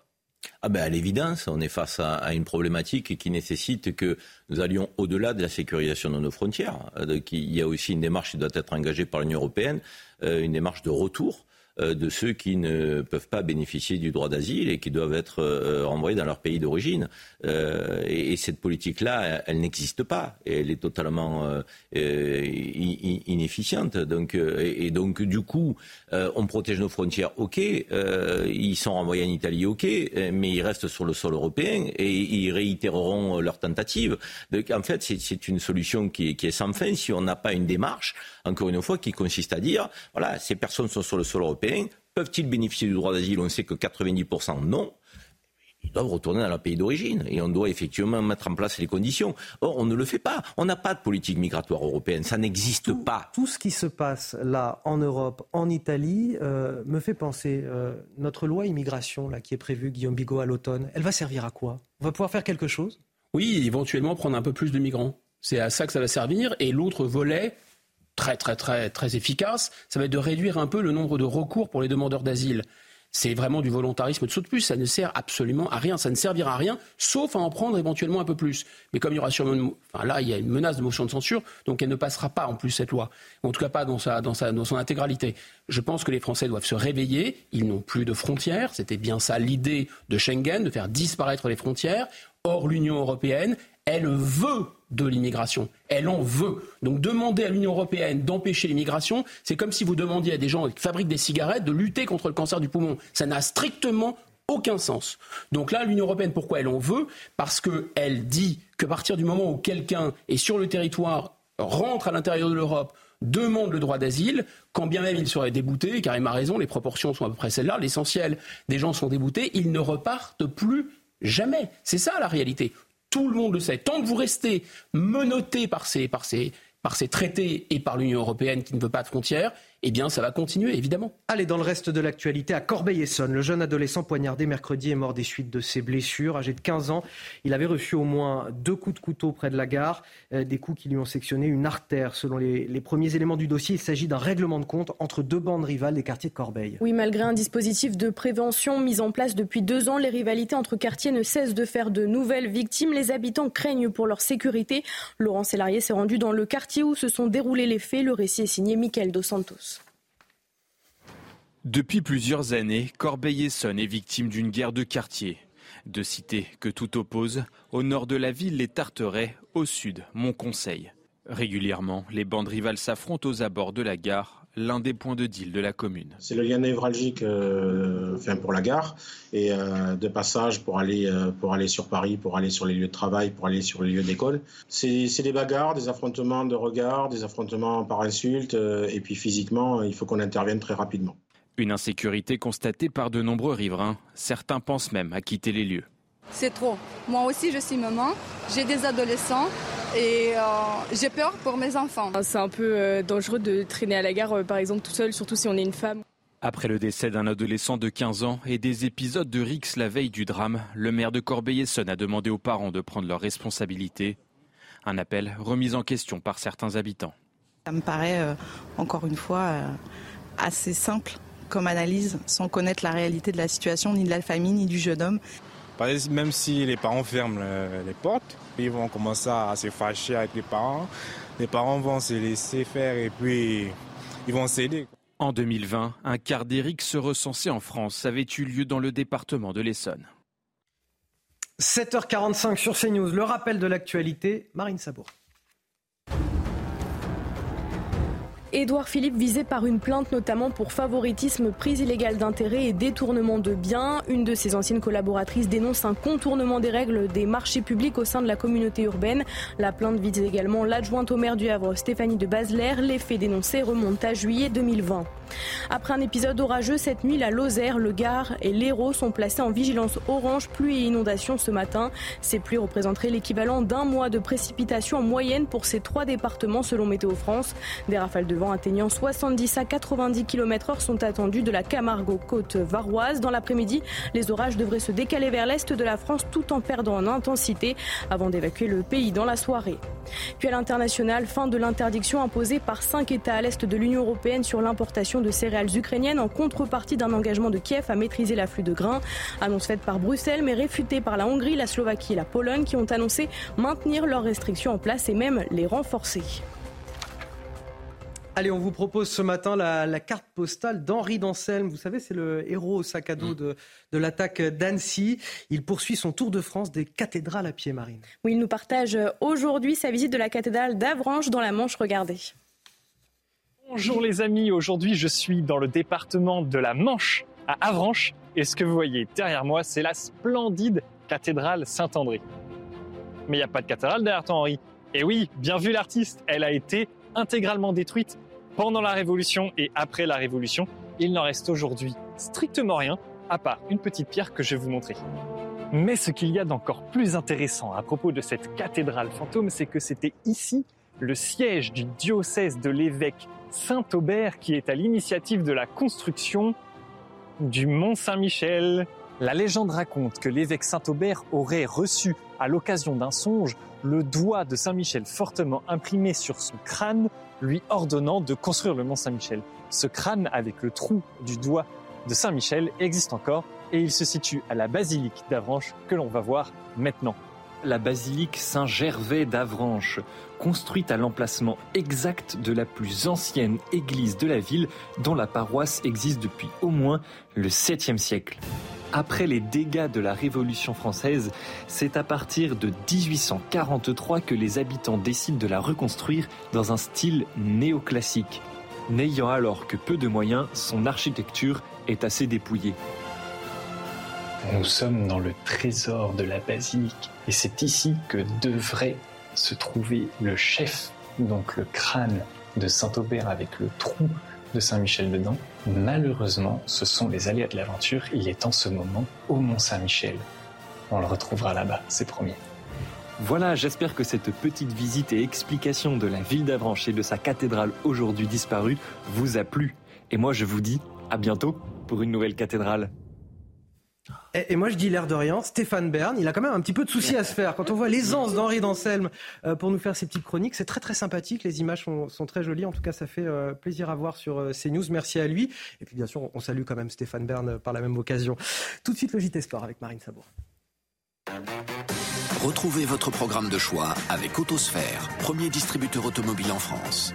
Ah ben à l'évidence, on est face à, une problématique qui nécessite que nous allions au-delà de la sécurisation de nos frontières. Euh, il y a aussi une démarche qui doit être engagée par l'Union européenne, euh, une démarche de retour de ceux qui ne peuvent pas bénéficier du droit d'asile et qui doivent être euh, renvoyés dans leur pays d'origine. Euh, et, cette politique-là, elle, n'existe pas. Et elle est totalement inefficiente. Donc, et, donc, du coup, on protège nos frontières, ok. ils sont renvoyés en Italie, ok. Mais ils restent sur le sol européen et ils réitéreront leurs tentatives. Donc, en fait, c'est une solution qui qui est sans fin si on n'a pas une démarche, encore une fois, qui consiste à dire, voilà, ces personnes sont sur le sol européen Peuvent-ils bénéficier du droit d'asile? On sait que 90% non. Ils doivent retourner dans leur pays d'origine et on doit effectivement mettre en place les conditions. Or, on ne le fait pas. On n'a pas de politique migratoire européenne. Ça n'existe pas. Tout ce qui se passe là en Europe, en Italie, euh, me fait penser. Euh, notre loi immigration là, qui est prévue, Guillaume Bigot, à l'automne, elle va servir à quoi? On va pouvoir faire quelque chose? Oui, éventuellement prendre un peu plus de migrants. C'est à ça que ça va servir. Et l'autre volet, très très très très efficace, ça va être de réduire un peu le nombre de recours pour les demandeurs d'asile. C'est vraiment du volontarisme de saut de plus. Ça ne sert absolument à rien. Ça ne servira à rien, sauf à en prendre éventuellement un peu plus. Mais comme il y aura sûrement, enfin là, il y a une menace de motion de censure, donc elle ne passera pas en plus cette loi. En tout cas, pas dans sa, dans sa, dans son intégralité. Je pense que les Français doivent se réveiller. Ils n'ont plus de frontières. C'était bien ça l'idée de Schengen, de faire disparaître les frontières. Or, l'Union européenne, elle veut de l'immigration. Elle en veut. Donc demander à l'Union européenne d'empêcher l'immigration, c'est comme si vous demandiez à des gens qui fabriquent des cigarettes de lutter contre le cancer du poumon. Ça n'a strictement aucun sens. Donc là, l'Union européenne, pourquoi elle en veut? Parce qu'elle dit qu'à partir du moment où quelqu'un est sur le territoire, rentre à l'intérieur de l'Europe, demande le droit d'asile, quand bien même il serait débouté, car il a raison, les proportions sont à peu près celles-là, l'essentiel des gens sont déboutés, ils ne repartent plus jamais. C'est ça la réalité. Tout le monde le sait. Tant que vous restez menotté par ces, par ces, par ces traités et par l'Union européenne qui ne veut pas de frontières, eh bien, ça va continuer, évidemment. Allez, dans le reste de l'actualité, à Corbeil-Essonne, le jeune adolescent poignardé mercredi est mort des suites de ses blessures. Âgé de 15 ans, il avait reçu au moins deux coups de couteau près de la gare, euh, des coups qui lui ont sectionné une artère. Selon les, premiers éléments du dossier, il s'agit d'un règlement de compte entre deux bandes rivales des quartiers de Corbeil. Oui, malgré un dispositif de prévention mis en place depuis deux ans, les rivalités entre quartiers ne cessent de faire de nouvelles victimes. Les habitants craignent pour leur sécurité. Laurent Sélarié s'est rendu dans le quartier où se sont déroulés les faits. Le récit est signé Michael Dos Santos. Depuis plusieurs années, Corbeil-Essonne est victime d'une guerre de quartier. Deux cités que tout oppose, au nord de la ville les Tarterets, au sud Montconseil. Régulièrement, les bandes rivales s'affrontent aux abords de la gare, l'un des points de deal de la commune. C'est le lien névralgique euh, pour la gare et euh, de passage pour aller, euh, pour aller sur Paris, pour aller sur les lieux de travail, pour aller sur les lieux d'école. C'est des bagarres, des affrontements de regard, des affrontements par insulte et puis physiquement, il faut qu'on intervienne très rapidement. Une insécurité constatée par de nombreux riverains. Certains pensent même à quitter les lieux. C'est trop. Moi aussi, je suis maman. J'ai des adolescents et euh, j'ai peur pour mes enfants. C'est un peu euh, dangereux de traîner à la gare, euh, par exemple, tout seul, surtout si on est une femme. Après le décès d'un adolescent de 15 ans et des épisodes de Rix la veille du drame, le maire de Corbeil-Essonne a demandé aux parents de prendre leurs responsabilités. Un appel remis en question par certains habitants. Ça me paraît, encore une fois, assez simple comme analyse sans connaître la réalité de la situation, ni de la famille, ni du jeune homme. Même si les parents ferment les portes, ils vont commencer à se fâcher avec les parents. Les parents vont se laisser faire et puis ils vont céder. En 2020, un quart des rixes recensés en France avait eu lieu dans le département de l'Essonne. 7h45 sur CNews, le rappel de l'actualité, Marine Sabour. Édouard Philippe visé par une plainte notamment pour favoritisme, prise illégale d'intérêt et détournement de biens. Une de ses anciennes collaboratrices dénonce un contournement des règles des marchés publics au sein de la communauté urbaine. La plainte vise également l'adjointe au maire du Havre, Stéphanie de Basler. Les faits dénoncés remontent à juillet 2020. Après un épisode orageux cette nuit, la Lozère, le Gard et l'Hérault sont placés en vigilance orange pluie et inondation ce matin. Ces pluies représenteraient l'équivalent d'un mois de précipitations en moyenne pour ces trois départements selon Météo France. Des rafales de vent atteignant 70 à 90 km/h sont attendus de la Camargue aux côtes varoises. Dans l'après-midi, les orages devraient se décaler vers l'est de la France tout en perdant en intensité avant d'évacuer le pays dans la soirée. Puis à l'international, fin de l'interdiction imposée par cinq États à l'est de l'Union européenne sur l'importation de céréales ukrainiennes en contrepartie d'un engagement de Kiev à maîtriser l'afflux de grains. Annonce faite par Bruxelles mais réfutée par la Hongrie, la Slovaquie et la Pologne qui ont annoncé maintenir leurs restrictions en place et même les renforcer. Allez, on vous propose ce matin la, carte postale d'Henri Danselme. Vous savez, c'est le héros au sac à dos mm. de, de l'attaque d'Annecy. Il poursuit son tour de France des cathédrales à pied, Marine. Oui, il nous partage aujourd'hui sa visite de la cathédrale d'Avranches dans la Manche. Regardez. Bonjour les amis, aujourd'hui je suis dans le département de la Manche, à Avranches. Et ce que vous voyez derrière moi, c'est la splendide cathédrale Saint-André. Mais il n'y a pas de cathédrale derrière toi, Henri. Et oui, bien vu l'artiste, elle a été intégralement détruite pendant la Révolution et après la Révolution. Il n'en reste aujourd'hui strictement rien, à part une petite pierre que je vais vous montrer. Mais ce qu'il y a d'encore plus intéressant à propos de cette cathédrale fantôme, c'est que c'était ici le siège du diocèse de l'évêque Saint-Aubert qui est à l'initiative de la construction du Mont Saint-Michel. La légende raconte que l'évêque Saint-Aubert aurait reçu, à l'occasion d'un songe, le doigt de Saint-Michel fortement imprimé sur son crâne lui ordonnant de construire le mont Saint-Michel. Ce crâne avec le trou du doigt de Saint-Michel existe encore et il se situe à la basilique d'Avranches que l'on va voir maintenant. La basilique Saint-Gervais d'Avranches, construite à l'emplacement exact de la plus ancienne église de la ville dont la paroisse existe depuis au moins le 7e siècle. Après les dégâts de la Révolution française, c'est à partir de 1843 que les habitants décident de la reconstruire dans un style néoclassique. N'ayant alors que peu de moyens, son architecture est assez dépouillée. Nous sommes dans le trésor de la basilique et c'est ici que devrait se trouver le chef, donc le crâne de Saint-Aubert avec le trou de Saint-Michel dedans. Malheureusement, ce sont les aléas de l'aventure. Il est en ce moment au Mont Saint-Michel. On le retrouvera là-bas, c'est promis. Voilà, j'espère que cette petite visite et explication de la ville d'Avranches et de sa cathédrale aujourd'hui disparue vous a plu. Et moi je vous dis à bientôt pour une nouvelle cathédrale. Et, moi, je dis l'air de rien, Stéphane Bern, il a quand même un petit peu de soucis à se faire. Quand on voit l'aisance d'Henri Danselme euh, pour nous faire ces petites chroniques, c'est très très sympathique. Les images sont, très jolies. En tout cas, ça fait euh, plaisir à voir sur euh, CNews. Merci à lui. Et puis, bien sûr, on salue quand même Stéphane Bern par la même occasion. Tout de suite, le JT Sport avec Marine Sabour. Retrouvez votre programme de choix avec Autosphère, premier distributeur automobile en France.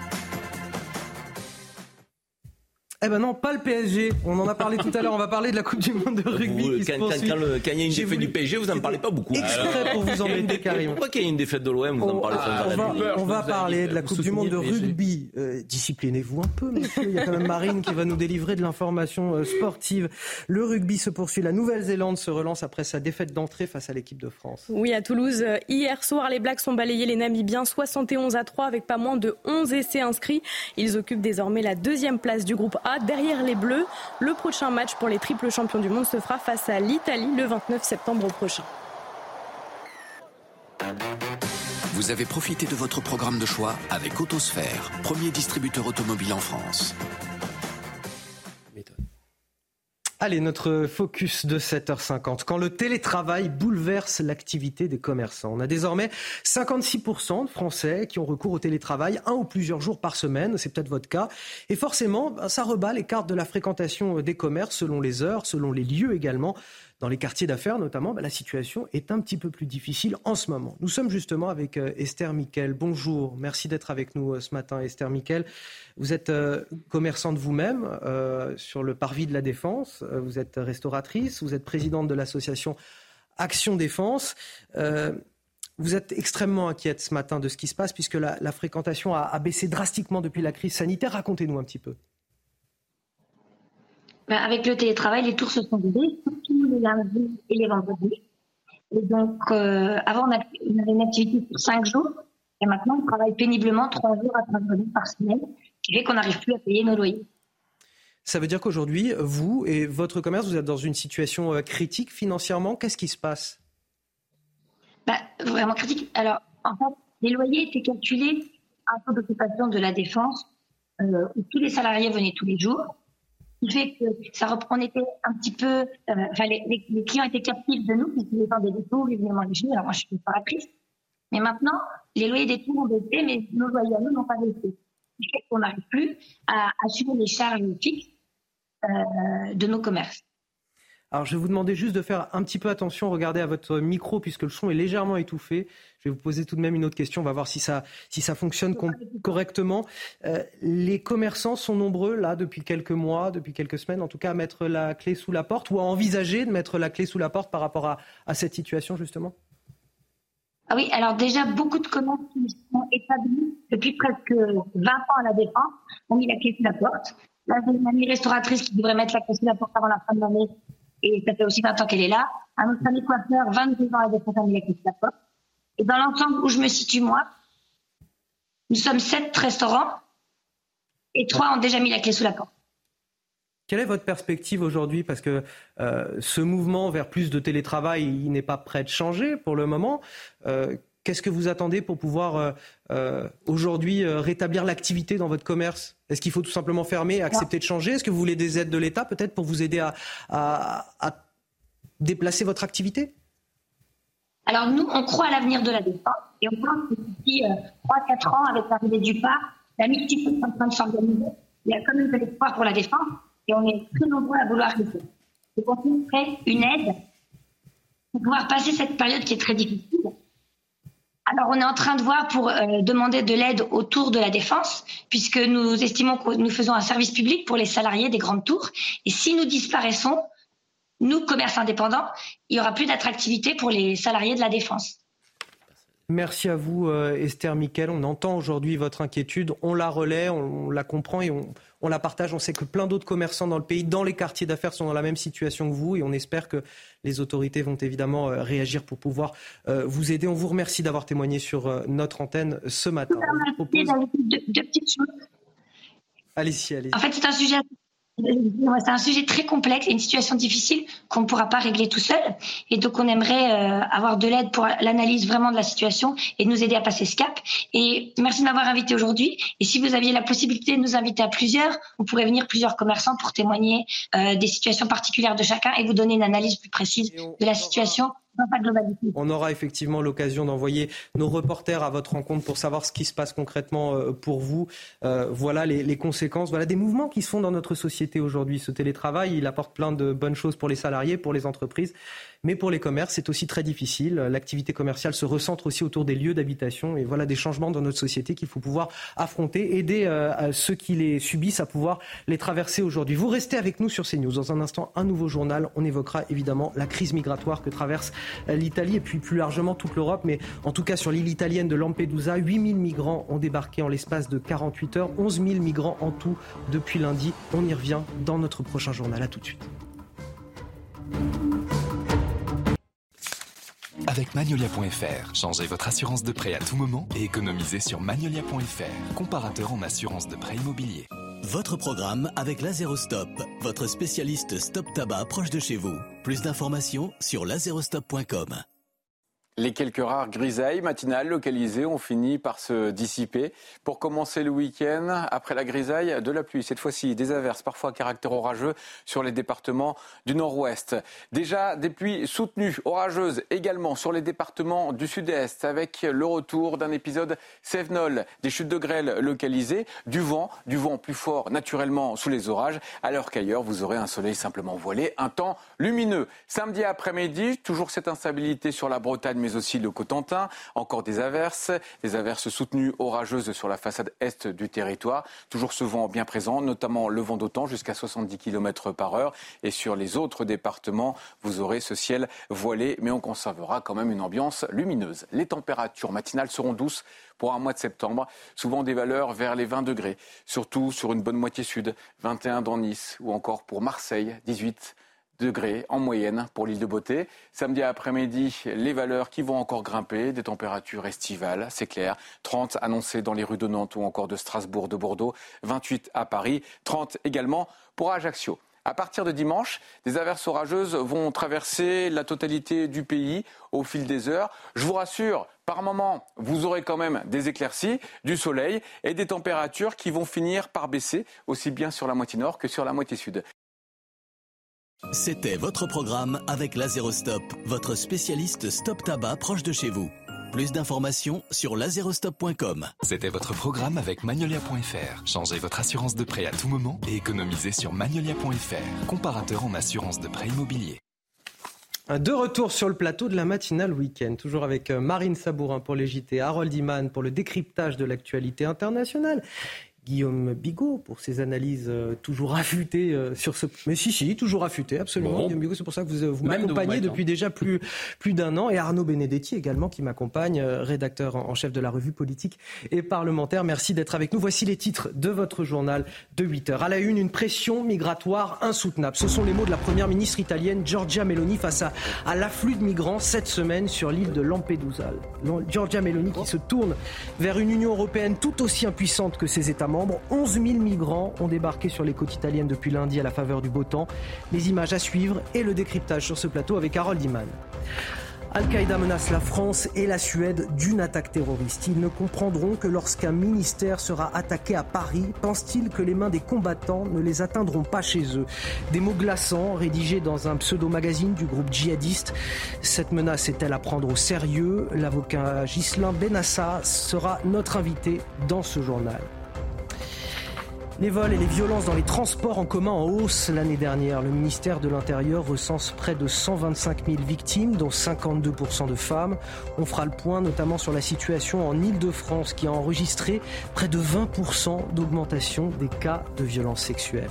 Eh ben non, pas le PSG. On en a parlé tout à l'heure. On va parler de la Coupe du Monde de rugby. quand, il y a une défaite du PSG, vous n'en parlez pas beaucoup. Exprès pour vous embêter, Karim. Pourquoi qu'il y a une défaite de l'OM, vous en parlez pas On va, on va parler de la Coupe du Monde de rugby. Euh, disciplinez-vous un peu, monsieur. Il y a quand même Marine qui va nous délivrer de l'information euh, sportive. Le rugby se poursuit. La Nouvelle-Zélande se relance après sa défaite d'entrée face à l'équipe de France. Oui, à Toulouse. Euh, hier soir, les Blacks ont balayé les Namibiens 71 à 3 avec pas moins de 11 essais inscrits. Ils occupent désormais la deuxième place du groupe A derrière les Bleus le prochain match pour les triples champions du monde se fera face à l'Italie le 29 septembre prochain. Vous avez profité de votre programme de choix avec Autosphère, premier distributeur automobile en France. Allez, notre focus de 7h50. Quand le télétravail bouleverse l'activité des commerçants. On a désormais 56% de Français qui ont recours au télétravail un ou plusieurs jours par semaine. C'est peut-être votre cas. Et forcément, ben, ça rebat les cartes de la fréquentation des commerces selon les heures, selon les lieux également. Dans les quartiers d'affaires notamment, bah, la situation est un petit peu plus difficile en ce moment. Nous sommes justement avec euh, Esther Miquel. Bonjour, merci d'être avec nous euh, ce matin, Esther Miquel. Vous êtes euh, commerçante vous-même sur le parvis de la Défense, vous êtes restauratrice, vous êtes présidente de l'association Action Défense. Vous êtes extrêmement inquiète ce matin de ce qui se passe puisque la, fréquentation a, baissé drastiquement depuis la crise sanitaire. Racontez-nous un petit peu. Ben, avec le télétravail, les tours se sont vidées, surtout les lundis et les vendredis. Et donc, euh, avant, on avait une activité pour cinq jours. Et maintenant, on travaille péniblement trois jours à trois jours par semaine, ce qui fait qu'on n'arrive plus à payer nos loyers. Ça veut dire qu'aujourd'hui, vous et votre commerce, vous êtes dans une situation euh, critique financièrement. Qu'est-ce qui se passe? Bah, Vraiment critique. Alors, en fait, les loyers étaient calculés à taux d'occupation de la défense, euh, où tous les salariés venaient tous les jours qui fait que ça on était un petit peu, euh, enfin, les, les, clients étaient captifs de nous, puisqu'ils vendaient des tours, ils venaient manger Alors moi, je suis réparatrice. Mais maintenant, les loyers des tours ont baissé, mais nos loyers à nous n'ont pas baissé. Qui fait qu'on n'arrive plus à assumer les charges fixes euh, de nos commerces. Alors je vais vous demander juste de faire un petit peu attention, regardez à votre micro puisque le son est légèrement étouffé. Je vais vous poser tout de même une autre question, on va voir si ça, si ça fonctionne correctement. Euh, les commerçants sont nombreux là depuis quelques mois, depuis quelques semaines en tout cas à mettre la clé sous la porte ou à envisager de mettre la clé sous la porte par rapport à, cette situation justement? Ah oui, alors déjà, beaucoup de commerces qui sont établis depuis presque 20 ans à la défense ont mis la clé sous la porte. Là, j'ai une amie restauratrice qui devrait mettre la clé sous la porte avant la fin de l'année et ça fait aussi 20 ans qu'elle est là. Un autre ami coiffeur, 22 ans à la famille avec la porte. Et dans l'ensemble où je me situe, moi, nous sommes sept restaurants et trois ont déjà mis la clé sous la porte. Quelle est votre perspective aujourd'hui? Parce que euh, ce mouvement vers plus de télétravail, il n'est pas prêt de changer pour le moment. Euh, qu'est-ce que vous attendez pour pouvoir euh, aujourd'hui rétablir l'activité dans votre commerce? Est-ce qu'il faut tout simplement fermer, accepter de changer? Est-ce que vous voulez des aides de l'État peut-être pour vous aider à déplacer votre activité? Alors nous, on croit à l'avenir de la défense et on pense que d'ici euh, 3-4 ans, avec l'arrivée du parc, la multitude est en train de s'organiser. Il y a quand même de l'espoir pour la défense et on est très nombreux à vouloir rester. Donc on fait une aide pour pouvoir passer cette période qui est très difficile. Alors, on est en train de voir pour euh, demander de l'aide autour de la défense, puisque nous estimons que nous faisons un service public pour les salariés des grandes tours. Et si nous disparaissons, nous, commerce indépendant, il n'y aura plus d'attractivité pour les salariés de la défense. Merci à vous, euh, Esther Miquel. On entend aujourd'hui votre inquiétude, on la relaie, on, la comprend et on, la partage. On sait que plein d'autres commerçants dans le pays, dans les quartiers d'affaires, sont dans la même situation que vous et on espère que les autorités vont évidemment euh, réagir pour pouvoir euh, vous aider. On vous remercie d'avoir témoigné sur notre antenne ce matin. Allez-y, allez-y. En fait, c'est un sujet c'est un sujet très complexe et une situation difficile qu'on ne pourra pas régler tout seul. Et donc, on aimerait euh, avoir de l'aide pour l'analyse vraiment de la situation et nous aider à passer ce cap. Et merci de m'avoir invité aujourd'hui. Et si vous aviez la possibilité de nous inviter à plusieurs, vous pourrez venir plusieurs commerçants pour témoigner euh, des situations particulières de chacun et vous donner une analyse plus précise de la situation on aura effectivement l'occasion d'envoyer nos reporters à votre rencontre pour savoir ce qui se passe concrètement euh, pour vous. Euh, voilà les, conséquences, voilà des mouvements qui se font dans notre société aujourd'hui. Ce télétravail, il apporte plein de bonnes choses pour les salariés, pour les entreprises. Mais pour les commerces, c'est aussi très difficile. L'activité commerciale se recentre aussi autour des lieux d'habitation. Et voilà des changements dans notre société qu'il faut pouvoir affronter, aider euh, ceux qui les subissent à pouvoir les traverser aujourd'hui. Vous restez avec nous sur CNews. Dans un instant, un nouveau journal. On évoquera évidemment la crise migratoire que traverse euh, l'Italie et puis plus largement toute l'Europe. Mais en tout cas, sur l'île italienne de Lampedusa, 8000 migrants ont débarqué en l'espace de 48 heures. 11 000 migrants en tout depuis lundi. On y revient dans notre prochain journal. À tout de suite. Avec Magnolia.fr, changez votre assurance de prêt à tout moment et économisez sur Magnolia.fr, comparateur en assurance de prêt immobilier. Votre programme avec Lazerostop, votre spécialiste stop tabac proche de chez vous. Plus d'informations sur lazerostop.com. Les quelques rares grisailles matinales localisées ont fini par se dissiper. Pour commencer le week-end, après la grisaille, de la pluie. Cette fois-ci, des averses, parfois à caractère orageux, sur les départements du nord-ouest. Déjà, des pluies soutenues, orageuses également sur les départements du sud-est, avec le retour d'un épisode Sévenol, des chutes de grêle localisées, du vent, du vent plus fort naturellement sous les orages, alors qu'ailleurs, vous aurez un soleil simplement voilé, un temps lumineux. Samedi après-midi, toujours cette instabilité sur la Bretagne, aussi le Cotentin. Encore des averses, des averses soutenues orageuses sur la façade est du territoire. Toujours ce vent bien présent, notamment le vent d'autant jusqu'à 70 km par heure. Et sur les autres départements, vous aurez ce ciel voilé, mais on conservera quand même une ambiance lumineuse. Les températures matinales seront douces pour un mois de septembre, souvent des valeurs vers les 20 degrés, surtout sur une bonne moitié sud, 21 dans Nice ou encore pour Marseille, 18 degrés en moyenne pour l'île de Beauté. Samedi après-midi, les valeurs qui vont encore grimper, des températures estivales, c'est clair. 30 annoncées dans les rues de Nantes ou encore de Strasbourg, de Bordeaux, 28 à Paris, 30 également pour Ajaccio. À partir de dimanche, des averses orageuses vont traverser la totalité du pays au fil des heures. Je vous rassure, par moment, vous aurez quand même des éclaircies, du soleil et des températures qui vont finir par baisser, aussi bien sur la moitié nord que sur la moitié sud. C'était votre programme avec Lazerostop, votre spécialiste stop tabac proche de chez vous. Plus d'informations sur lazerostop.com. C'était votre programme avec Magnolia.fr. Changez votre assurance de prêt à tout moment et économisez sur Magnolia.fr, comparateur en assurance de prêt immobilier. De retour sur le plateau de la matinale week-end, toujours avec euh, Marine Sabourin pour les JT, Harold Iman pour le décryptage de l'actualité internationale Guillaume Bigot pour ses analyses euh, toujours affûtées euh, sur ce. Mais si, si, toujours affûtées, absolument. Guillaume Bigot, c'est pour ça que vous, euh, vous m'accompagnez depuis déjà plus, plus d'un an. Et Arnaud Benedetti également qui m'accompagne, rédacteur en chef de la revue politique et parlementaire. Merci d'être avec nous. Voici les titres de votre journal de 8 heures. À la une, une pression migratoire insoutenable. Ce sont les mots de la première ministre italienne Giorgia Meloni face à, à l'afflux de migrants cette semaine sur l'île de Lampedusa. Giorgia Meloni qui se tourne vers une Union européenne tout aussi impuissante que ses États membres. 11 000 migrants ont débarqué sur les côtes italiennes depuis lundi à la faveur du beau temps. Les images à suivre et le décryptage sur ce plateau avec Harold Iman. Al-Qaïda menace la France et la Suède d'une attaque terroriste. Ils ne comprendront que lorsqu'un ministère sera attaqué à Paris, pensent-ils que les mains des combattants ne les atteindront pas chez eux? Des mots glaçants rédigés dans un pseudo-magazine du groupe djihadiste. Cette menace est-elle à prendre au sérieux? L'avocat Ghislain Benassa sera notre invité dans ce journal. Les vols et les violences dans les transports en commun en hausse l'année dernière. Le ministère de l'Intérieur recense près de 125 000 victimes, dont 52% de femmes. On fera le point notamment sur la situation en Ile-de-France qui a enregistré près de 20% d'augmentation des cas de violences sexuelles.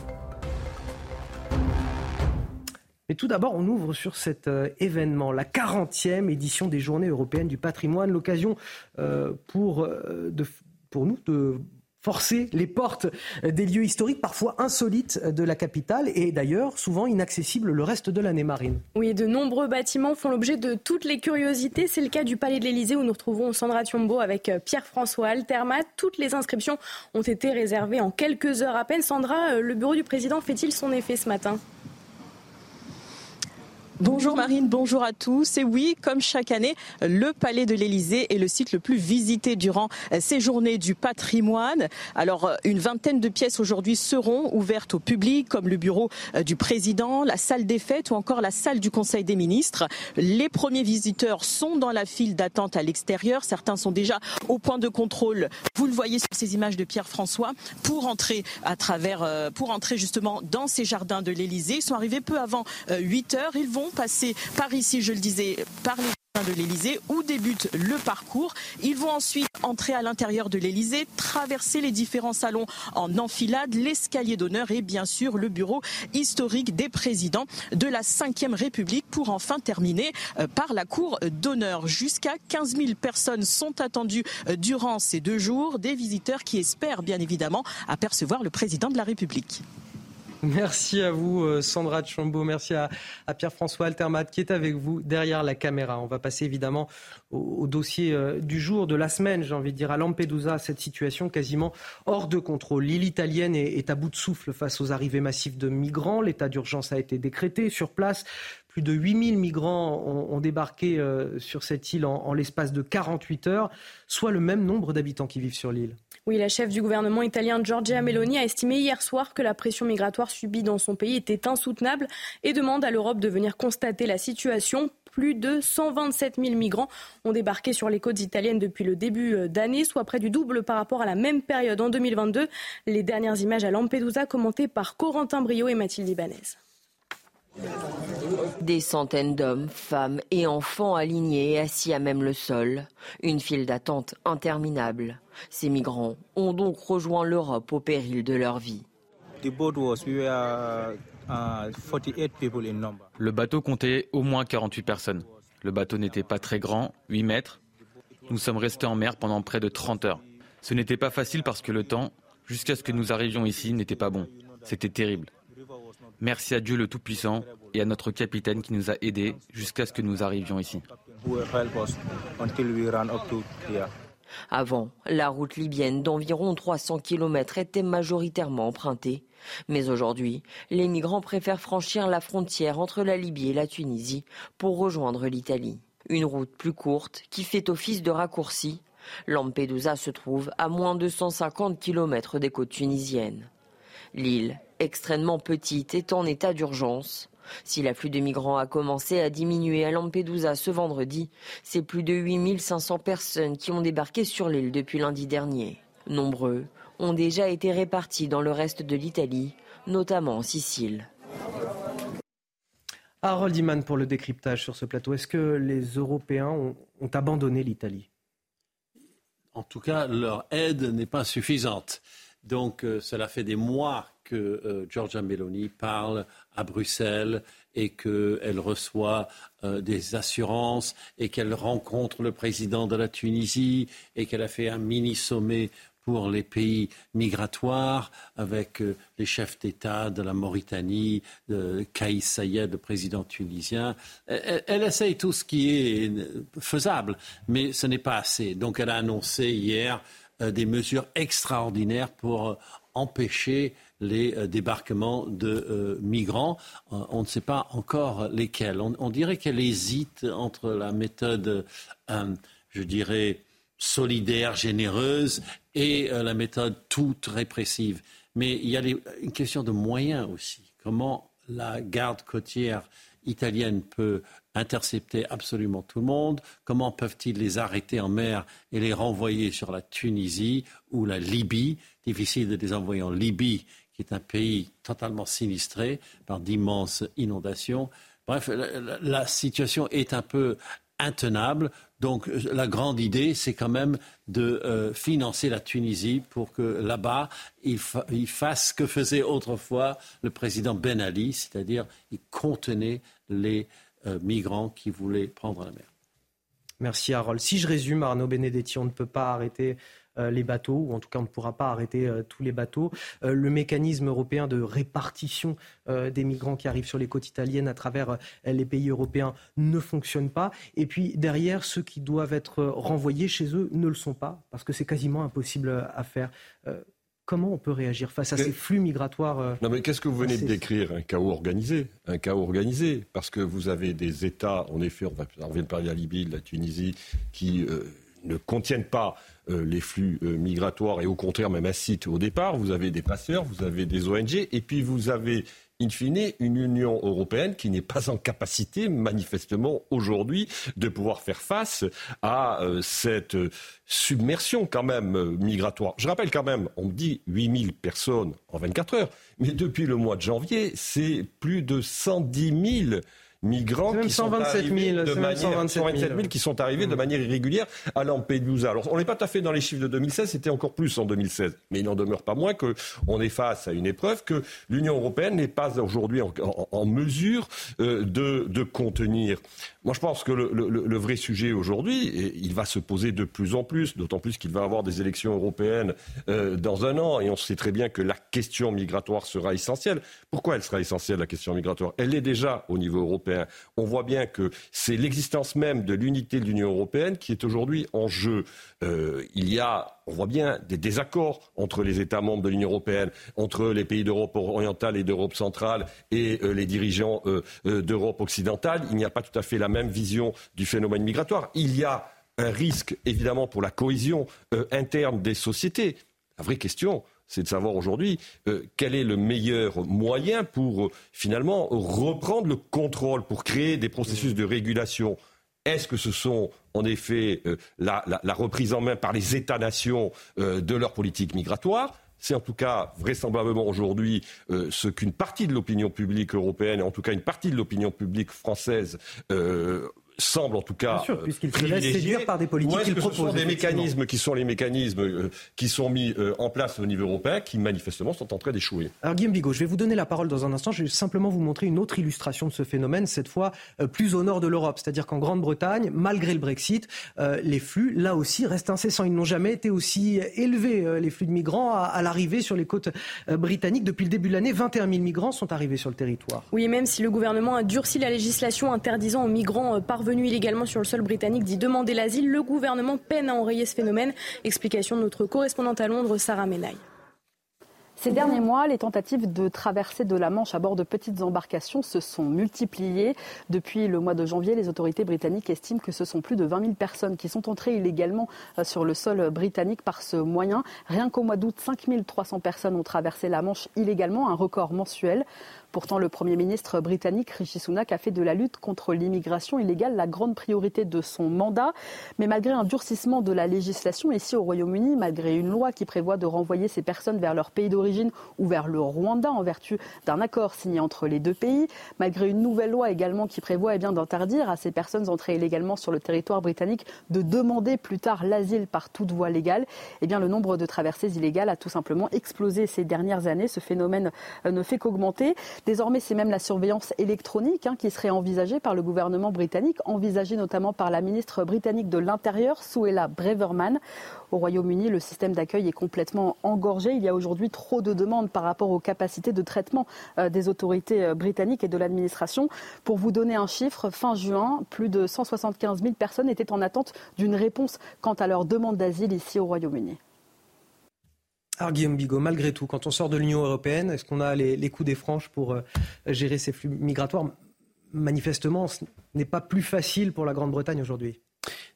Mais tout d'abord, on ouvre sur cet euh, événement, la 40e édition des Journées européennes du patrimoine, l'occasion euh, euh, pour nous de forcer les portes des lieux historiques parfois insolites de la capitale et d'ailleurs souvent inaccessibles le reste de l'année marine. Oui, de nombreux bâtiments font l'objet de toutes les curiosités. C'est le cas du Palais de l'Élysée où nous retrouvons Sandra Thiombo avec Pierre-François Altermat. Toutes les inscriptions ont été réservées en quelques heures à peine. Sandra, le bureau du président fait-il son effet ce matin? Bonjour Marine, bonjour à tous. Et oui, comme chaque année, le Palais de l'Élysée est le site le plus visité durant ces journées du patrimoine. Alors, une vingtaine de pièces aujourd'hui seront ouvertes au public, comme le bureau du président, la salle des fêtes ou encore la salle du Conseil des ministres. Les premiers visiteurs sont dans la file d'attente à l'extérieur. Certains sont déjà au point de contrôle. Vous le voyez sur ces images de Pierre-François pour entrer à travers, pour entrer justement dans ces jardins de l'Élysée. Ils sont arrivés peu avant 8 heures. Ils vont passer par ici, je le disais, par les de l'Elysée où débute le parcours. Ils vont ensuite entrer à l'intérieur de l'Elysée, traverser les différents salons en enfilade, l'escalier d'honneur et bien sûr le bureau historique des présidents de la Ve République pour enfin terminer par la cour d'honneur. Jusqu'à 15 000 personnes sont attendues durant ces deux jours, des visiteurs qui espèrent bien évidemment apercevoir le président de la République. Merci à vous, euh, Sandra Chambaud. Merci à, Pierre-François Altermat qui est avec vous derrière la caméra. On va passer évidemment au, dossier euh, du jour, de la semaine, j'ai envie de dire, à Lampedusa, cette situation quasiment hors de contrôle. L'île italienne est, à bout de souffle face aux arrivées massives de migrants. L'état d'urgence a été décrété sur place. Plus de 8000 migrants ont, débarqué euh, sur cette île en l'espace de 48 heures, soit le même nombre d'habitants qui vivent sur l'île. Oui, la chef du gouvernement italien Giorgia Meloni a estimé hier soir que la pression migratoire subie dans son pays était insoutenable et demande à l'Europe de venir constater la situation. Plus de 127 000 migrants ont débarqué sur les côtes italiennes depuis le début euh, d'année, soit près du double par rapport à la même période en 2022. Les dernières images à Lampedusa commentées par Corentin Brio et Mathilde Ibanez. Des centaines d'hommes, femmes et enfants alignés et assis à même le sol. Une file d'attente interminable. Ces migrants ont donc rejoint l'Europe au péril de leur vie. Le bateau comptait au moins 48 personnes. Le bateau n'était pas très grand, 8 mètres. Nous sommes restés en mer pendant près de 30 heures. Ce n'était pas facile parce que le temps, jusqu'à ce que nous arrivions ici, n'était pas bon. C'était terrible. Merci à Dieu le Tout-Puissant et à notre capitaine qui nous a aidés jusqu'à ce que nous arrivions ici. Avant, la route libyenne d'environ 300 km était majoritairement empruntée. Mais aujourd'hui, les migrants préfèrent franchir la frontière entre la Libye et la Tunisie pour rejoindre l'Italie. Une route plus courte qui fait office de raccourci. Lampedusa se trouve à moins de 150 km des côtes tunisiennes. L'île extrêmement petite, est en état d'urgence. Si l'afflux de migrants a commencé à diminuer à Lampedusa ce vendredi, c'est plus de 8500 personnes qui ont débarqué sur l'île depuis lundi dernier. Nombreux ont déjà été répartis dans le reste de l'Italie, notamment en Sicile. Harold Iman pour le décryptage sur ce plateau. Est-ce que les Européens ont, ont abandonné l'Italie? En tout cas, leur aide n'est pas suffisante. Donc, euh, cela fait des mois que euh, Giorgia Meloni parle à Bruxelles et qu'elle reçoit euh, des assurances et qu'elle rencontre le président de la Tunisie et qu'elle a fait un mini-sommet pour les pays migratoires avec les chefs d'État de la Mauritanie, de Kaïs Sayed, le président tunisien. Elle, elle, essaye tout ce qui est faisable, mais ce n'est pas assez. Donc elle a annoncé hier euh, des mesures extraordinaires pour euh, empêcher les euh, débarquements de migrants. on ne sait pas encore lesquels. On, dirait qu'elle hésite entre la méthode, je dirais, solidaire, généreuse et la méthode toute répressive. Mais il y a une question de moyens aussi. Comment la garde côtière italienne peut intercepter absolument tout le monde Comment peuvent-ils les arrêter en mer et les renvoyer sur la Tunisie ou la Libye? Difficile de les envoyer en Libye, qui est un pays totalement sinistré par d'immenses inondations. Bref, la, situation est un peu intenable. Donc la grande idée, c'est quand même de euh, financer la Tunisie pour que là-bas, il, il, fasse ce que faisait autrefois le président Ben Ali, c'est-à-dire il contenait les euh, migrants qui voulaient prendre la mer. Merci Harold. Si je résume, Arnaud Benedetti, on ne peut pas arrêter euh, les bateaux, ou en tout cas on ne pourra pas arrêter euh, tous les bateaux. le mécanisme européen de répartition des migrants qui arrivent sur les côtes italiennes à travers les pays européens ne fonctionne pas. Et puis derrière, ceux qui doivent être renvoyés chez eux ne le sont pas, parce que c'est quasiment impossible à faire. Comment on peut réagir face à ces flux migratoires euh, Non mais qu'est-ce que vous venez de décrire Un chaos organisé. Un chaos organisé. Parce que vous avez des États, en effet, on, vient de parler de la Libye, de la Tunisie, qui euh, ne contiennent pas euh, les flux migratoires et au contraire même incitent au départ. Vous avez des passeurs, vous avez des ONG et puis vous avez in fine, une Union européenne qui n'est pas en capacité, manifestement, aujourd'hui, de pouvoir faire face à euh, cette submersion quand même euh, migratoire. Je rappelle quand même, on me dit 8000 personnes en 24 heures, mais depuis le mois de janvier, c'est plus de 110 000 migrants qui sont arrivés de manière 127 000 qui sont arrivés de manière irrégulière à Lampedusa. Alors on n'est pas tout à fait dans les chiffres de 2016, c'était encore plus en 2016, mais il n'en demeure pas moins qu'on est face à une épreuve que l'Union européenne n'est pas aujourd'hui en, mesure euh, de, de, contenir. Moi, je pense que le, vrai sujet aujourd'hui, il va se poser de plus en plus, d'autant plus qu'il va y avoir des élections européennes euh, dans un an, et on sait très bien que la question migratoire sera essentielle. Pourquoi elle sera essentielle, la question migratoire? Elle est déjà au niveau européen. On voit bien que c'est l'existence même de l'unité de l'Union européenne qui est aujourd'hui en jeu. Euh, il y a, on voit bien, des désaccords entre les États membres de l'Union européenne, entre les pays d'Europe orientale et d'Europe centrale et euh, les dirigeants euh, d'Europe occidentale. Il n'y a pas tout à fait la même vision du phénomène migratoire. Il y a un risque, évidemment, pour la cohésion interne des sociétés. La vraie question, c'est de savoir aujourd'hui euh, quel est le meilleur moyen pour euh, finalement reprendre le contrôle, pour créer des processus de régulation. Est-ce que ce sont en effet euh, la, reprise en main par les États-nations de leur politique migratoire? C'est en tout cas vraisemblablement aujourd'hui ce qu'une partie de l'opinion publique européenne, et en tout cas une partie de l'opinion publique française, semble en tout cas sûr, puisqu'il se laisse séduire par des politiques qu'il propose. Ce sont des mécanismes qui sont les mécanismes euh, qui sont mis euh, en place au niveau européen qui manifestement sont en train d'échouer? Alors Guillaume Bigot, je vais vous donner la parole dans un instant. Je vais simplement vous montrer une autre illustration de ce phénomène, cette fois euh, plus au nord de l'Europe. C'est-à-dire qu'en Grande-Bretagne, malgré le Brexit, les flux, là aussi, restent incessants. Ils n'ont jamais été aussi élevés, les flux de migrants, à, à l'arrivée sur les côtes britanniques. Depuis le début de l'année, 21 000 migrants sont arrivés sur le territoire. Oui, même si le gouvernement a durci la législation interdisant aux migrants parvenus venu illégalement sur le sol britannique d'y demander l'asile, le gouvernement peine à enrayer ce phénomène. Explication de notre correspondante à Londres, Sarah Menaille. Ces derniers mois, les tentatives de traversée de la Manche à bord de petites embarcations se sont multipliées. Depuis le mois de janvier, les autorités britanniques estiment que ce sont plus de 20 000 personnes qui sont entrées illégalement euh, sur le sol britannique par ce moyen. Rien qu'au mois d'août, 5 300 personnes ont traversé la Manche illégalement, un record mensuel. Pourtant, le Premier ministre britannique Rishi Sunak a fait de la lutte contre l'immigration illégale la grande priorité de son mandat. Mais malgré un durcissement de la législation ici au Royaume-Uni, malgré une loi qui prévoit de renvoyer ces personnes vers leur pays d'origine ou vers le Rwanda en vertu d'un accord signé entre les deux pays, malgré une nouvelle loi également qui prévoit eh bien, d'interdire à ces personnes entrées illégalement sur le territoire britannique de demander plus tard l'asile par toute voie légale, eh bien, le nombre de traversées illégales a tout simplement explosé ces dernières années. Ce phénomène euh, ne fait qu'augmenter. Désormais, c'est même la surveillance électronique hein, qui serait envisagée par le gouvernement britannique, envisagée notamment par la ministre britannique de l'Intérieur, Suella Breverman. Au Royaume-Uni, le système d'accueil est complètement engorgé. Il y a aujourd'hui trop de demandes par rapport aux capacités de traitement euh, des autorités euh, britanniques et de l'administration. Pour vous donner un chiffre, fin juin, plus de 175 000 personnes étaient en attente d'une réponse quant à leur demande d'asile ici au Royaume-Uni. Alors Guillaume Bigot, malgré tout, quand on sort de l'Union européenne, est-ce qu'on a les, coups des franches pour euh, gérer ces flux migratoires? Manifestement, ce n'est pas plus facile pour la Grande-Bretagne aujourd'hui.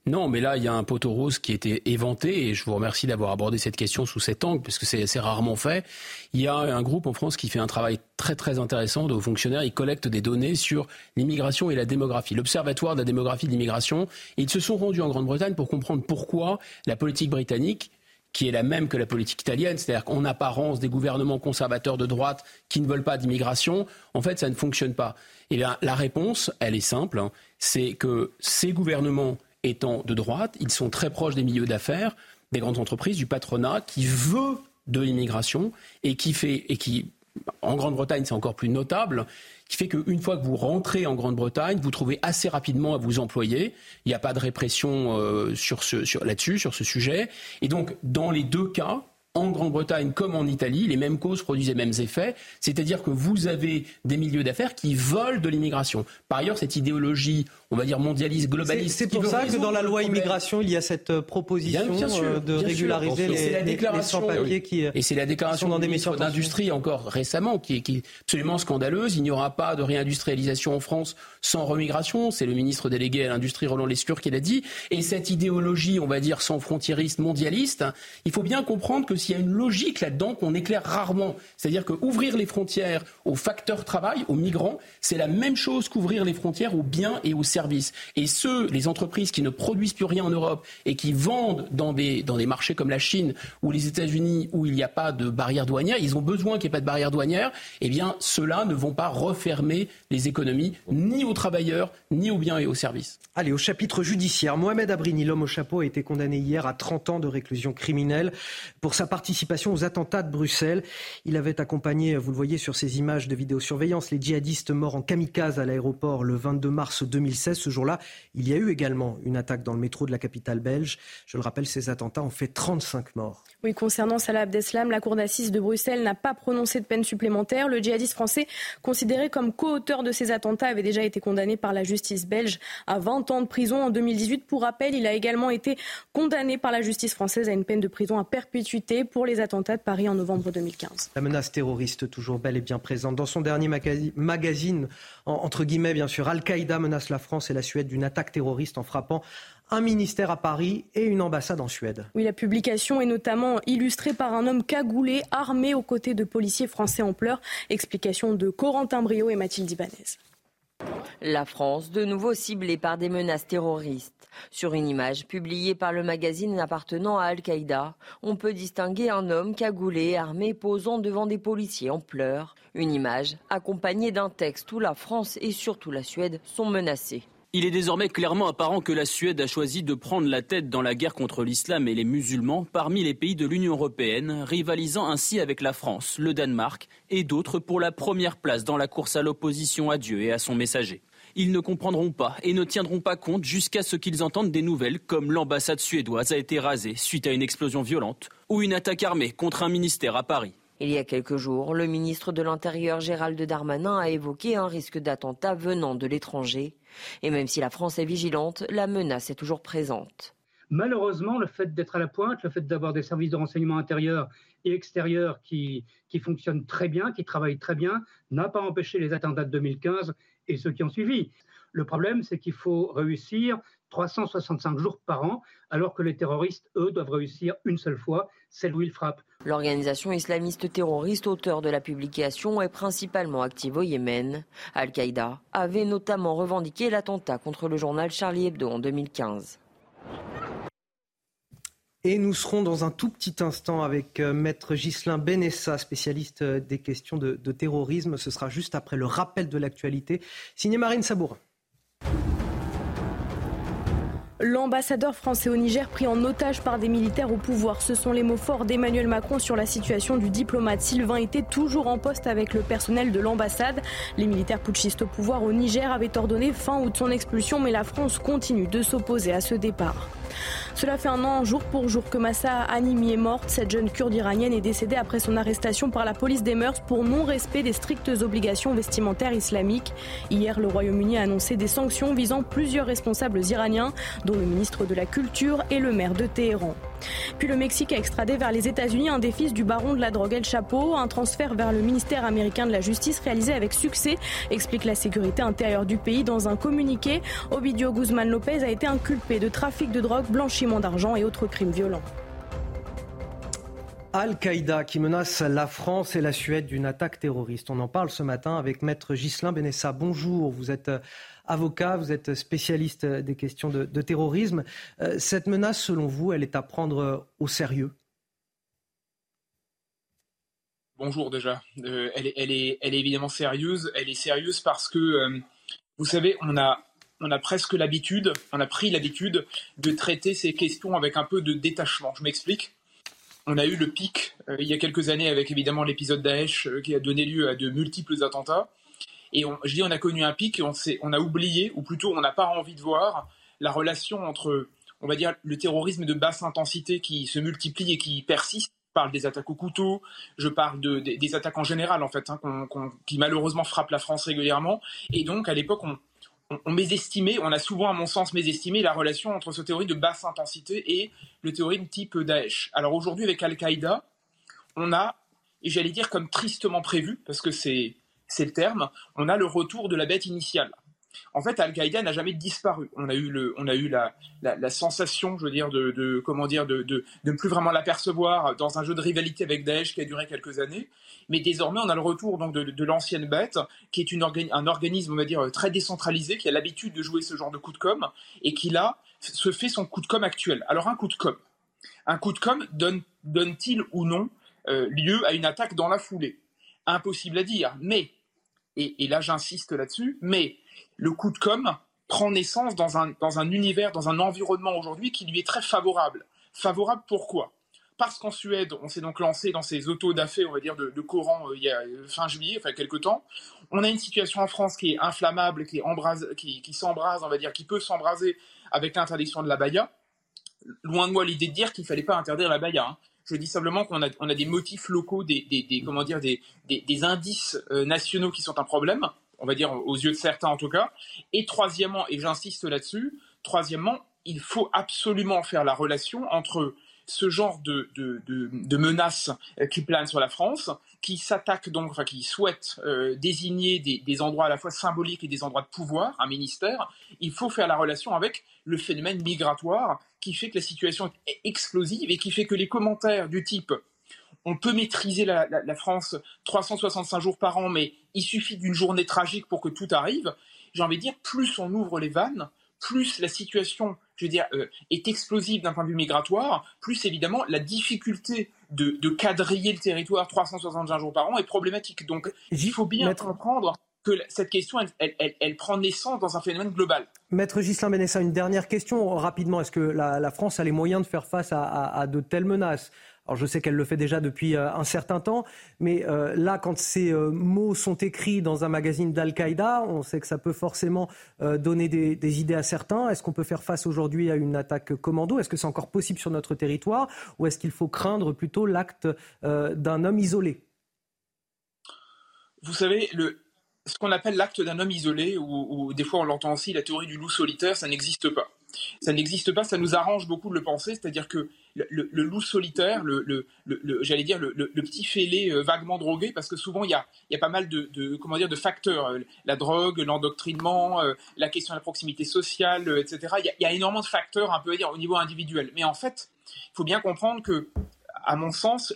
Non, mais là, il y a un poteau rose qui été éventé et je vous remercie d'avoir abordé cette question sous cet angle parce que c'est rarement fait. Il y a un groupe en France qui fait un travail très très intéressant de fonctionnaires. Ils collectent des données sur l'immigration et la démographie, l'Observatoire de la démographie de l'immigration. Ils se sont rendus en Grande-Bretagne pour comprendre pourquoi la politique britannique qui est la même que la politique italienne, c'est-à-dire qu'en apparence des gouvernements conservateurs de droite qui ne veulent pas d'immigration, en fait, ça ne fonctionne pas. Et bien, la réponse, elle est simple, hein. c'est que ces gouvernements étant de droite, ils sont très proches des milieux d'affaires, des grandes entreprises, du patronat, qui veut de l'immigration et qui fait et qui en Grande-Bretagne, c'est encore plus notable, qui fait qu'une fois que vous rentrez en Grande-Bretagne, vous trouvez assez rapidement à vous employer. Il n'y a pas de répression euh, sur sur, là-dessus, sur ce sujet. Et donc, dans les deux cas, en Grande-Bretagne comme en Italie, les mêmes causes produisent les mêmes effets, c'est-à-dire que vous avez des milieux d'affaires qui volent de l'immigration. Par ailleurs, cette idéologie, on va dire mondialiste, globaliste. C'est pour ça que dans la loi immigration, il y a cette proposition de régulariser les, la déclaration, sans-papiers qui. Euh, et c'est la déclaration dans des d'industrie encore récemment qui est, qui est absolument scandaleuse. Il n'y aura pas de réindustrialisation en France sans remigration. C'est le ministre délégué à l'industrie Roland Lescure qui l'a dit. Et cette idéologie, on va dire sans frontiériste, mondialiste, il faut bien comprendre que s'il y a une logique là-dedans qu'on éclaire rarement. C'est-à-dire que ouvrir les frontières aux facteurs travail, aux migrants, c'est la même chose qu'ouvrir les frontières aux biens et aux services services. Et ceux, les entreprises qui ne produisent plus rien en Europe et qui vendent dans des, dans des marchés comme la Chine ou les États-Unis où il n'y a pas de barrière douanière, ils ont besoin qu'il n'y ait pas de barrière douanière, eh bien, ceux-là ne vont pas refermer les économies ni aux travailleurs, ni aux biens et aux services. Allez, au chapitre judiciaire, Mohamed Abrini, l'homme au chapeau, a été condamné hier à 30 ans de réclusion criminelle pour sa participation aux attentats de Bruxelles. Il avait accompagné, vous le voyez sur ces images de vidéosurveillance, les djihadistes morts en kamikaze à l'aéroport le 22 mars 2016. Ce jour-là, il y a eu également une attaque dans le métro de la capitale belge. Je le rappelle, ces attentats ont fait 35 morts. Oui, concernant Salah Abdeslam, la cour d'assises de Bruxelles n'a pas prononcé de peine supplémentaire. Le djihadiste français, considéré comme co-auteur de ces attentats, avait déjà été condamné par la justice belge à 20 ans de prison en 2018. Pour rappel, il a également été condamné par la justice française à une peine de prison à perpétuité pour les attentats de Paris en novembre 2015. La menace terroriste toujours bel et bien présente. Dans son dernier magazine, entre guillemets bien sûr, Al-Qaïda menace la France et la Suède d'une attaque terroriste en frappant un ministère à Paris et une ambassade en Suède. Oui, la publication est notamment illustrée par un homme cagoulé, armé aux côtés de policiers français en pleurs. Explication de Corentin Brio et Mathilde Ibanez. La France, de nouveau ciblée par des menaces terroristes. Sur une image publiée par le magazine appartenant à Al-Qaïda, on peut distinguer un homme cagoulé, armé, posant devant des policiers en pleurs. Une image accompagnée d'un texte où la France et surtout la Suède sont menacées. Il est désormais clairement apparent que la Suède a choisi de prendre la tête dans la guerre contre l'islam et les musulmans parmi les pays de l'Union européenne, rivalisant ainsi avec la France, le Danemark et d'autres pour la première place dans la course à l'opposition à Dieu et à son messager. Ils ne comprendront pas et ne tiendront pas compte jusqu'à ce qu'ils entendent des nouvelles comme l'ambassade suédoise a été rasée suite à une explosion violente ou une attaque armée contre un ministère à Paris. Il y a quelques jours, le ministre de l'Intérieur Gérald Darmanin a évoqué un risque d'attentat venant de l'étranger. Et même si la France est vigilante, la menace est toujours présente. Malheureusement, le fait d'être à la pointe, le fait d'avoir des services de renseignement intérieur et extérieur qui, fonctionnent très bien, qui travaillent très bien, n'a pas empêché les attentats de 2015 et ceux qui ont suivi. Le problème, c'est qu'il faut réussir 365 jours par an, alors que les terroristes, eux, doivent réussir une seule fois, celle où ils frappent. L'organisation islamiste terroriste auteur de la publication est principalement active au Yémen. Al-Qaïda avait notamment revendiqué l'attentat contre le journal Charlie Hebdo en 2015. Et nous serons dans un tout petit instant avec euh, Maître Ghislain Benessa, spécialiste euh, des questions de, de terrorisme. Ce sera juste après le rappel de l'actualité. Signé Marine Sabourin. L'ambassadeur français au Niger pris en otage par des militaires au pouvoir. Ce sont les mots forts d'Emmanuel Macron sur la situation du diplomate. Sylvain était toujours en poste avec le personnel de l'ambassade. Les militaires putschistes au pouvoir au Niger avaient ordonné fin août son expulsion, mais la France continue de s'opposer à ce départ. Cela fait un an, jour pour jour, que Massa Animi est morte. Cette jeune kurde iranienne est décédée après son arrestation par la police des mœurs pour non-respect des strictes obligations vestimentaires islamiques. Hier, le Royaume-Uni a annoncé des sanctions visant plusieurs responsables iraniens, dont le ministre de la Culture et le maire de Téhéran. Puis le Mexique a extradé vers les États-Unis un des fils du baron de la drogue El Chapo, un transfert vers le ministère américain de la Justice réalisé avec succès, explique la sécurité intérieure du pays dans un communiqué. Ovidio Guzman Lopez a été inculpé de trafic de drogue, blanchiment d'argent et autres crimes violents. Al-Qaïda qui menace la France et la Suède d'une attaque terroriste. On en parle ce matin avec Maître Ghislain Benessa. Bonjour, vous êtes avocat, vous êtes spécialiste des questions de, terrorisme. Euh, cette menace, selon vous, elle est à prendre au sérieux? Bonjour déjà. Euh, elle, est, évidemment sérieuse. Elle est sérieuse parce que, euh, vous savez, on a, on a presque l'habitude, on a pris l'habitude de traiter ces questions avec un peu de détachement. Je m'explique. On a eu le pic il y a quelques années avec évidemment l'épisode Daesh qui a donné lieu à de multiples attentats. Et on, je dis, on a connu un pic et on, on a oublié, ou plutôt on n'a pas envie de voir la relation entre, on va dire, le terrorisme de basse intensité qui se multiplie et qui persiste. Je parle des attaques au couteau, je parle de, des, attaques en général, en fait, hein, qui malheureusement frappent la France régulièrement. Et donc, à l'époque, on, on, mésestimait, on a souvent, à mon sens, mésestimé la relation entre ce terrorisme de basse intensité et le terrorisme type Daesh. Alors aujourd'hui, avec Al-Qaïda, on a, et j'allais dire comme tristement prévu, parce que c'est c'est le terme, on a le retour de la bête initiale. en fait, Al-Qaïda n'a jamais disparu. On a eu, le, on a eu la, la, sensation, je veux dire, de, comment dire, de, de, ne plus vraiment l'apercevoir dans un jeu de rivalité avec Daesh qui a duré quelques années. Mais désormais, on a le retour donc de, l'ancienne bête, qui est une un organisme, on va dire, très décentralisé, qui a l'habitude de jouer ce genre de coup de com, et qui là se fait son coup de com actuel. Alors un coup de com, un coup de com donne, donne-t-il ou non euh, lieu à une attaque dans la foulée? Impossible à dire. Mais et, là j'insiste là-dessus, mais le coup de com prend naissance dans un, dans un univers, dans un environnement aujourd'hui qui lui est très favorable. Favorable pourquoi? Parce qu'en Suède, on s'est donc lancé dans ces autos d'affaires, on va dire, de, Coran euh, il y a euh, fin juillet, enfin quelques temps. On a une situation en France qui est inflammable, qui, s'embrase, on va dire, qui peut s'embraser avec l'interdiction de la baya. Loin de moi l'idée de dire qu'il fallait pas interdire la baya. Hein. Je dis simplement qu'on a, des motifs locaux, des, comment dire, des, des, indices euh, nationaux qui sont un problème on va dire aux yeux de certains en tout cas. Et troisièmement, et j'insiste là-dessus, troisièmement, il faut absolument faire la relation entre ce genre de, de, menaces qui planent sur la France, qui s'attaquent donc, enfin qui souhaitent euh, désigner des, endroits à la fois symboliques et des endroits de pouvoir, un ministère, il faut faire la relation avec le phénomène migratoire qui fait que la situation est explosive et qui fait que les commentaires du type on peut maîtriser la, France 365 jours par an, mais il suffit d'une journée tragique pour que tout arrive. J'ai envie de dire, plus on ouvre les vannes, plus la situation, je veux dire, euh, est explosive d'un point de vue migratoire, plus évidemment la difficulté de, de, quadriller le territoire 365 jours par an est problématique. Donc, il faut bien comprendre que cette question, elle, prend naissance dans un phénomène global. Maître Gislain Benessa, une dernière question rapidement. Est-ce que la, France a les moyens de faire face à de telles menaces? Alors je sais qu'elle le fait déjà depuis euh, un certain temps, mais euh, là, quand ces euh, mots sont écrits dans un magazine d'Al-Qaïda, on sait que ça peut forcément donner des, idées à certains. Est-ce qu'on peut faire face aujourd'hui à une attaque commando? Est-ce que c'est encore possible sur notre territoire? Ou est-ce qu'il faut craindre plutôt l'acte d'un homme isolé? Vous savez, le, ce qu'on appelle l'acte d'un homme isolé, ou, des fois on l'entend aussi, la théorie du loup solitaire, ça n'existe pas. Ça n'existe pas, ça nous arrange beaucoup de le penser, c'est-à-dire que le, loup solitaire, le, j'allais dire le, petit fêlé euh, vaguement drogué, parce que souvent il y a, pas mal de, comment dire de facteurs, euh, la drogue, l'endoctrinement, euh, la question de la proximité sociale, etc. Il y, a, énormément de facteurs, un peu dire au niveau individuel. Mais en fait, il faut bien comprendre que à mon sens,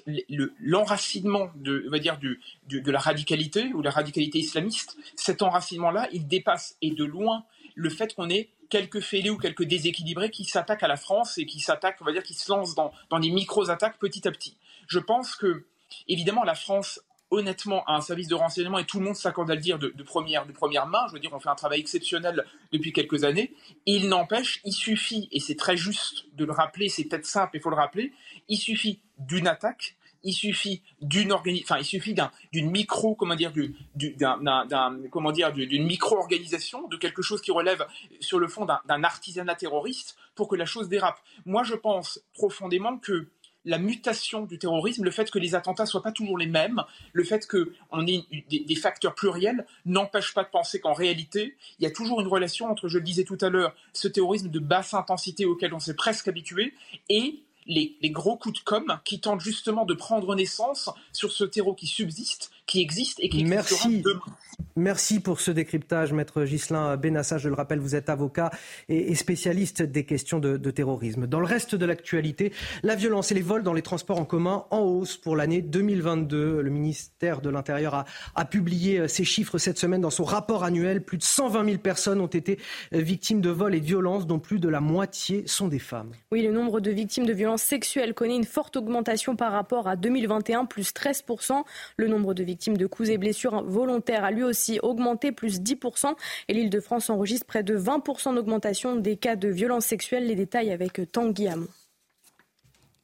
l'enracinement de, va dire, de la radicalité ou la radicalité islamiste, cet enracinement-là, il dépasse et de loin le fait qu'on ait quelques fêlés ou quelques déséquilibrés qui s'attaquent à la France et qui s'attaquent, on va dire, qui se lancent dans, dans des micro-attaques petit à petit. Je pense que, évidemment, la France honnêtement a un service de renseignement et tout le monde s'accorde à le dire de, première, de première main. Je veux dire, on fait un travail exceptionnel depuis quelques années. il n'empêche, il suffit, et c'est très juste de le rappeler, c'est peut-être simple, il faut le rappeler, il suffit d'une attaque il suffit d'une enfin il suffit d'une micro comment dire d'une micro organisation de quelque chose qui relève sur le fond d'un artisanat terroriste pour que la chose dérape. Moi je pense profondément que la mutation du terrorisme, le fait que les attentats soient pas toujours les mêmes, le fait qu'on ait des, des, facteurs pluriels n'empêche pas de penser qu'en réalité, il y a toujours une relation entre, je le disais tout à l'heure, ce terrorisme de basse intensité auquel on s'est presque habitué et les, gros coups de com qui tentent justement de prendre naissance sur ce terreau qui subsiste, qui existe et qui Merci. Merci pour ce décryptage, maître Ghislain Benassa. Je le rappelle, vous êtes avocat et spécialiste des questions de, terrorisme. Dans le reste de l'actualité, la violence et les vols dans les transports en commun en hausse pour l'année 2022. Le ministère de l'Intérieur a, a, publié ces chiffres cette semaine dans son rapport annuel. Plus de 120 000 personnes ont été victimes de vols et de violences, dont plus de la moitié sont des femmes. Oui, le nombre de victimes de violences sexuelles connaît une forte augmentation par rapport à 2021, plus 13%. Le nombre de victimes de coups et blessures volontaires a lui aussi augmenté, plus 10%. Et l'île de France enregistre près de 20% d'augmentation des cas de violences sexuelles. Les détails avec Tanguy Hamon.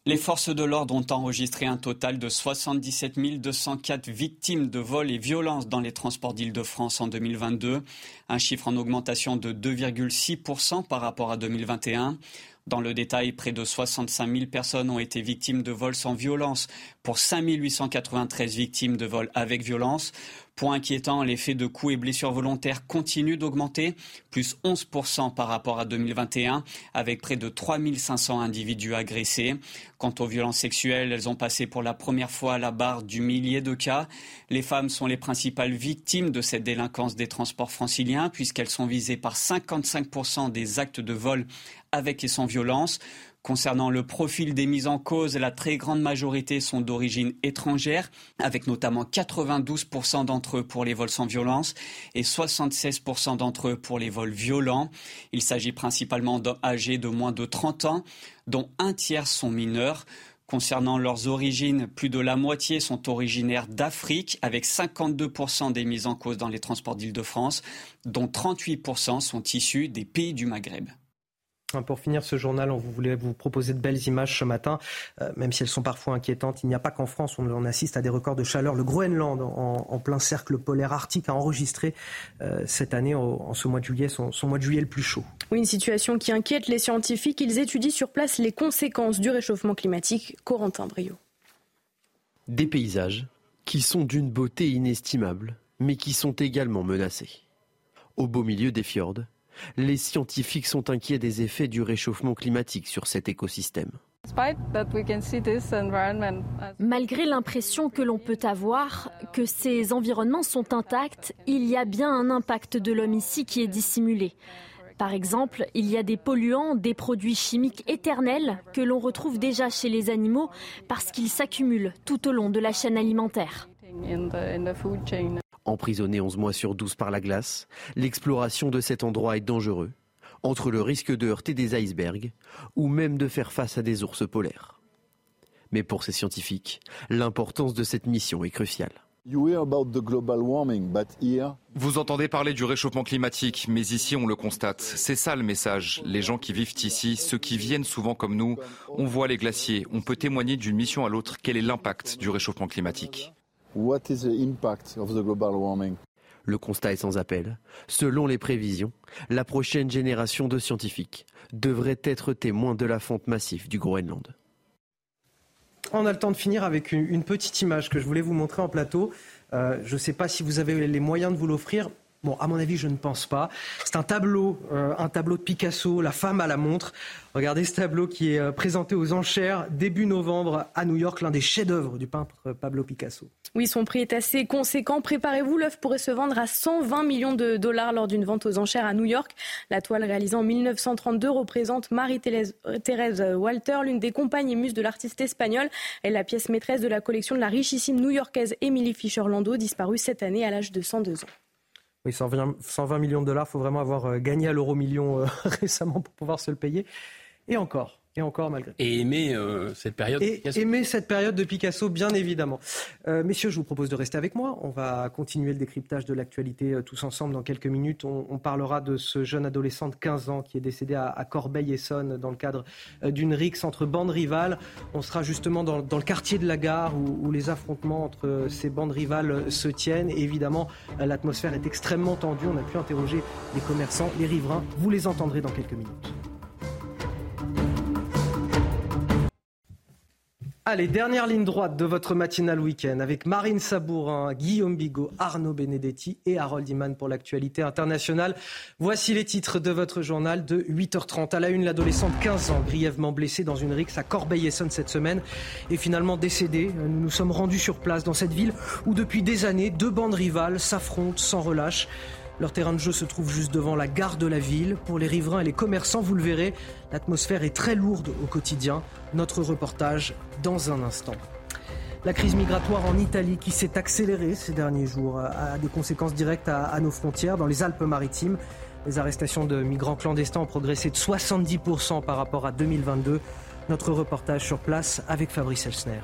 Les forces de l'ordre ont enregistré un total de 77 204 victimes de vols et violences dans les transports d'Île-de-France en 2022, un chiffre en augmentation de 2,6% par rapport à 2021. Dans le détail, près de 65 000 personnes ont été victimes de vols sans violence pour 5 893 victimes de vols avec violence. Point inquiétant, les faits de coups et blessures volontaires continuent d'augmenter, plus 11% par rapport à 2021, avec près de 3500 individus agressés. Quant aux violences sexuelles, elles ont passé pour la première fois la barre du millier de cas. Les femmes sont les principales victimes de cette délinquance des transports franciliens, puisqu'elles sont visées par 55% des actes de vol avec et sans violence. Concernant le profil des mises en cause, la très grande majorité sont d'origine étrangère, avec notamment 92% d'entre eux pour les vols sans violence et 76% d'entre eux pour les vols violents. Il s'agit principalement d'hommes âgés de moins de 30 ans, dont un tiers sont mineurs. Concernant leurs origines, plus de la moitié sont originaires d'Afrique, avec 52% des mises en cause dans les transports d'Île-de-France, dont 38% sont issus des pays du Maghreb. Pour finir ce journal, on voulait vous proposer de belles images ce matin, euh, même si elles sont parfois inquiétantes. Il n'y a pas qu'en France, on, assiste à des records de chaleur. Le Groenland, en, plein cercle polaire arctique, a enregistré euh, cette année, en ce mois de juillet, son, mois de juillet le plus chaud. Oui, une situation qui inquiète les scientifiques. Ils étudient sur place les conséquences du réchauffement climatique. Corentin Brio. Des paysages qui sont d'une beauté inestimable, mais qui sont également menacés. Au beau milieu des fjords, les scientifiques sont inquiets des effets du réchauffement climatique sur cet écosystème. Malgré l'impression que l'on peut avoir que ces environnements sont intacts, il y a bien un impact de l'homme ici qui est dissimulé. Par exemple, il y a des polluants, des produits chimiques éternels que l'on retrouve déjà chez les animaux parce qu'ils s'accumulent tout au long de la chaîne alimentaire. Emprisonné 11 mois sur 12 par la glace, l'exploration de cet endroit est dangereux, entre le risque de heurter des icebergs ou même de faire face à des ours polaires. Mais pour ces scientifiques, l'importance de cette mission est cruciale. Vous entendez parler du réchauffement climatique, mais ici on le constate. C'est ça le message. Les gens qui vivent ici, ceux qui viennent souvent comme nous, on voit les glaciers, on peut témoigner d'une mission à l'autre quel est l'impact du réchauffement climatique? What is the impact of the global warming? Le constat est sans appel. Selon les prévisions, la prochaine génération de scientifiques devrait être témoin de la fonte massive du Groenland. On a le temps de finir avec une, petite image que je voulais vous montrer en plateau. Euh, je ne sais pas si vous avez les moyens de vous l'offrir. Bon, à mon avis, je ne pense pas. C'est un tableau, euh, un tableau de Picasso, La femme à la montre. Regardez ce tableau qui est euh, présenté aux enchères début novembre à New York, l'un des chefs-d'œuvre du peintre Pablo Picasso. Oui, son prix est assez conséquent. Préparez-vous, l'œuvre pourrait se vendre à 120 millions de dollars lors d'une vente aux enchères à New York. La toile réalisée en 1932 représente Marie-Thérèse Walter, l'une des compagnes et muses de l'artiste espagnol. Elle est la pièce maîtresse de la collection de la richissime new-yorkaise Emily Fisher-Lando, disparue cette année à l'âge de 102 ans. Oui, 120, millions de dollars, il faut vraiment avoir euh, gagné à l'euro million euh, récemment pour pouvoir se le payer. Et encore. Et encore malgré. Et aimer euh, cette période. Et aimer cette période de Picasso, bien évidemment. Euh, messieurs, je vous propose de rester avec moi. On va continuer le décryptage de l'actualité euh, tous ensemble dans quelques minutes. On, parlera de ce jeune adolescent de 15 ans qui est décédé à, Corbeil-Essonne dans le cadre d'une rixe entre bandes rivales. On sera justement dans, le quartier de la gare où, où, les affrontements entre ces bandes rivales se tiennent. Et évidemment, l'atmosphère est extrêmement tendue. On a pu interroger les commerçants, les riverains. Vous les entendrez dans quelques minutes. Allez, dernière ligne droite de votre matinal week-end avec Marine Sabourin, Guillaume Bigot, Arnaud Benedetti et Harold Iman pour l'actualité internationale. Voici les titres de votre journal de 8h30. À la une, l'adolescente 15 ans, grièvement blessée dans une rixe à Corbeil-Essonne cette semaine, est finalement décédée. Nous nous sommes rendus sur place dans cette ville où depuis des années, deux bandes rivales s'affrontent sans relâche. Leur terrain de jeu se trouve juste devant la gare de la ville. Pour les riverains et les commerçants, vous le verrez, l'atmosphère est très lourde au quotidien. Notre reportage dans un instant. La crise migratoire en Italie qui s'est accélérée ces derniers jours a des conséquences directes à, nos frontières. Dans les Alpes-Maritimes, les arrestations de migrants clandestins ont progressé de 70% par rapport à 2022. Notre reportage sur place avec Fabrice Elsner.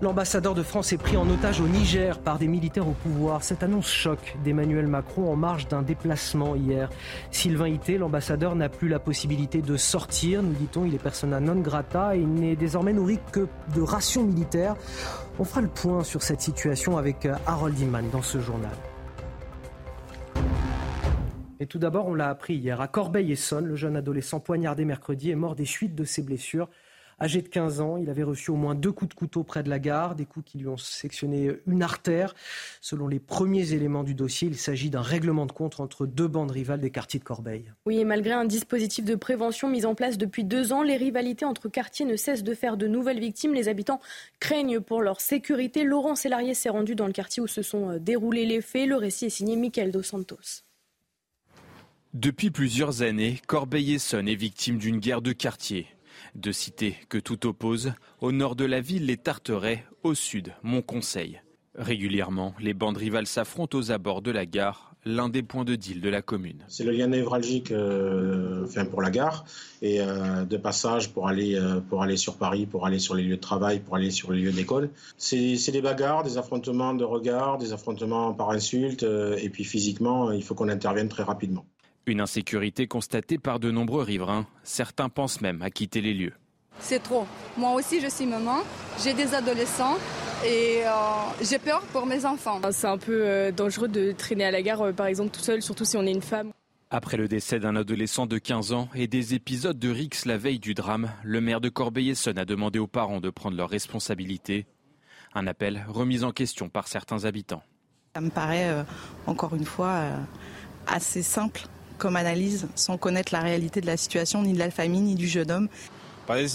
L'ambassadeur de France est pris en otage au Niger par des militaires au pouvoir. Cette annonce choque d'Emmanuel Macron en marge d'un déplacement hier. Sylvain Ité, l'ambassadeur, n'a plus la possibilité de sortir, nous dit-on. Il est persona non grata et il n'est désormais nourri que de rations militaires. On fera le point sur cette situation avec Harold Iman dans ce journal. Et tout d'abord, on l'a appris hier à Corbeil-Essonne, le jeune adolescent poignardé mercredi est mort des suites de ses blessures. Âgé de 15 ans, il avait reçu au moins deux coups de couteau près de la gare, des coups qui lui ont sectionné une artère. Selon les premiers éléments du dossier, il s'agit d'un règlement de compte entre deux bandes rivales des quartiers de Corbeil. Oui, et malgré un dispositif de prévention mis en place depuis deux ans, les rivalités entre quartiers ne cessent de faire de nouvelles victimes. Les habitants craignent pour leur sécurité. Laurent Sélarié s'est rendu dans le quartier où se sont euh, déroulés les faits. Le récit est signé Michael Dos Santos. Depuis plusieurs années, Corbeil-Essonne est victime d'une guerre de quartier. Deux cités que tout oppose, au nord de la ville les Tarterets, au sud Mont-Conseil. Régulièrement, les bandes rivales s'affrontent aux abords de la gare, l'un des points de deal de la commune. C'est le lien névralgique euh, pour la gare et euh, de passage pour aller, euh, pour aller sur Paris, pour aller sur les lieux de travail, pour aller sur les lieux d'école. C'est des bagarres, des affrontements de regard, des affrontements par insulte et puis physiquement, il faut qu'on intervienne très rapidement. Une insécurité constatée par de nombreux riverains. Certains pensent même à quitter les lieux. C'est trop. Moi aussi, je suis maman. J'ai des adolescents et euh, j'ai peur pour mes enfants. C'est un peu euh, dangereux de traîner à la gare, euh, par exemple, tout seul, surtout si on est une femme. Après le décès d'un adolescent de 15 ans et des épisodes de Rix la veille du drame, le maire de Corbeil-Essonne a demandé aux parents de prendre leurs responsabilités. Un appel remis en question par certains habitants. Ça me paraît, encore une fois, assez simple comme analyse sans connaître la réalité de la situation, ni de la famille, ni du jeune homme.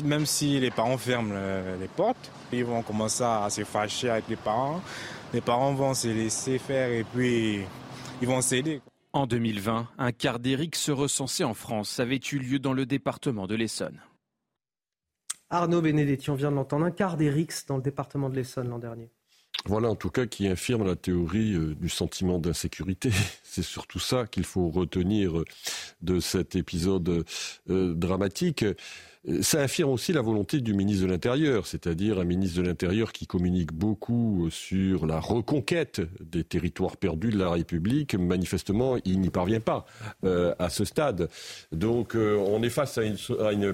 Même si les parents ferment les portes, ils vont commencer à se fâcher avec les parents. Les parents vont se laisser faire et puis ils vont céder. En 2020, un quart d'Éric se recensé en France avait eu lieu dans le département de l'Essonne. Arnaud Benedetti, on vient de l'entendre, un quart d'Éric dans le département de l'Essonne l'an dernier. Voilà en tout cas qui infirme la théorie euh, du sentiment d'insécurité. C'est surtout ça qu'il faut retenir euh, de cet épisode euh, dramatique. Ça affirme aussi la volonté du ministre de l'Intérieur, c'est-à-dire un ministre de l'Intérieur qui communique beaucoup sur la reconquête des territoires perdus de la République. Manifestement, il n'y parvient pas à ce stade. Donc on est face à une à une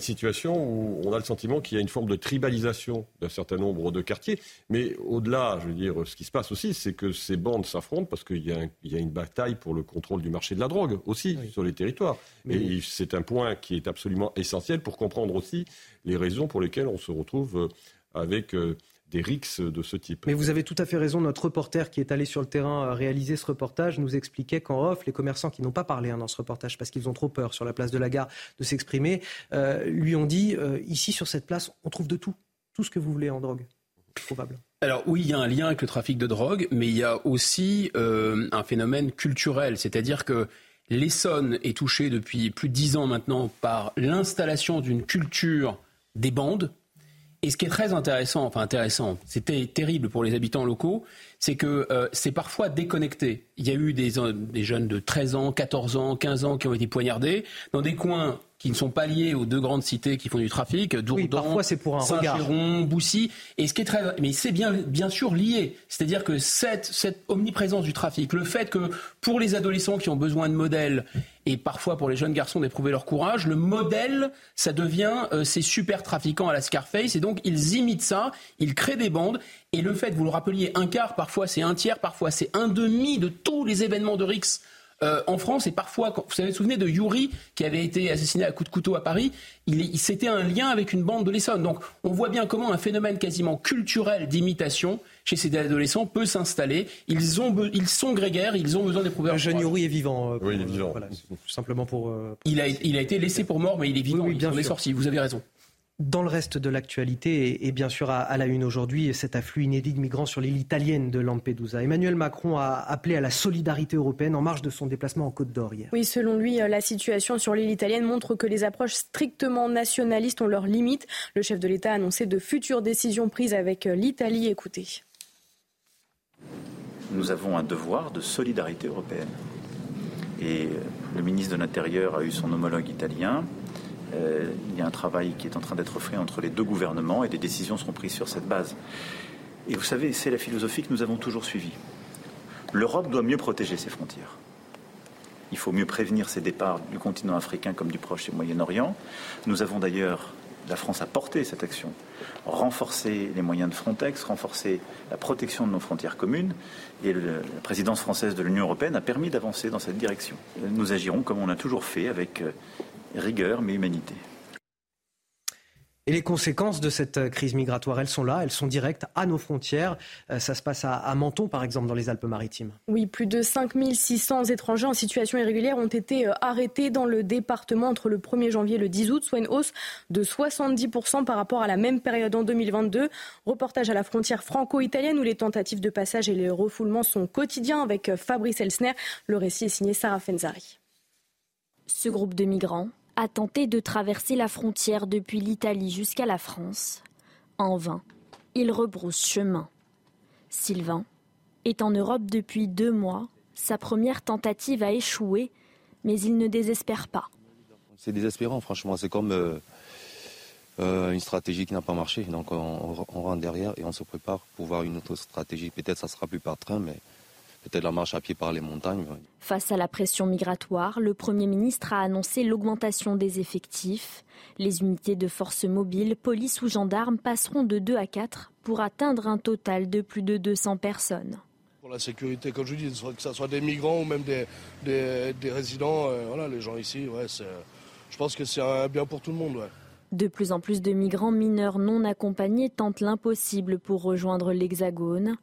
situation où on a le sentiment qu'il y a une forme de tribalisation d'un certain nombre de quartiers. Mais au-delà, je veux dire, ce qui se passe aussi, c'est que ces bandes s'affrontent parce qu'il y, a une bataille pour le contrôle du marché de la drogue aussi sur les territoires. Et c'est un point qui est absolument essentiel pour comprendre aussi les raisons pour lesquelles on se retrouve euh, avec euh, des rixes de ce type. Mais vous avez tout à fait raison. Notre reporter qui est allé sur le terrain euh, réaliser ce reportage nous expliquait qu'en off, les commerçants qui n'ont pas parlé hein, dans ce reportage parce qu'ils ont trop peur sur la place de la gare de s'exprimer, euh, lui ont dit euh, ici sur cette place, on trouve de tout, tout ce que vous voulez en drogue. Probable. Alors oui, il y a un lien avec le trafic de drogue, mais il y a aussi un phénomène culturel, c'est-à-dire que l'Essonne est touché depuis plus de dix ans maintenant par l'installation d'une culture des bandes, et ce qui est très intéressant, enfin intéressant, c'était terrible pour les habitants locaux, c'est que euh, c'est parfois déconnecté. Il y a eu des, des jeunes de 13 ans, 14 ans, 15 ans qui ont été poignardés dans des coins qui ne sont pas liés aux deux grandes cités qui font du trafic, Dourdan, oui, c'est pour un Saint-Chéron, Boussy, et ce qui est très, mais c'est bien, bien sûr lié. C'est-à-dire que cette, cette omniprésence du trafic, le fait que pour les adolescents qui ont besoin de modèles, et parfois pour les jeunes garçons d'éprouver leur courage, le modèle, ça devient euh, ces super trafiquants à la Scarface, et donc ils imitent ça, ils créent des bandes, et le fait, vous le rappeliez, un quart, parfois c'est un tiers, parfois c'est un demi de tous les événements de Rix euh, en France, et parfois, vous savez, vous souvenez de Yuri, qui avait été assassiné à coups de couteau à Paris, il, c'était un lien avec une bande de l'Essonne. Donc on voit bien comment un phénomène quasiment culturel d'imitation chez ces adolescents peut s'installer. Ils, ont, ils sont grégaires, ils ont besoin d'éprouver. Jeune Yuri est vivant. Euh, oui, il est vivant. simplement pour. Euh, il, a, il a été laissé pour mort, mais il est vivant. Oui, bien il est sorti. Vous avez raison. Dans le reste de l'actualité, et, bien sûr à, la une aujourd'hui, cet afflux inédit de migrants sur l'île italienne de Lampedusa. Emmanuel Macron a appelé à la solidarité européenne en marge de son déplacement en Côte d'Or hier. Oui, selon lui, la situation sur l'île italienne montre que les approches strictement nationalistes ont leurs limites. Le chef de l'État a annoncé de futures décisions prises avec l'Italie. Écoutez. Nous avons un devoir de solidarité européenne. Et le ministre de l'Intérieur a eu son homologue italien. Euh, il y a un travail qui est en train d'être fait entre les deux gouvernements et des décisions seront prises sur cette base. Et vous savez, c'est la philosophie que nous avons toujours suivie. L'Europe doit mieux protéger ses frontières. Il faut mieux prévenir ces départs du continent africain comme du Proche et Moyen-Orient. Nous avons d'ailleurs la France a porté cette action, renforcer les moyens de Frontex, renforcer la protection de nos frontières communes. Et la présidence française de l'Union européenne a permis d'avancer dans cette direction. Nous agirons comme on a toujours fait, avec euh, rigueur mais humanité. Et les conséquences de cette euh, crise migratoire, elles sont là, elles sont directes à nos frontières. Euh, ça se passe à, Menton, par exemple, dans les Alpes-Maritimes. Oui, plus de 5600 étrangers en situation irrégulière ont été euh, arrêtés dans le département entre le 1er janvier et le 10 août, soit une hausse de 70% par rapport à la même période en 2022. Reportage à la frontière franco-italienne où les tentatives de passage et les refoulements sont quotidiens avec Fabrice Elsner. Le récit est signé Sarah Fenzari. Ce groupe de migrants a tenté de traverser la frontière depuis l'Italie jusqu'à la France. En vain, il rebrousse chemin. Sylvain est en Europe depuis deux mois. Sa première tentative a échoué, mais il ne désespère pas. C'est désespérant, franchement. C'est comme euh, euh, une stratégie qui n'a pas marché. Donc on, on, rentre derrière et on se prépare pour voir une autre stratégie. Peut-être ça sera plus par train, mais peut-être la marche à pied par les montagnes. Face à la pression migratoire, le Premier ministre a annoncé l'augmentation des effectifs. Les unités de force mobile, police ou gendarmes passeront de 2 à 4 pour atteindre un total de plus de 200 personnes. Pour la sécurité, comme je dis, que ce soit des migrants ou même des, des, résidents, euh, voilà, les gens ici, ouais, je pense que c'est un bien pour tout le monde. De plus en plus de migrants mineurs non accompagnés tentent l'impossible pour rejoindre l'Hexagone.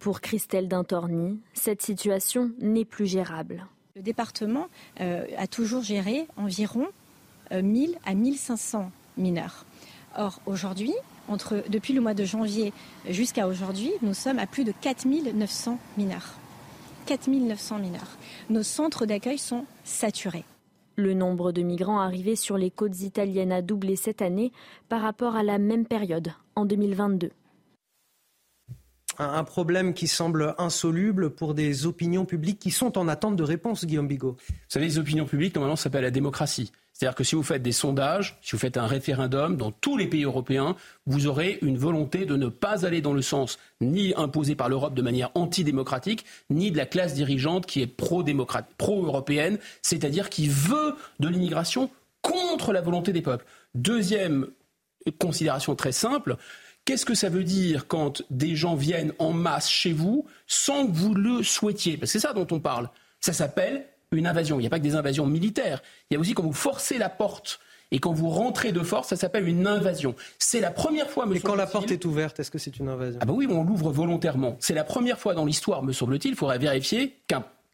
Pour Christelle Dintorni, cette situation n'est plus gérable. Le département euh, a toujours géré environ 1000 euh, à 1500 mineurs. Or, aujourd'hui, depuis le mois de janvier jusqu'à aujourd'hui, nous sommes à plus de 4900 mineurs. 4900 mineurs. Nos centres d'accueil sont saturés. Le nombre de migrants arrivés sur les côtes italiennes a doublé cette année par rapport à la même période en 2022. Un problème qui semble insoluble pour des opinions publiques qui sont en attente de réponses, Guillaume Bigot. Vous savez, les opinions publiques, normalement, s'appellent la démocratie. C'est-à-dire que si vous faites des sondages, si vous faites un référendum dans tous les pays européens, vous aurez une volonté de ne pas aller dans le sens ni imposé par l'Europe de manière antidémocratique, ni de la classe dirigeante qui est pro-européenne, c'est-à-dire qui veut de l'immigration contre la volonté des peuples. Deuxième considération très simple, Qu'est-ce que ça veut dire quand des gens viennent en masse chez vous sans que vous le souhaitiez? Parce que c'est ça dont on parle. Ça s'appelle une invasion. Il n'y a pas que des invasions militaires. Il y a aussi quand vous forcez la porte et quand vous rentrez de force, ça s'appelle une invasion. C'est la première fois, me Et quand la porte est ouverte, est-ce que c'est une invasion? Ah ben oui, on l'ouvre volontairement. C'est la première fois dans l'histoire, me semble-t-il, il faudrait vérifier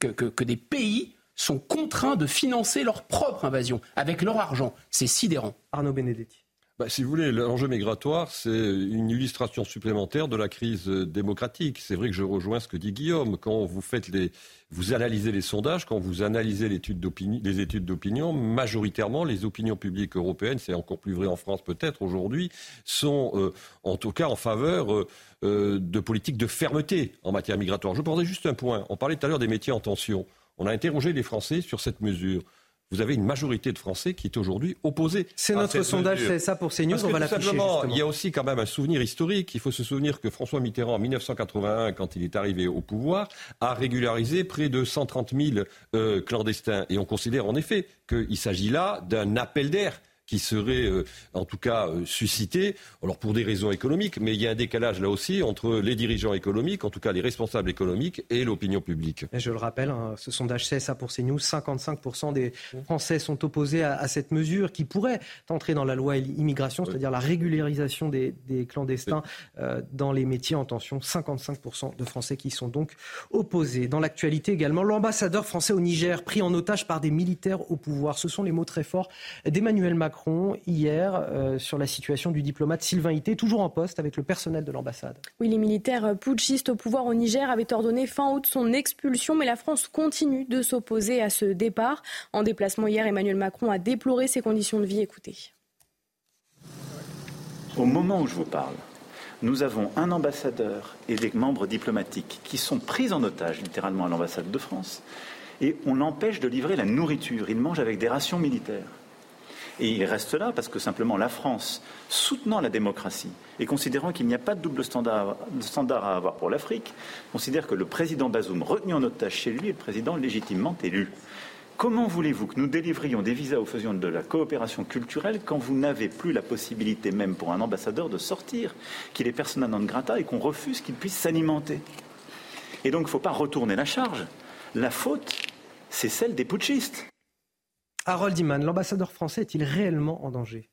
que, que des pays sont contraints de financer leur propre invasion avec leur argent. C'est sidérant. Arnaud Benedetti. Bah, si vous voulez, l'enjeu migratoire, c'est une illustration supplémentaire de la crise démocratique. C'est vrai que je rejoins ce que dit Guillaume. Quand vous faites les, vous analysez les sondages, quand vous analysez les études d'opinion, majoritairement, les opinions publiques européennes, c'est encore plus vrai en France peut-être aujourd'hui, sont euh, en tout cas en faveur euh, euh, de politiques de fermeté en matière migratoire. Je prendrai juste un point. On parlait tout à l'heure des métiers en tension. On a interrogé les Français sur cette mesure vous avez une majorité de Français qui est aujourd'hui opposée. C'est notre sondage c'est ça pour CNews, on va l'afficher. Il y a aussi quand même un souvenir historique. Il faut se souvenir que François Mitterrand, en 1981, quand il est arrivé au pouvoir, a régularisé près de 130 000 euh, clandestins. Et on considère en effet qu'il s'agit là d'un appel d'air qui serait euh, en tout cas euh, suscité, alors pour des raisons économiques, mais il y a un décalage là aussi entre les dirigeants économiques, en tout cas les responsables économiques, et l'opinion publique. Et je le rappelle, hein, ce sondage CSA pour CNews, 55% des Français sont opposés à, cette mesure qui pourrait entrer dans la loi immigration, c'est-à-dire la régularisation des, clandestins euh, dans les métiers en tension. 55% de Français qui sont donc opposés. Dans l'actualité également, l'ambassadeur français au Niger pris en otage par des militaires au pouvoir. Ce sont les mots très forts d'Emmanuel Macron hier euh, sur la situation du diplomate Sylvain Ité, toujours en poste avec le personnel de l'ambassade. Oui, les militaires putschistes au pouvoir au Niger avaient ordonné fin août son expulsion, mais la France continue de s'opposer à ce départ. En déplacement hier, Emmanuel Macron a déploré ses conditions de vie. Écoutez. Au moment où je vous parle, nous avons un ambassadeur et des membres diplomatiques qui sont pris en otage littéralement à l'ambassade de France et on l'empêche de livrer la nourriture. Ils mangent avec des rations militaires. Il reste là parce que simplement la France, soutenant la démocratie et considérant qu'il n'y a pas de double standard, à avoir pour l'Afrique, considère que le président Bazoum retenu en otage chez lui est le président légitimement élu. Comment voulez-vous que nous délivrions des visas ou faisions de la coopération culturelle quand vous n'avez plus la possibilité même pour un ambassadeur de sortir, qu'il est persona non grata et qu'on refuse qu'il puisse s'alimenter? Et donc il ne faut pas retourner la charge. La faute, c'est celle des putschistes. Harold Iman, l'ambassadeur français est-il réellement en danger?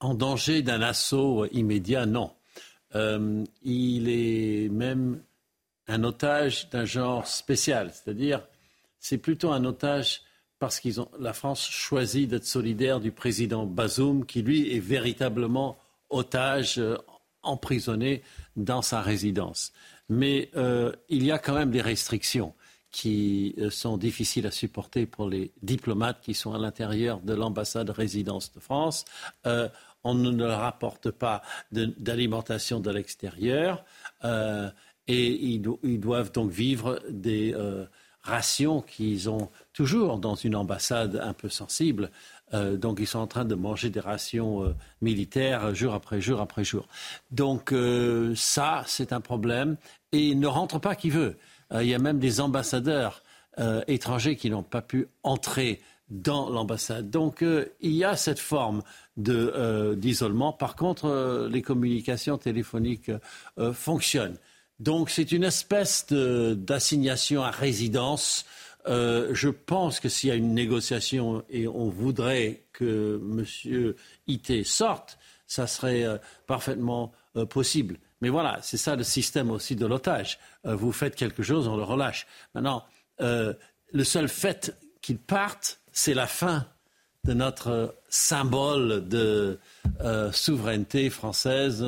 En danger d'un assaut immédiat, non. Euh, il est même un otage d'un genre spécial, c'est-à-dire c'est plutôt un otage parce que la France choisit d'être solidaire du président Bazoum, qui lui est véritablement otage, euh, emprisonné dans sa résidence. Mais euh, il y a quand même des restrictions qui euh, sont difficiles à supporter pour les diplomates qui sont à l'intérieur de l'ambassade résidence de France. Euh, on ne leur apporte pas d'alimentation de, l'extérieur et ils, doivent donc vivre des rations qu'ils ont toujours dans une ambassade un peu sensible. donc ils sont en train de manger des rations militaires jour après jour après jour. Donc ça, c'est un problème. Et il ne rentre pas qui veut. Euh, il y a même des ambassadeurs euh, étrangers qui n'ont pas pu entrer dans l'ambassade. Donc euh, il y a cette forme d'isolement. Par contre, les communications téléphoniques fonctionnent. Donc c'est une espèce d'assignation à résidence. je pense que s'il y a une négociation et on voudrait que M. Ité sorte, ça serait parfaitement possible. Mais voilà, c'est ça le système aussi de l'otage. Euh, vous faites quelque chose, on le relâche. Maintenant, euh, le seul fait qu'il parte, c'est la fin de notre symbole de euh, souveraineté française.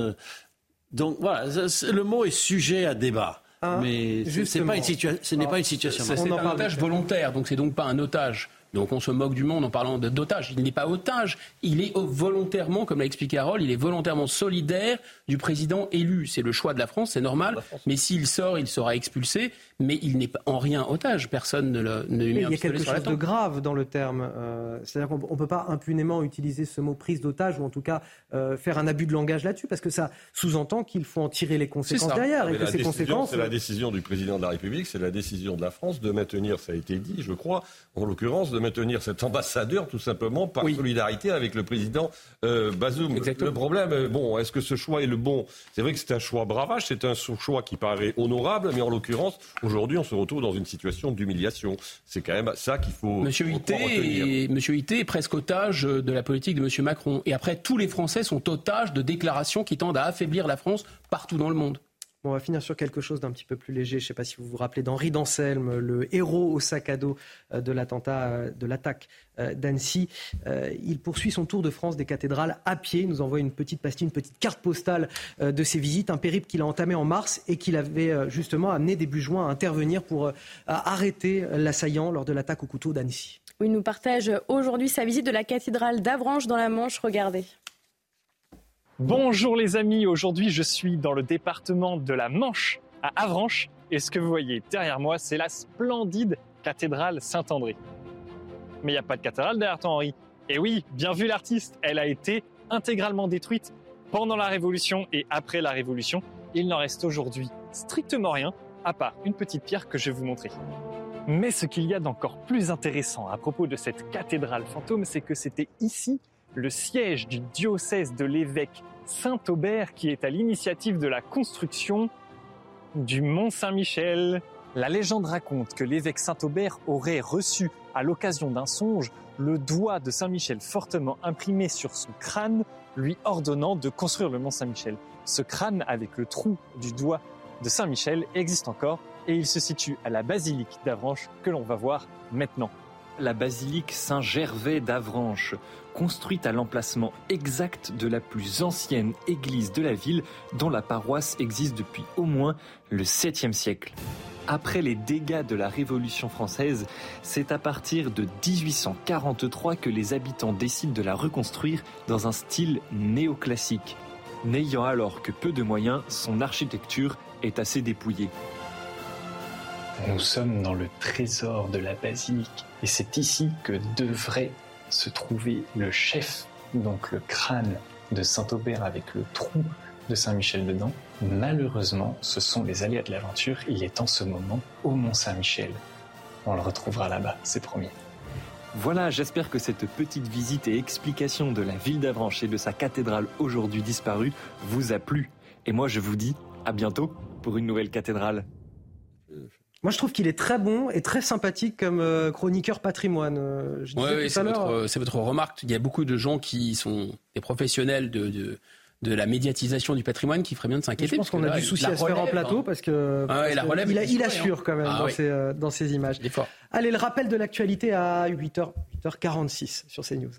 Donc voilà, le mot est sujet à débat. Ah, mais ce n'est pas, une situation. C'est un otage volontaire, donc c'est donc pas un otage donc on se moque du monde en parlant d'otage. Il n'est pas otage, il est volontairement, comme l'a expliqué Harold, il est volontairement solidaire du président élu. C'est le choix de la France, c'est normal. Mais s'il sort, il sera expulsé. Mais il n'est en rien otage. Personne ne, le, ne lui met Il y a quelque chose de grave dans le terme. Euh, c'est-à-dire qu'on ne peut pas impunément utiliser ce mot prise d'otage ou en tout cas euh, faire un abus de langage là-dessus parce que ça sous-entend qu'il faut en tirer les conséquences derrière. Et que ces conséquences. C'est la décision du président de la République, c'est la décision de la France de maintenir, ça a été dit, je crois, en l'occurrence, de maintenir cet ambassadeur tout simplement par solidarité avec le président euh, Bazoum. Le problème, euh, bon, est-ce que ce choix est le bon? C'est vrai que c'est un choix bravage, c'est un choix qui paraît honorable, mais en l'occurrence, aujourd'hui, on se retrouve dans une situation d'humiliation. C'est quand même ça qu'il faut. Monsieur Ité, Monsieur Ité est presque otage de la politique de Monsieur Macron. Et après, tous les Français sont otages de déclarations qui tendent à affaiblir la France partout dans le monde on va finir sur quelque chose d'un petit peu plus léger. Je ne sais pas si vous vous rappelez d'Henri Danselme, le héros au sac à dos euh, de l'attentat, euh, de l'attaque euh, d'Annecy. Il poursuit son tour de France des cathédrales à pied. Il nous envoie une petite pastille, une petite carte postale de ses visites, un périple qu'il a entamé en mars et qu'il avait justement amené début juin à intervenir pour arrêter l'assaillant lors de l'attaque au couteau d'Annecy. il nous partage aujourd'hui sa visite de la cathédrale d'Avranches dans la Manche. Regardez. Bonjour les amis, aujourd'hui je suis dans le département de la Manche, à Avranches, et ce que vous voyez derrière moi, c'est la splendide cathédrale Saint-André. Mais il n'y a pas de cathédrale derrière toi Henri. Et oui, bien vu l'artiste, elle a été intégralement détruite pendant la Révolution et après la Révolution. Il n'en reste aujourd'hui strictement rien, à part une petite pierre que je vais vous montrer. Mais ce qu'il y a d'encore plus intéressant à propos de cette cathédrale fantôme, c'est que c'était ici le siège du diocèse de l'évêque Saint-Aubert qui est à l'initiative de la construction du Mont Saint-Michel. La légende raconte que l'évêque Saint-Aubert aurait reçu, à l'occasion d'un songe, le doigt de Saint-Michel fortement imprimé sur son crâne, lui ordonnant de construire le Mont Saint-Michel. Ce crâne, avec le trou du doigt de Saint-Michel, existe encore et il se situe à la basilique d'Avranches que l'on va voir maintenant. La basilique Saint-Gervais d'Avranches construite à l'emplacement exact de la plus ancienne église de la ville dont la paroisse existe depuis au moins le 7e siècle. Après les dégâts de la Révolution française, c'est à partir de 1843 que les habitants décident de la reconstruire dans un style néoclassique. N'ayant alors que peu de moyens, son architecture est assez dépouillée. Nous sommes dans le trésor de la basilique et c'est ici que devrait se trouvait le chef, donc le crâne de Saint-Aubert avec le trou de Saint-Michel dedans. Malheureusement, ce sont les aléas de l'aventure. Il est en ce moment au Mont Saint-Michel. on le retrouvera là-bas, c'est promis. Voilà, j'espère que cette petite visite et explication de la ville d'Avranches et de sa cathédrale aujourd'hui disparue vous a plu. Et moi, je vous dis à bientôt pour une nouvelle cathédrale. Moi, je trouve qu'il est très bon et très sympathique comme euh, chroniqueur patrimoine. Euh, Ouais, tout c'est votre, remarque. Il y a beaucoup de gens qui sont des professionnels de, de, de la médiatisation du patrimoine qui feraient bien de s'inquiéter. Je pense qu'on a du souci à se faire en plateau parce que, Ah ouais, parce la que relève il, il discret, assure hein. quand même Ah dans, oui. ces, euh, dans images. Allez, le rappel de l'actualité à 8h, 8h46 sur CNews.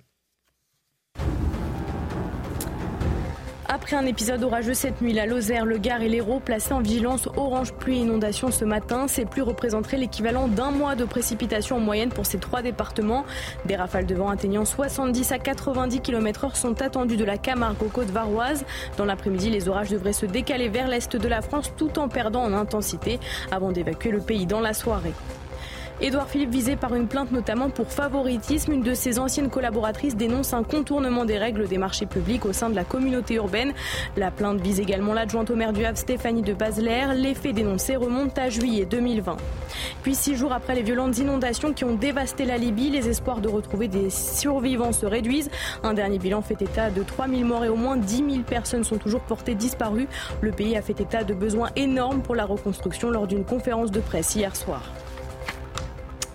Après un épisode orageux cette nuit, la Lozère, le Gard et l'Hérault placés en vigilance orange pluie inondation ce matin. Ces pluies représenteraient l'équivalent d'un mois de précipitations en moyenne pour ces trois départements. Des rafales de vent atteignant 70 à 90 km/h sont attendues de la Camargue aux côtes varoises. Dans l'après-midi, les orages devraient se décaler vers l'est de la France tout en perdant en intensité avant d'évacuer le pays dans la soirée. Édouard Philippe visé par une plainte notamment pour favoritisme. Une de ses anciennes collaboratrices dénonce un contournement des règles des marchés publics au sein de la communauté urbaine. La plainte vise également l'adjointe au maire du Havre Stéphanie de Basler. Les faits dénoncés remontent à juillet 2020. Puis six jours après les violentes inondations qui ont dévasté la Libye, les espoirs de retrouver des survivants se réduisent. Un dernier bilan fait état de 3000 morts et au moins 10 000 personnes sont toujours portées disparues. Le pays a fait état de besoins énormes pour la reconstruction lors d'une conférence de presse hier soir.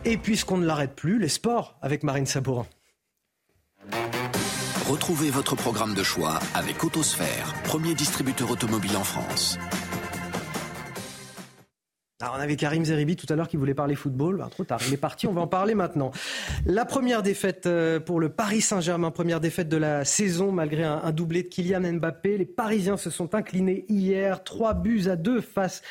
Et puisqu'on ne l'arrête plus, les sports avec Marine Sabourin. Retrouvez votre programme de choix avec Autosphère, premier distributeur automobile en France. Alors, on avait Karim Zeribi tout à l'heure qui voulait parler football. Ben, trop tard, il est parti, on va en parler maintenant. La première défaite euh, pour le Paris Saint-Germain, première défaite de la saison malgré un, un doublé de Kylian Mbappé. Les Parisiens se sont inclinés hier, 3 buts à 2 face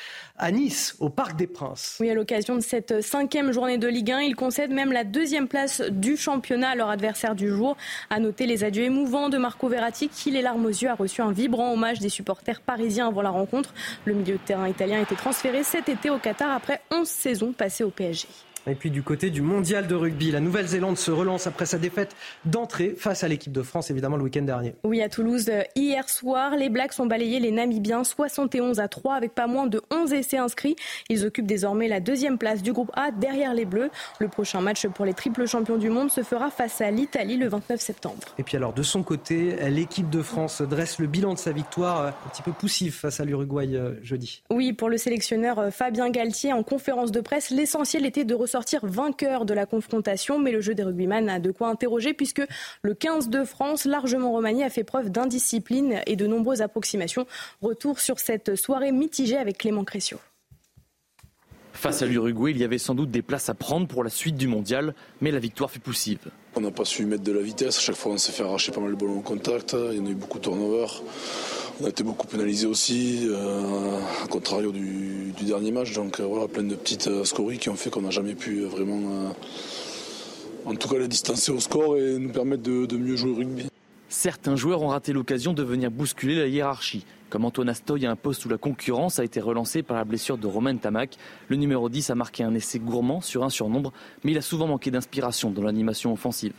à Nice, au Parc des Princes. Oui, à l'occasion de cette cinquième journée de Ligue 1, ils concèdent même la deuxième place du championnat à leur adversaire du jour. À noter les adieux émouvants de Marco Verratti, qui, les larmes aux yeux, a reçu un vibrant hommage des supporters parisiens avant la rencontre. Le milieu de terrain italien a été transféré cet été au Qatar après 11 saisons passées au PSG. Et puis du côté du mondial de rugby, la Nouvelle-Zélande se relance après sa défaite d'entrée face à l'équipe de France, évidemment, le week-end dernier. Oui, à Toulouse, euh, hier soir, les Blacks ont balayé les Namibiens 71 à 3 avec pas moins de 11 essais inscrits. Ils occupent désormais la deuxième place du groupe A derrière les Bleus. Le prochain match pour les triples champions du monde se fera face à l'Italie le 29 septembre. Et puis alors de son côté, l'équipe de France dresse le bilan de sa victoire euh, un petit peu poussif face à l'Uruguay euh, jeudi. Oui, pour le sélectionneur Fabien Galtier, en conférence de presse, l'essentiel était de ressortir vainqueur de la confrontation, mais le jeu des rugbyman a de quoi interroger puisque le 15 de France, largement remanié, a fait preuve d'indiscipline et de nombreuses approximations. Retour sur cette soirée mitigée avec Clément Cressio. Face à l'Uruguay, il y avait sans doute des places à prendre pour la suite du mondial, mais la victoire fut poussive. On n'a pas su mettre de la vitesse. À chaque fois, on s'est fait arracher pas mal de ballons en contact. Il y en a eu beaucoup de turnover. On a été beaucoup pénalisé aussi, euh, à contrario du, dernier match. Donc euh, voilà, plein de petites euh, scories qui ont fait qu'on n'a jamais pu euh, vraiment, en tout cas, les distancer au score et nous permettre de, de mieux jouer au rugby. Certains joueurs ont raté l'occasion de venir bousculer la hiérarchie. Comme Antoine Astoy à un poste où la concurrence a été relancée par la blessure de Romain Tamac, le numéro 10 a marqué un essai gourmand sur un surnombre, mais il a souvent manqué d'inspiration dans l'animation offensive.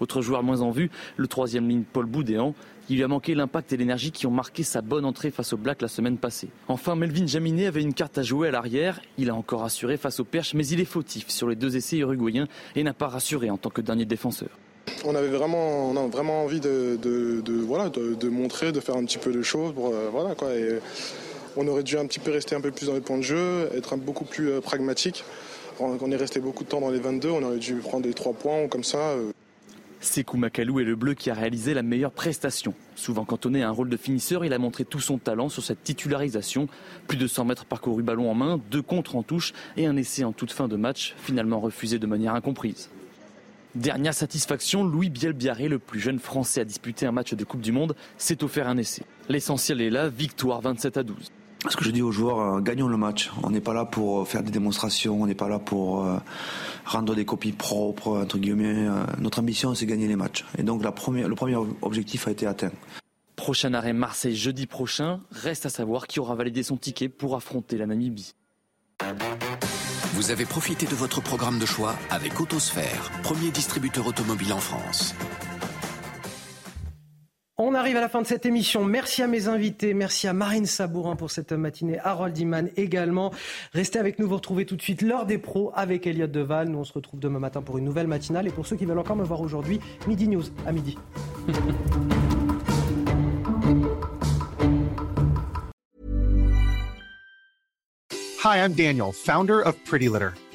Autre joueur moins en vue, le troisième ligne Paul Boudéan, il lui a manqué l'impact et l'énergie qui ont marqué sa bonne entrée face au Black la semaine passée. Enfin, Melvin Jaminet avait une carte à jouer à l'arrière, il a encore assuré face au Perche, mais il est fautif sur les deux essais uruguayens et n'a pas rassuré en tant que dernier défenseur. On avait vraiment, a vraiment envie de, montrer, de faire un petit peu de. Pour, euh, on aurait dû un petit peu rester un peu plus dans les points de jeu, être un, beaucoup plus euh, pragmatique. On, est resté beaucoup de temps dans les 22, on aurait dû prendre des 3 points comme ça. Euh. Sekou Makalou est le bleu qui a réalisé la meilleure prestation. Souvent cantonné à un rôle de finisseur, il a montré tout son talent sur cette titularisation. Plus de 100 mètres parcourus ballon en main, deux contres en touche et un essai en toute fin de match, finalement refusé de manière incomprise. Dernière satisfaction, Louis Bielbiaré, le plus jeune Français à disputer un match de Coupe du Monde, s'est offert un essai. L'essentiel est là, victoire 27 à 12. Ce que je dis aux joueurs, euh, gagnons le match. On n'est pas là pour faire des démonstrations, on n'est pas là pour euh, rendre des copies propres, entre guillemets. Euh, notre ambition, c'est gagner les matchs. Et donc la première, le premier objectif a été atteint. Prochain arrêt Marseille jeudi prochain. Reste à savoir qui aura validé son ticket pour affronter la Namibie. Vous avez profité de votre programme de choix avec Autosphère, premier distributeur automobile en France. On arrive à la fin de cette émission. Merci à mes invités. Merci à Marine Sabourin pour cette matinée. Harold Iman également. Restez avec nous. Vous retrouvez tout de suite l'heure des pros avec Elliot Deval. Nous, on se retrouve demain matin pour une nouvelle matinale. Et pour ceux qui veulent encore me voir aujourd'hui, Midi News à midi. Hi, I'm Daniel, founder of Pretty Litter.